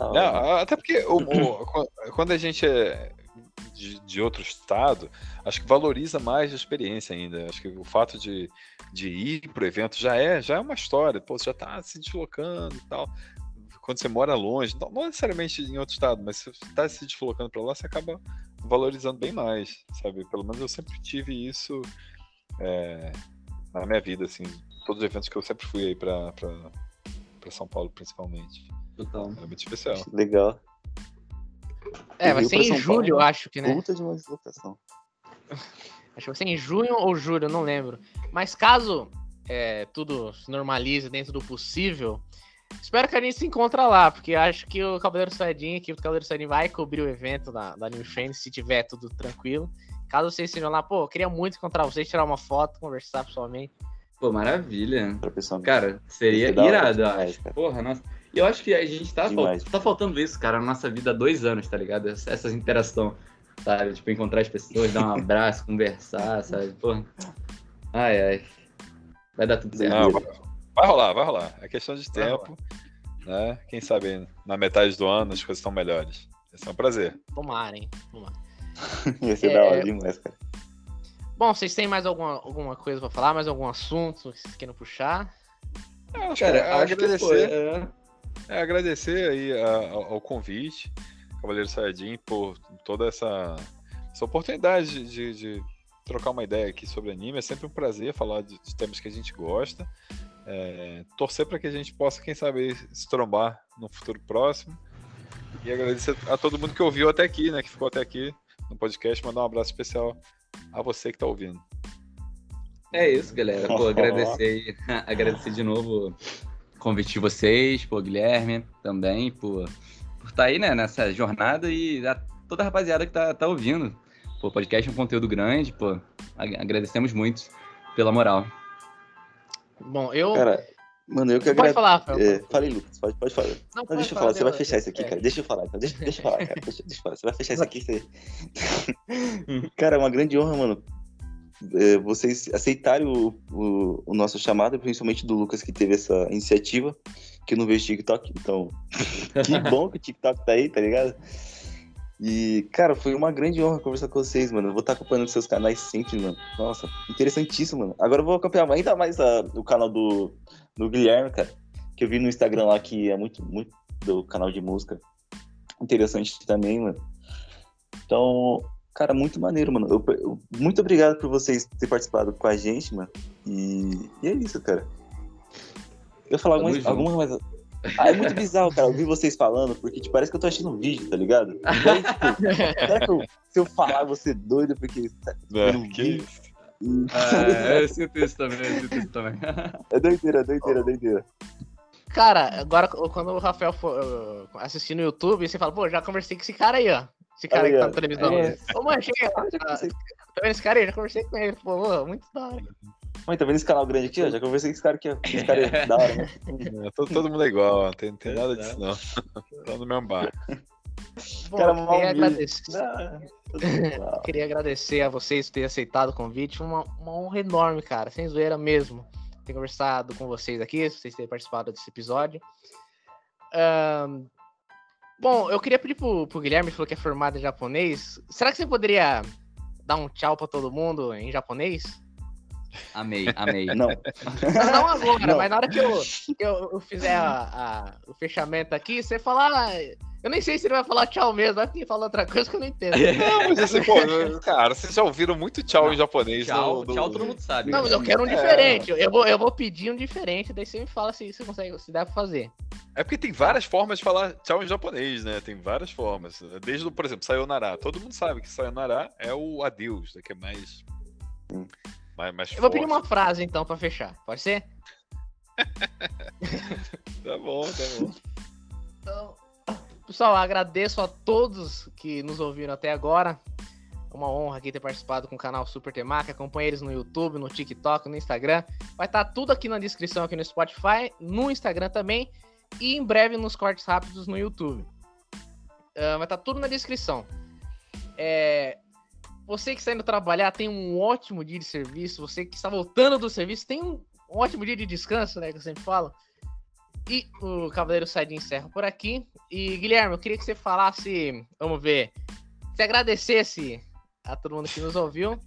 Não, até porque o- o- quan- quando a gente é de, de outro estado, acho que valoriza mais a experiência ainda. Acho que o fato de, de ir pro evento já é, já é uma história. Pô, você já tá se deslocando e tal. Quando você mora longe, não, não necessariamente em outro estado, mas você tá se deslocando para lá, você acaba valorizando bem mais, sabe? Pelo menos eu sempre tive isso é, na minha vida, assim. Todos os eventos que eu sempre fui aí para São Paulo, principalmente. Total. É muito especial. Legal. É, vai ser em São julho, eu Paulo. acho que, né? Puta de uma deslocação. Acho que vai ser em junho ou julho, eu não lembro. Mas caso é, tudo se normalize dentro do possível, espero que a gente se encontre lá, porque acho que o Cavaleiro Saiyajin, aqui o Cavaleiro Saiyajin vai cobrir o evento da, da Anime Friends, se tiver tudo tranquilo. Caso vocês estejam lá, pô, eu queria muito encontrar vocês, tirar uma foto, conversar pessoalmente. Pô, maravilha. Cara, seria Isso irado, eu acho. cara. Porra, nossa. E eu acho que a gente tá, fal- tá faltando isso, cara, na nossa vida há dois anos, tá ligado? Essa interação, sabe? Tipo, encontrar as pessoas, dar um abraço, conversar, sabe? Porra. Ai, ai. Vai dar tudo certo. Não, vai, rolar, vai rolar. É questão de Vai tempo. Né? Quem sabe na metade do ano as coisas estão melhores. Esse é um prazer. Tomara, hein? Tomara. Ia ser É. da hora demais, cara. Bom, vocês têm mais alguma, alguma coisa pra falar? Mais algum assunto que vocês queiram puxar? É, acho Cara, que é acho agradecer, foi. é. é, agradecer aí a- ao, ao convite, Cavaleiro Sayajin, por toda essa, essa oportunidade de, de- de trocar uma ideia aqui sobre anime. É sempre um prazer falar de, de temas que a gente gosta. É, torcer para que a gente possa, quem sabe, se trombar no futuro próximo. E agradecer a todo mundo que ouviu até aqui, né? Que ficou até aqui no podcast. Mandar um abraço especial a você que está ouvindo. É isso, galera. Pô, agradecer agradecer de novo o convite de vocês, pô, Guilherme também, por por estar aí, né, nessa jornada e a toda a rapaziada que tá, tá ouvindo. Pô, podcast é um conteúdo grande, pô. ag- Agradecemos muito pela moral. Bom, eu. Cara, Mano, eu que Pode agradeço. falar, Rafael. É, falei, Lucas, pode, pode falar. Não, Não, pode deixa eu falar, você vai fechar isso aqui, é. cara. Deixa eu falar. Deixa, deixa eu falar, cara. Deixa, deixa eu falar. Você vai fechar isso aqui, você. cara, é uma grande honra, mano. é, vocês aceitarem o, o, o nosso chamado, principalmente do Lucas, que teve essa iniciativa, que eu não vejo TikTok, então. que bom que o TikTok tá aí, tá ligado? E, cara, foi uma grande honra conversar com vocês, mano. Eu vou estar acompanhando seus canais sempre, mano. Nossa, interessantíssimo, mano. Agora eu vou acompanhar ainda mais a- o canal do, do Guilherme, cara. Que eu vi no Instagram lá que é muito, muito do canal de música. Interessante também, mano. Então, cara, muito maneiro, mano. Eu- eu- muito obrigado por vocês terem participado com a gente, mano. E, e é isso, cara. Eu falar algumas, algumas mais. Ah, é muito bizarro, cara, ouvir vocês falando, porque tipo, parece que eu tô assistindo um vídeo, tá ligado? Tipo, será que eu- se eu falar, eu vou ser doido, porque. tá- É, não que vi. isso. E- É, eu sinto isso também, eu sinto isso também. É doideira, é doideira, é doideira. Cara, agora quando o Rafael for uh, assistir no YouTube, você fala, pô, já conversei com esse cara aí, ó. Esse cara aí que tá na televisão. É. Ô, mano, chega. Tá tá vendo esse cara aí? Já conversei com ele. Pô, pô, muito da hora. Mãe, tá vendo esse canal grande aqui, ó? Já conversei com esse cara aqui, ó. Esse cara é da hora, né? É, todo, todo mundo é igual, não tem, tem nada disso, não. Tá no mesmo bar. Bom, Cara, eu queria agradecer. Ah, bom. Queria agradecer a vocês por terem aceitado o convite. Foi Uma, uma honra enorme, cara. Sem zoeira mesmo. Ter conversado com vocês aqui, vocês terem participado desse episódio. Ahn, bom, eu queria pedir pro, pro Guilherme, que falou que é formado em japonês. Será que você poderia dar um tchau pra todo mundo em japonês? Amei, amei. Não, Não, não agora, Não. mas na hora que eu, que eu, eu fizer a- a- o fechamento aqui, você falar. "Ah, Eu nem sei se ele vai falar tchau mesmo, vai que fala outra coisa que eu não entendo. Não, mas assim, pô, cara, vocês já ouviram muito tchau em japonês. Tchau, no- no- tchau, todo mundo sabe. Não, mas eu quero um É. diferente. Eu vou, eu vou pedir um diferente, daí você me fala se você consegue, se dá pra fazer. É porque tem várias formas de falar tchau em japonês, né? Tem várias formas. Desde, o, por exemplo, sayonara. Todo mundo sabe que sayonara é o adeus, né? Que é mais. Hum. Mais, mais Eu vou pedir uma frase então pra fechar. Pode ser? Tá bom, tá bom. Então, pessoal, agradeço a todos que nos ouviram até agora. É uma honra aqui ter participado com o canal Super Temac. Acompanhe eles no YouTube, no TikTok, no Instagram. Vai estar tudo aqui na descrição, aqui no Spotify, no Instagram também. E em breve nos cortes rápidos no YouTube. Ah, vai estar tudo na descrição. É, Você que está indo trabalhar, tem um ótimo dia de serviço. Você que está voltando do serviço, tem um ótimo dia de descanso, né? Que eu sempre falo. E o Cavaleiro sai de encerra por aqui. E Guilherme, eu queria que você falasse, vamos ver, se agradecesse a todo mundo que nos ouviu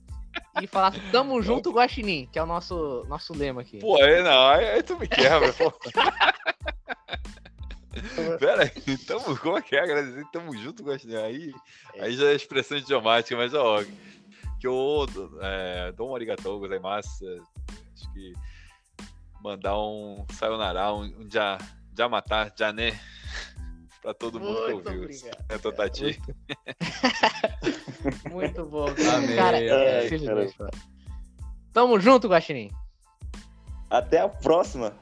e falasse tamo junto Guaxinim, que é o nosso nosso lema aqui. Pô, aí não, aí, aí tu me quebra, pô. Pera aí, tamo, como é que é? Agradecer, tamo junto, Gostinho. Aí, aí já é expressão idiomática, mas ó, que eu é, dou um arigatou gozaimasu. Acho que mandar um sayonara, um, um já, já matar, já né, pra todo mundo que Muito ouviu. obrigado. É Totati. Muito bom. Amei, Cara, é, cara. simplesmente, mano. Tamo junto, Guaxinim. Até a próxima.